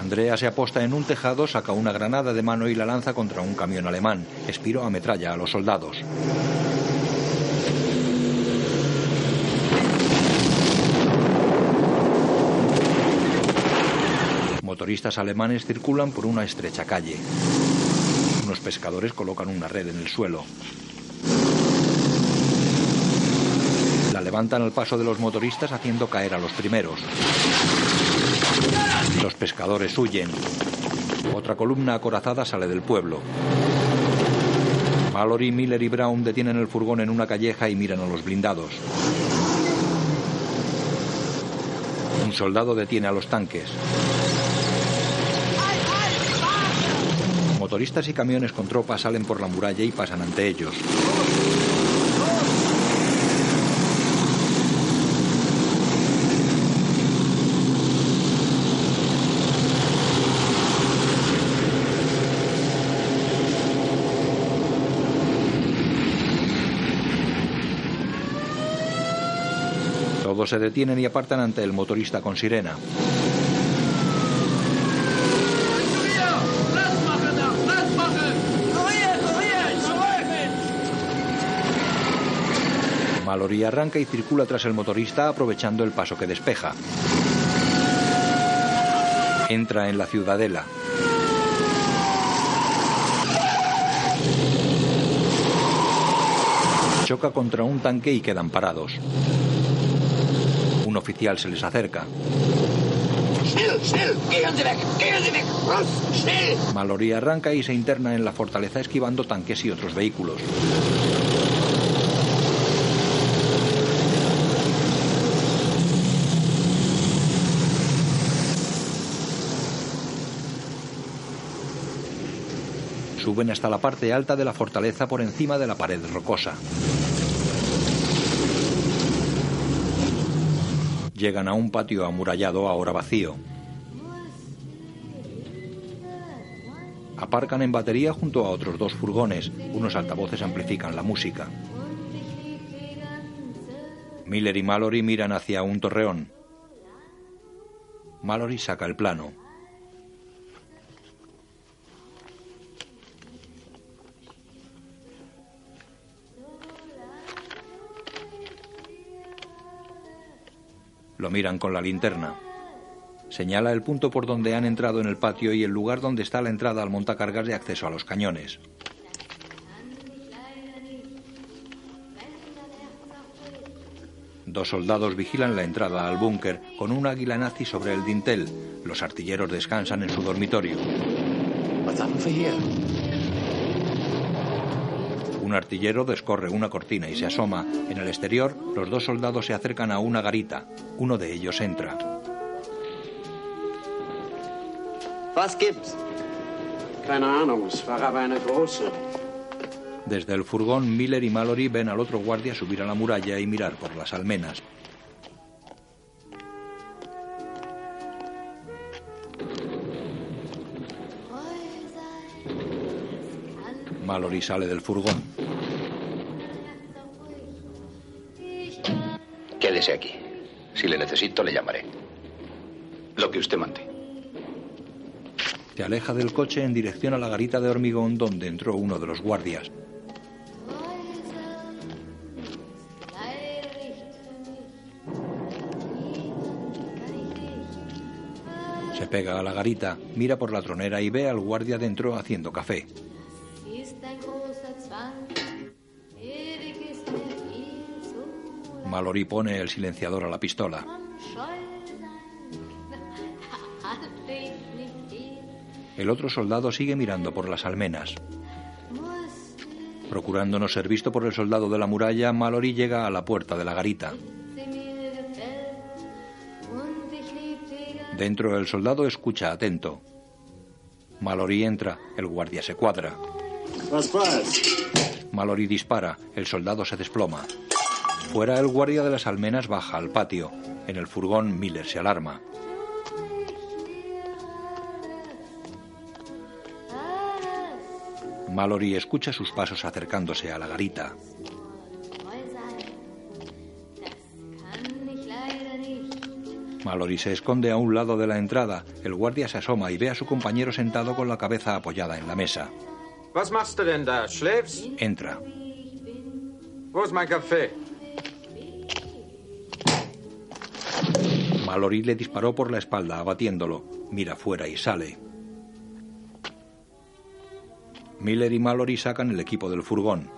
Andrea se aposta en un tejado, saca una granada de mano y la lanza contra un camión alemán. Spiro ametralla a los soldados. Motoristas alemanes circulan por una estrecha calle. Pescadores colocan una red en el suelo. La levantan al paso de los motoristas haciendo caer a los primeros. Los pescadores huyen. Otra columna acorazada sale del pueblo. Mallory, Miller y Brown detienen el furgón en una calleja y miran a los blindados. Un soldado detiene a los tanques. Motoristas y camiones con tropas salen por la muralla y pasan ante ellos. Todos se detienen y apartan ante el motorista con sirena. Mallory arranca y circula tras el motorista aprovechando el paso que despeja. Entra en la ciudadela. Choca contra un tanque y quedan parados. Un oficial se les acerca. Mallory arranca y se interna en la fortaleza esquivando tanques y otros vehículos. Suben hasta la parte alta de la fortaleza por encima de la pared rocosa. Llegan a un patio amurallado ahora vacío. Aparcan en batería junto a otros dos furgones. Unos altavoces amplifican la música. Miller y Mallory miran hacia un torreón. Mallory saca el plano. Lo miran con la linterna. Señala el punto por donde han entrado en el patio y el lugar donde está la entrada al montacargas de acceso a los cañones. Dos soldados vigilan la entrada al búnker con un águila nazi sobre el dintel. Los artilleros descansan en su dormitorio. Un artillero descorre una cortina y se asoma. En el exterior, los dos soldados se acercan a una garita. Uno de ellos entra. Was gibt's? Keine Ahnung, es war aber eine große. Desde el furgón, Miller y Mallory ven al otro guardia subir a la muralla y mirar por las almenas. Mallory sale del furgón. Quédese aquí. Si le necesito, le llamaré. Lo que usted mande. Se aleja del coche en dirección a la garita de hormigón donde entró uno de los guardias. Se pega a la garita, mira por la tronera y ve al guardia dentro haciendo café. Mallory pone el silenciador a la pistola. El otro soldado sigue mirando por las almenas. Procurando no ser visto por el soldado de la muralla, Mallory llega a la puerta de la garita. Dentro el soldado escucha atento. Mallory entra, el guardia se cuadra. Mallory dispara, el soldado se desploma. Fuera el guardia de las almenas baja al patio. En el furgón Miller se alarma. Mallory escucha sus pasos acercándose a la garita. Mallory se esconde a un lado de la entrada. El guardia se asoma y ve a su compañero sentado con la cabeza apoyada en la mesa. Was machst du denn da? Schläfst? Entra. Wo ist mein Kaffee? Mallory le disparó por la espalda, abatiéndolo. Mira fuera y sale. Miller y Mallory sacan el equipo del furgón.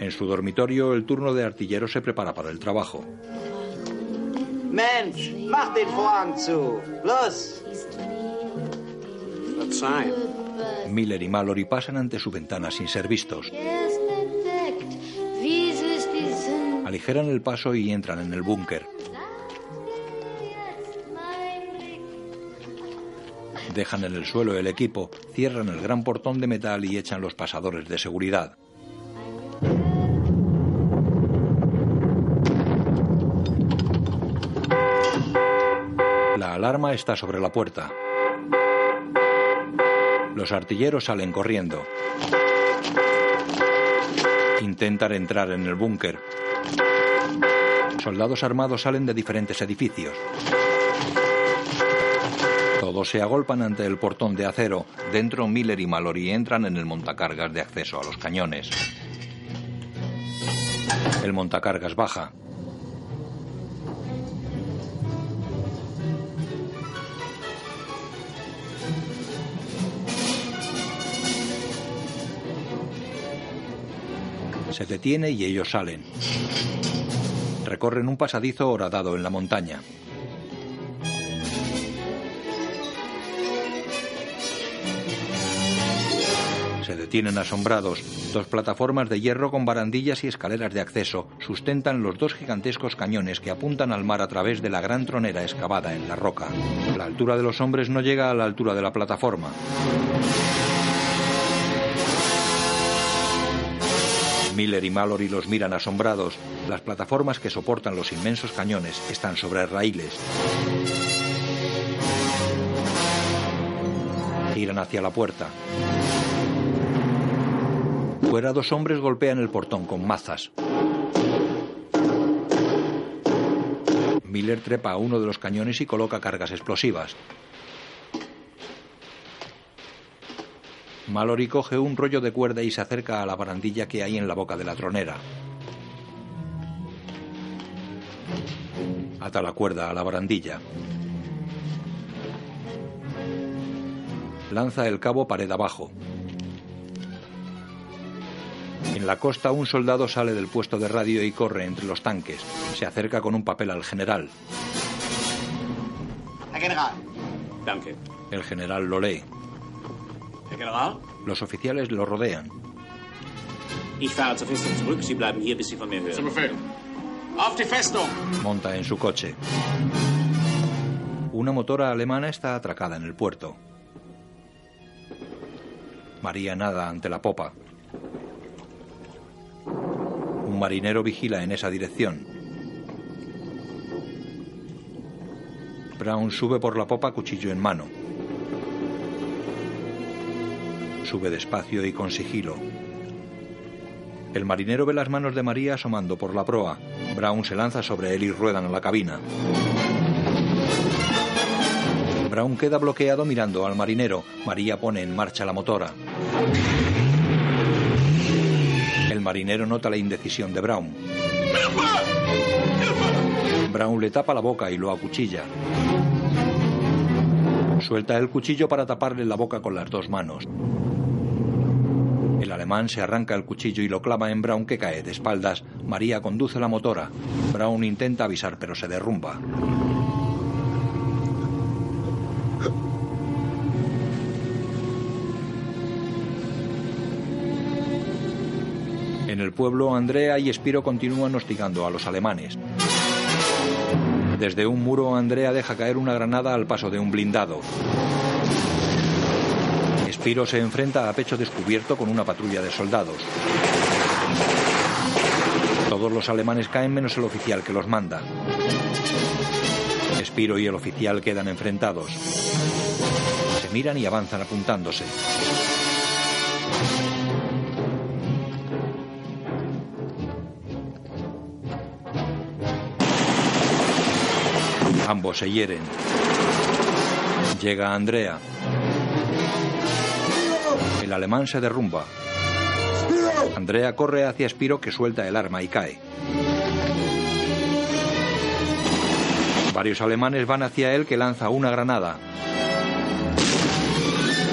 En su dormitorio, el turno de artillero se prepara para el trabajo. Mensch, mach den Vorhang zu. Los! Miller y Mallory pasan ante su ventana sin ser vistos. Aligeran el paso y entran en el búnker. Dejan en el suelo el equipo, cierran el gran portón de metal y echan los pasadores de seguridad. La alarma está sobre la puerta. Los artilleros salen corriendo. Intentan entrar en el búnker. Soldados armados salen de diferentes edificios. Todos se agolpan ante el portón de acero. Dentro Miller y Mallory entran en el montacargas de acceso a los cañones. El montacargas baja. Se detiene y ellos salen. Recorren un pasadizo horadado en la montaña. Se detienen asombrados. Dos plataformas de hierro con barandillas y escaleras de acceso sustentan los dos gigantescos cañones que apuntan al mar a través de la gran tronera excavada en la roca. La altura de los hombres no llega a la altura de la plataforma. Miller y Mallory los miran asombrados. Las plataformas que soportan los inmensos cañones están sobre raíles. Giran hacia la puerta. Fuera dos hombres golpean el portón con mazas. Miller trepa a uno de los cañones y coloca cargas explosivas. Mallory coge un rollo de cuerda y se acerca a la barandilla que hay en la boca de la tronera. Ata la cuerda a la barandilla. Lanza el cabo pared abajo. En la costa un soldado sale del puesto de radio y corre entre los tanques. Se acerca con un papel al general. El general lo lee. Los oficiales lo rodean. Ich fahre zur Festung zurück. Sie bleiben hier, bis Sie von mir hören. Zum Befehl. Auf die Festung! Monta en su coche. Una motora alemana está atracada en el puerto. María nada ante la popa. Un marinero vigila en esa dirección. Brown sube por la popa cuchillo en mano. Sube despacio y con sigilo. El marinero ve las manos de María asomando por la proa. Brown se lanza sobre él y ruedan a la cabina. Brown queda bloqueado mirando al marinero. María pone en marcha la motora. El marinero nota la indecisión de Brown. Brown le tapa la boca y lo acuchilla. Suelta el cuchillo para taparle la boca con las dos manos. El alemán se arranca el cuchillo y lo clava en Brown que cae de espaldas. María conduce la motora. Brown intenta avisar pero se derrumba. En el pueblo, Andrea y Espiro continúan hostigando a los alemanes. Desde un muro, Andrea deja caer una granada al paso de un blindado. Espiro se enfrenta a pecho descubierto con una patrulla de soldados. Todos los alemanes caen menos el oficial que los manda. Espiro y el oficial quedan enfrentados. Se miran y avanzan apuntándose. Ambos se hieren. Llega Andrea. El alemán se derrumba. Andrea corre hacia Spiro que suelta el arma y cae. Varios alemanes van hacia él que lanza una granada.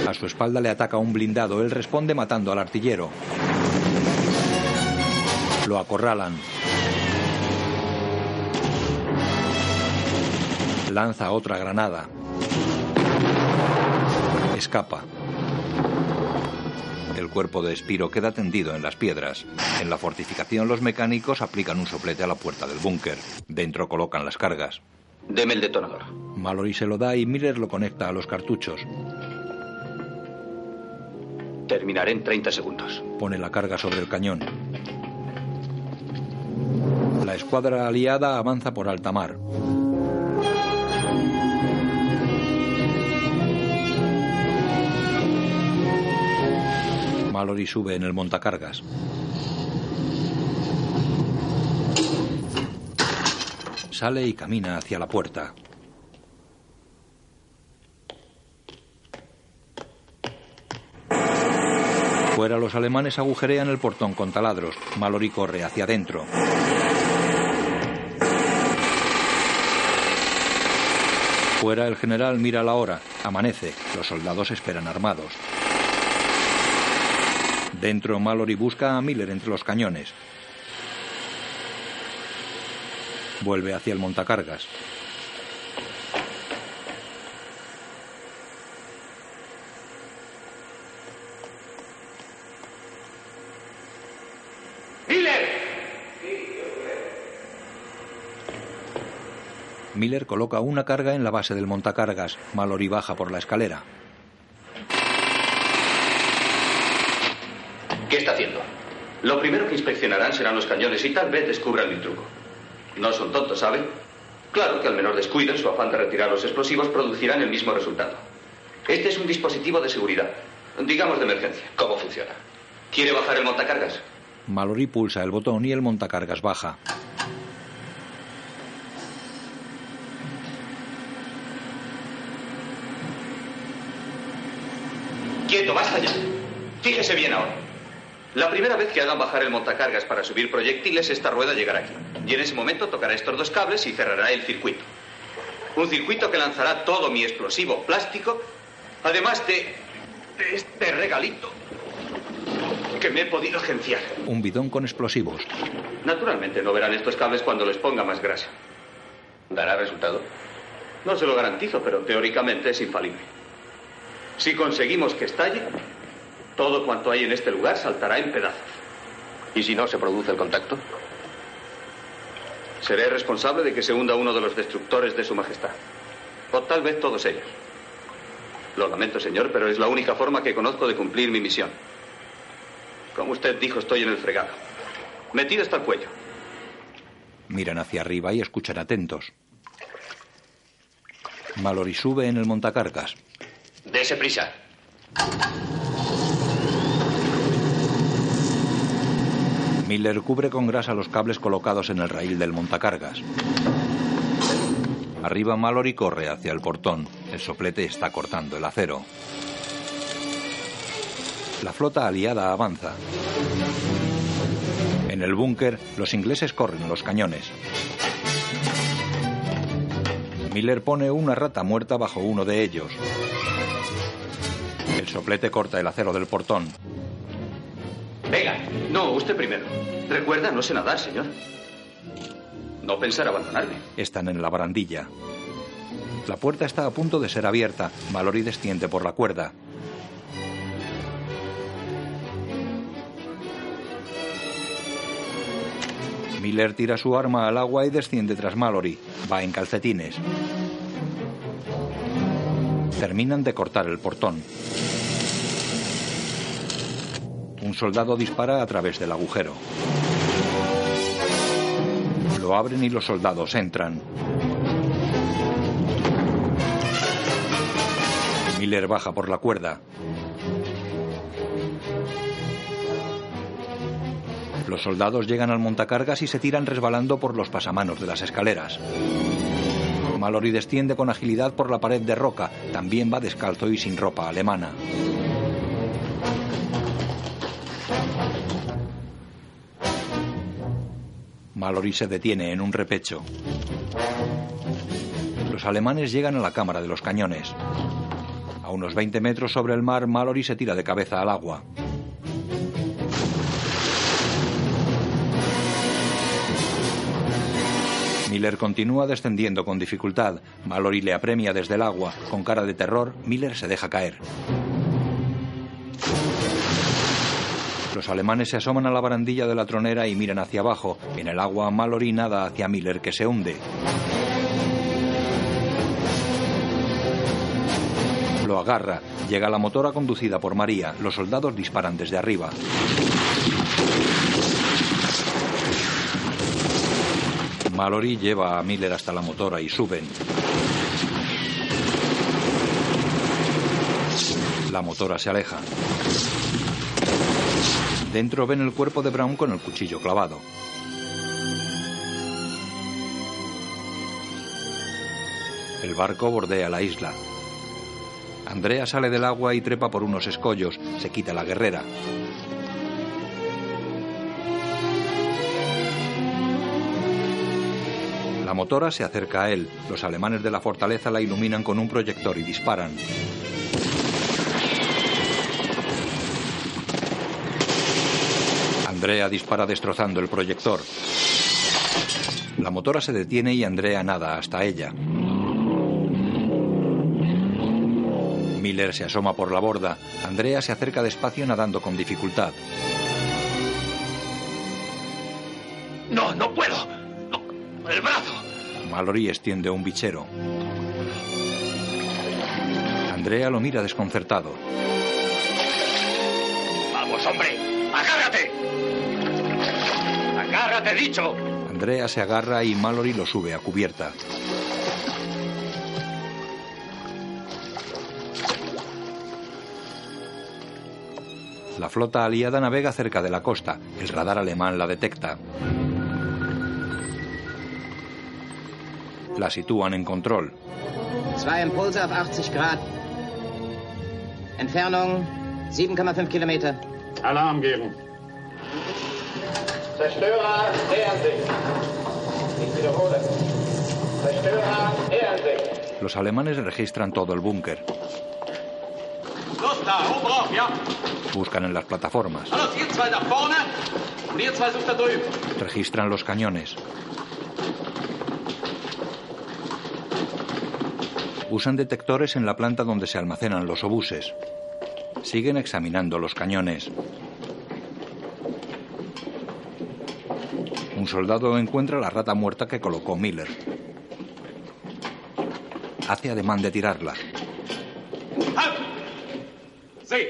A su espalda le ataca un blindado. Él responde matando al artillero. Lo acorralan. Lanza otra granada. Escapa. El cuerpo de Spiro queda tendido en las piedras. En la fortificación los mecánicos aplican un soplete a la puerta del búnker. Dentro colocan las cargas. Deme el detonador. Mallory se lo da y Miller lo conecta a los cartuchos. Terminaré en 30 segundos. Pone la carga sobre el cañón. La escuadra aliada avanza por alta mar. Mallory sube en el montacargas. Sale y camina hacia la puerta. Fuera los alemanes agujerean el portón con taladros. Mallory corre hacia adentro. Fuera el general mira la hora. Amanece. Los soldados esperan armados. Dentro Mallory busca a Miller entre los cañones. Vuelve hacia el montacargas. ¡Miller! Miller coloca una carga en la base del montacargas. Mallory baja por la escalera. ¿Qué está haciendo? Lo primero que inspeccionarán serán los cañones y tal vez descubran mi truco. No son tontos, ¿sabe? Claro que al menor descuido en su afán de retirar los explosivos producirán el mismo resultado. Este es un dispositivo de seguridad, digamos de emergencia. ¿Cómo funciona? ¿Quiere bajar el montacargas? Mallory pulsa el botón y el montacargas baja. Quieto, basta ya. Fíjese bien ahora. La primera vez que hagan bajar el montacargas para subir proyectiles, esta rueda llegará aquí. Y en ese momento tocará estos dos cables y cerrará el circuito. Un circuito que lanzará todo mi explosivo plástico, además de, de este regalito que me he podido agenciar. Un bidón con explosivos. Naturalmente no verán estos cables cuando les ponga más grasa. ¿Dará resultado? No se lo garantizo, pero teóricamente es infalible. Si conseguimos que estalle, todo cuanto hay en este lugar saltará en pedazos. ¿Y si no se produce el contacto? Seré responsable de que se hunda uno de los destructores de Su Majestad. O tal vez todos ellos. Lo lamento, señor, pero es la única forma que conozco de cumplir mi misión. Como usted dijo, estoy en el fregado. Metido hasta el cuello. Miran hacia arriba y escuchan atentos. Mallory sube en el montacargas. Dese prisa. Miller cubre con grasa los cables colocados en el raíl del montacargas. Arriba Mallory corre hacia el portón. El soplete está cortando el acero. La flota aliada avanza. En el búnker, los ingleses corren los cañones. Miller pone una rata muerta bajo uno de ellos. El soplete corta el acero del portón. Venga, no, usted primero. Recuerda, no sé nadar, señor. No pensar abandonarme. Están en la barandilla. La puerta está a punto de ser abierta. Mallory desciende por la cuerda. Miller tira su arma al agua y desciende tras Mallory. Va en calcetines. Terminan de cortar el portón. Un soldado dispara a través del agujero. Lo abren y los soldados entran. Miller baja por la cuerda. Los soldados llegan al montacargas y se tiran resbalando por los pasamanos de las escaleras. Mallory desciende con agilidad por la pared de roca. También va descalzo y sin ropa alemana. Mallory se detiene en un repecho. Los alemanes llegan a la cámara de los cañones. A unos 20 metros sobre el mar, Mallory se tira de cabeza al agua. Miller continúa descendiendo con dificultad. Mallory le apremia desde el agua. Con cara de terror, Miller se deja caer. Los alemanes se asoman a la barandilla de la tronera y miran hacia abajo. En el agua, Mallory nada hacia Miller, que se hunde. Lo agarra. Llega la motora conducida por María. Los soldados disparan desde arriba. Mallory lleva a Miller hasta la motora y suben. La motora se aleja. Dentro ven el cuerpo de Brown con el cuchillo clavado. El barco bordea la isla. Andrea sale del agua y trepa por unos escollos. Se quita la guerrera. La motora se acerca a él. Los alemanes de la fortaleza la iluminan con un proyector y disparan. Andrea dispara destrozando el proyector. La motora se detiene y Andrea nada hasta ella. Miller se asoma por la borda. Andrea se acerca despacio nadando con dificultad. No, no puedo. No, el brazo. Mallory extiende un bichero. Andrea lo mira desconcertado. Vamos, hombre. Agárrate. Agárrate, dicho. Andrea se agarra y Mallory lo sube a cubierta. La flota aliada navega cerca de la costa. El radar alemán la detecta. La sitúan en control. Zwei Impulse auf 80 Grad. Entfernung 7,5 Kilometer. Alarm geben. Zerstörer, nähern sich. Ich wiederhole. Zerstörer, nähern sich. Los alemanes registran todo el búnker. Buscan en las plataformas. Hallo, ihr zwei da vorne und ihr zwei sucht da drüben. Registran los cañones. Usan detectores en la planta donde se almacenan los obuses. Siguen examinando los cañones. Un soldado encuentra la rata muerta que colocó Miller. Hace ademán de tirarla. Sie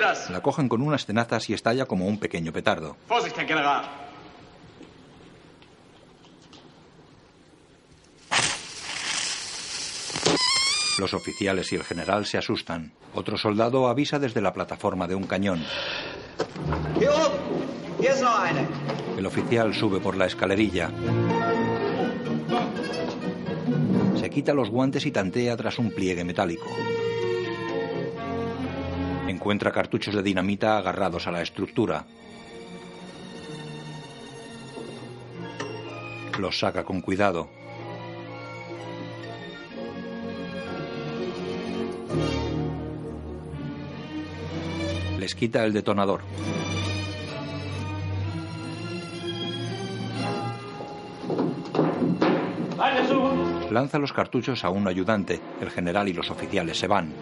das! La cogen con unas tenazas y estalla como un pequeño petardo. Vorsicht, Herr General! Los oficiales y el general se asustan. Otro soldado avisa desde la plataforma de un cañón. El oficial sube por la escalerilla. Se quita los guantes y tantea tras un pliegue metálico. Encuentra cartuchos de dinamita agarrados a la estructura. Los saca con cuidado. Les quita el detonador. Lanza los cartuchos a un ayudante. El general y los oficiales se van.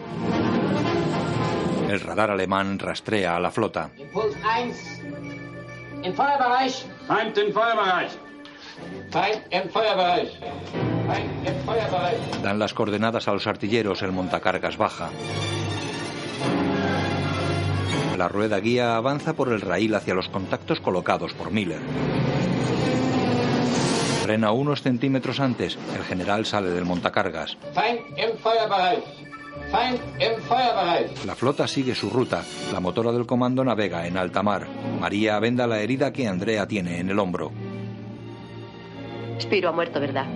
El radar alemán rastrea a la flota. Impuls 1. Im Feuerbereich. Feind im Feuerbereich! Dan las coordenadas a los artilleros. El montacargas baja. La rueda guía avanza por el raíl hacia los contactos colocados por Miller. Frena unos centímetros antes. El general sale del montacargas. La flota sigue su ruta. La motora del comando navega en alta mar. María venda la herida que Andrea tiene en el hombro. Spiro ha muerto, ¿verdad?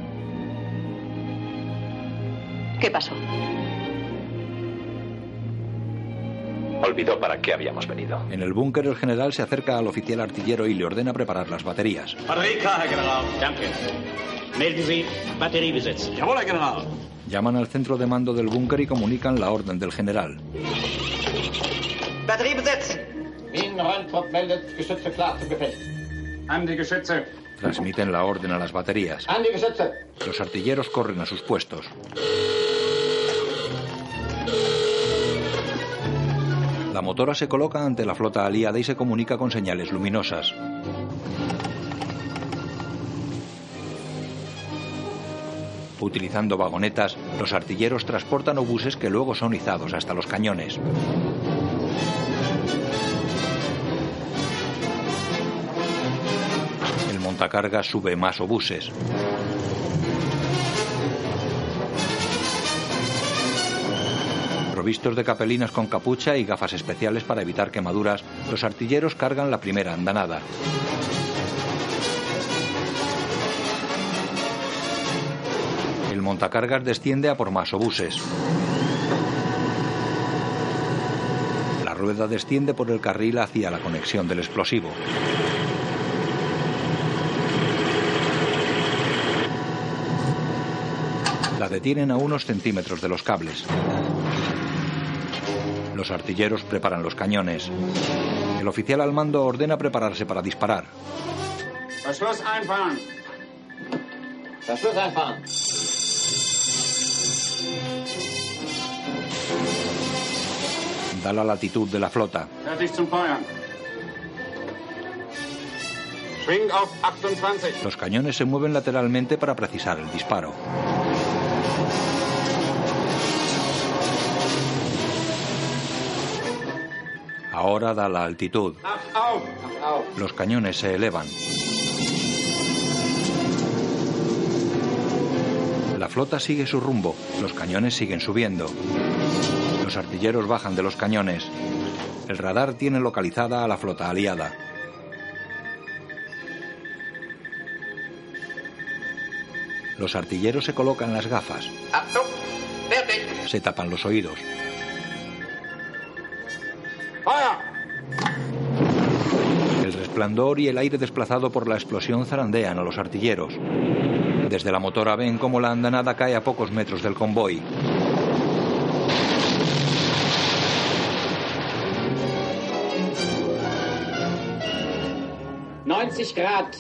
¿Qué pasó? Olvidó para qué habíamos venido. En el búnker el general se acerca al oficial artillero y le ordena preparar las baterías. Batterie klar, Batterie. Llaman al centro de mando del búnker y comunican la orden del general. Transmiten la orden a las baterías. Los artilleros corren a sus puestos. La motora se coloca ante la flota aliada y se comunica con señales luminosas. Utilizando vagonetas, los artilleros transportan obuses que luego son izados hasta los cañones. Montacargas sube más obuses. Provistos de capelinas con capucha y gafas especiales para evitar quemaduras, los artilleros cargan la primera andanada. El montacargas desciende a por más obuses. La rueda desciende por el carril hacia la conexión del explosivo. La detienen a unos centímetros de los cables. Los artilleros preparan los cañones. El oficial al mando ordena prepararse para disparar. Da la latitud de la flota. Fertig zum Feuern. Schwing auf 28. Los cañones se mueven lateralmente para precisar el disparo. Ahora da la altitud. Los cañones se elevan. La flota sigue su rumbo. Los cañones siguen subiendo. Los artilleros bajan de los cañones. El radar tiene localizada a la flota aliada. Los artilleros se colocan las gafas. Se tapan los oídos. El resplandor y el aire desplazado por la explosión zarandean a los artilleros. Desde la motora ven cómo la andanada cae a pocos metros del convoy. Neunzig Grad.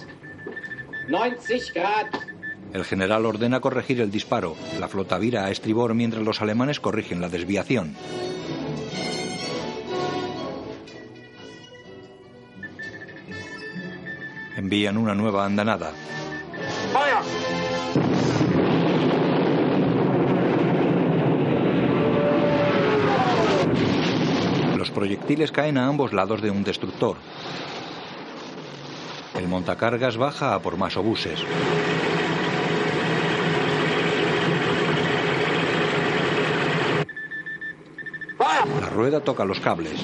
90 Grad. El general ordena corregir el disparo. La flota vira a estribor mientras los alemanes corrigen la desviación. Envían una nueva andanada. Feuer! Los proyectiles caen a ambos lados de un destructor. El montacargas baja a por más obuses. La rueda toca los cables.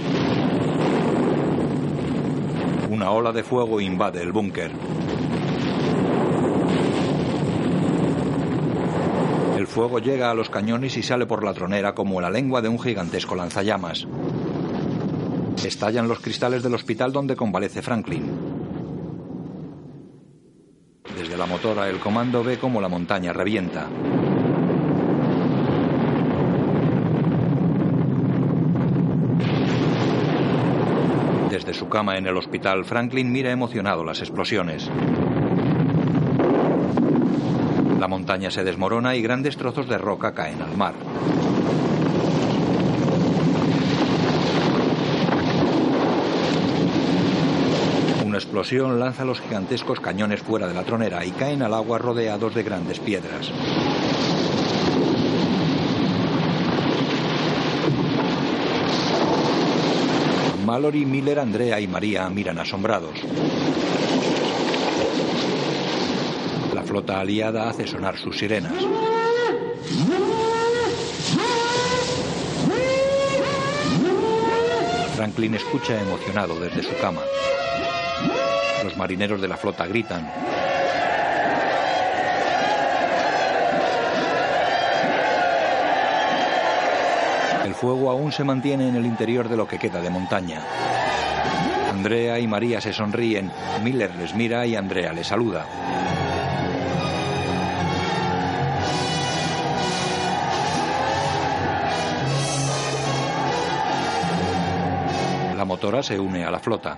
Una ola de fuego invade el búnker. El fuego llega a los cañones y sale por la tronera como la lengua de un gigantesco lanzallamas. Estallan los cristales del hospital donde convalece Franklin. Desde la motora el comando ve cómo la montaña revienta. Desde su cama en el hospital, Franklin mira emocionado las explosiones. La montaña se desmorona y grandes trozos de roca caen al mar. Una explosión lanza los gigantescos cañones fuera de la tronera y caen al agua rodeados de grandes piedras. Mallory, Miller, Andrea y María miran asombrados. La flota aliada hace sonar sus sirenas. Franklin escucha emocionado desde su cama. Los marineros de la flota gritan. Fuego aún se mantiene en el interior de lo que queda de montaña. Andrea y María se sonríen. Miller les mira y Andrea les saluda. La motora se une a la flota.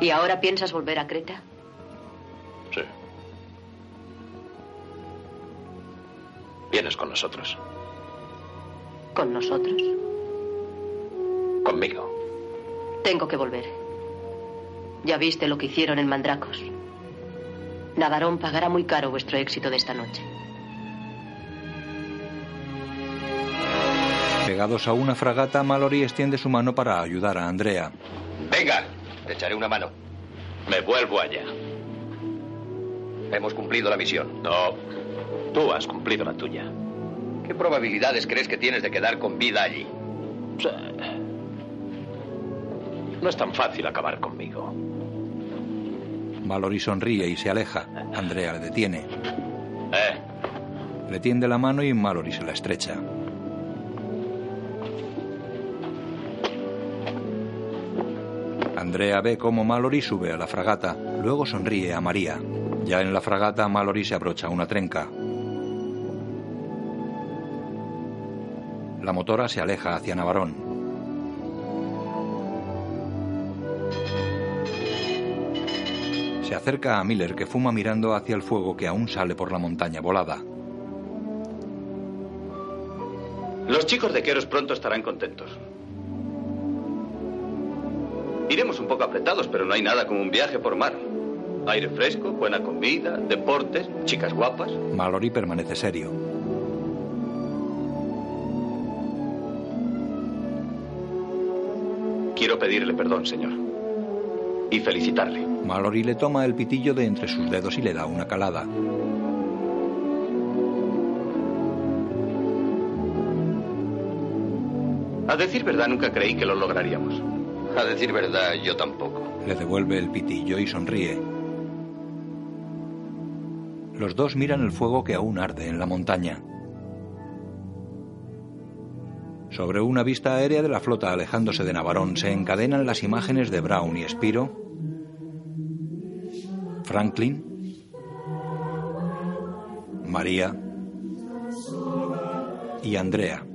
¿Y ahora piensas volver a Creta? Sí. Vienes con nosotros. ¿Con nosotros? Conmigo. Tengo que volver. Ya viste lo que hicieron en Mandracos. Navarón pagará muy caro vuestro éxito de esta noche. Pegados a una fragata, Mallory extiende su mano para ayudar a Andrea. Venga, te echaré una mano. Me vuelvo allá. Hemos cumplido la misión. No, tú has cumplido la tuya. ¿Qué probabilidades crees que tienes de quedar con vida allí? No es tan fácil acabar conmigo. Mallory sonríe y se aleja. Andrea le detiene. ¿Eh? Le tiende la mano y Mallory se la estrecha. Andrea ve cómo Mallory sube a la fragata, luego sonríe a María. Ya en la fragata, Mallory se abrocha una trenca. La motora se aleja hacia Navarón. Se acerca a Miller que fuma mirando hacia el fuego que aún sale por la montaña volada. Los chicos de Queros pronto estarán contentos. Iremos un poco apretados, pero no hay nada como un viaje por mar. Aire fresco, buena comida, deportes, chicas guapas. Mallory permanece serio. Quiero pedirle perdón, señor. Y felicitarle. Mallory le toma el pitillo de entre sus dedos y le da una calada. A decir verdad, nunca creí que lo lograríamos. A decir verdad, yo tampoco. Le devuelve el pitillo y sonríe. Los dos miran el fuego que aún arde en la montaña. Sobre una vista aérea de la flota alejándose de Navarón se encadenan las imágenes de Brown y Spiro, Franklin, María y Andrea.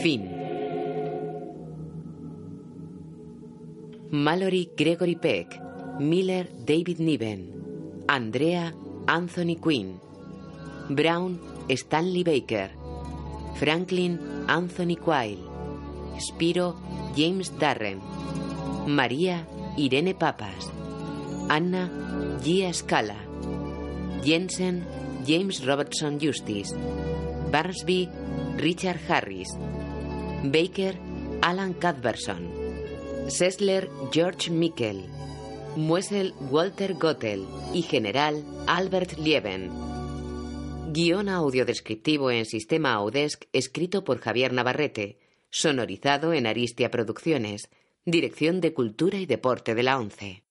Fin. Mallory Gregory Peck. Miller David Niven. Andrea Anthony Quinn. Brown Stanley Baker. Franklin Anthony Quayle. Spiro James Darren. María Irene Papas. Anna, Gia Scala. Jensen, James Robertson Justice. Barnsby, Richard Harris. Baker, Alan Cadverson. Sessler, George Mickel. Muessel, Walter Gottel. Y general, Albert Lieben. Guión audiodescriptivo en sistema Audesc escrito por Javier Navarrete. Sonorizado en Aristia Producciones. Dirección de Cultura y Deporte de la ONCE.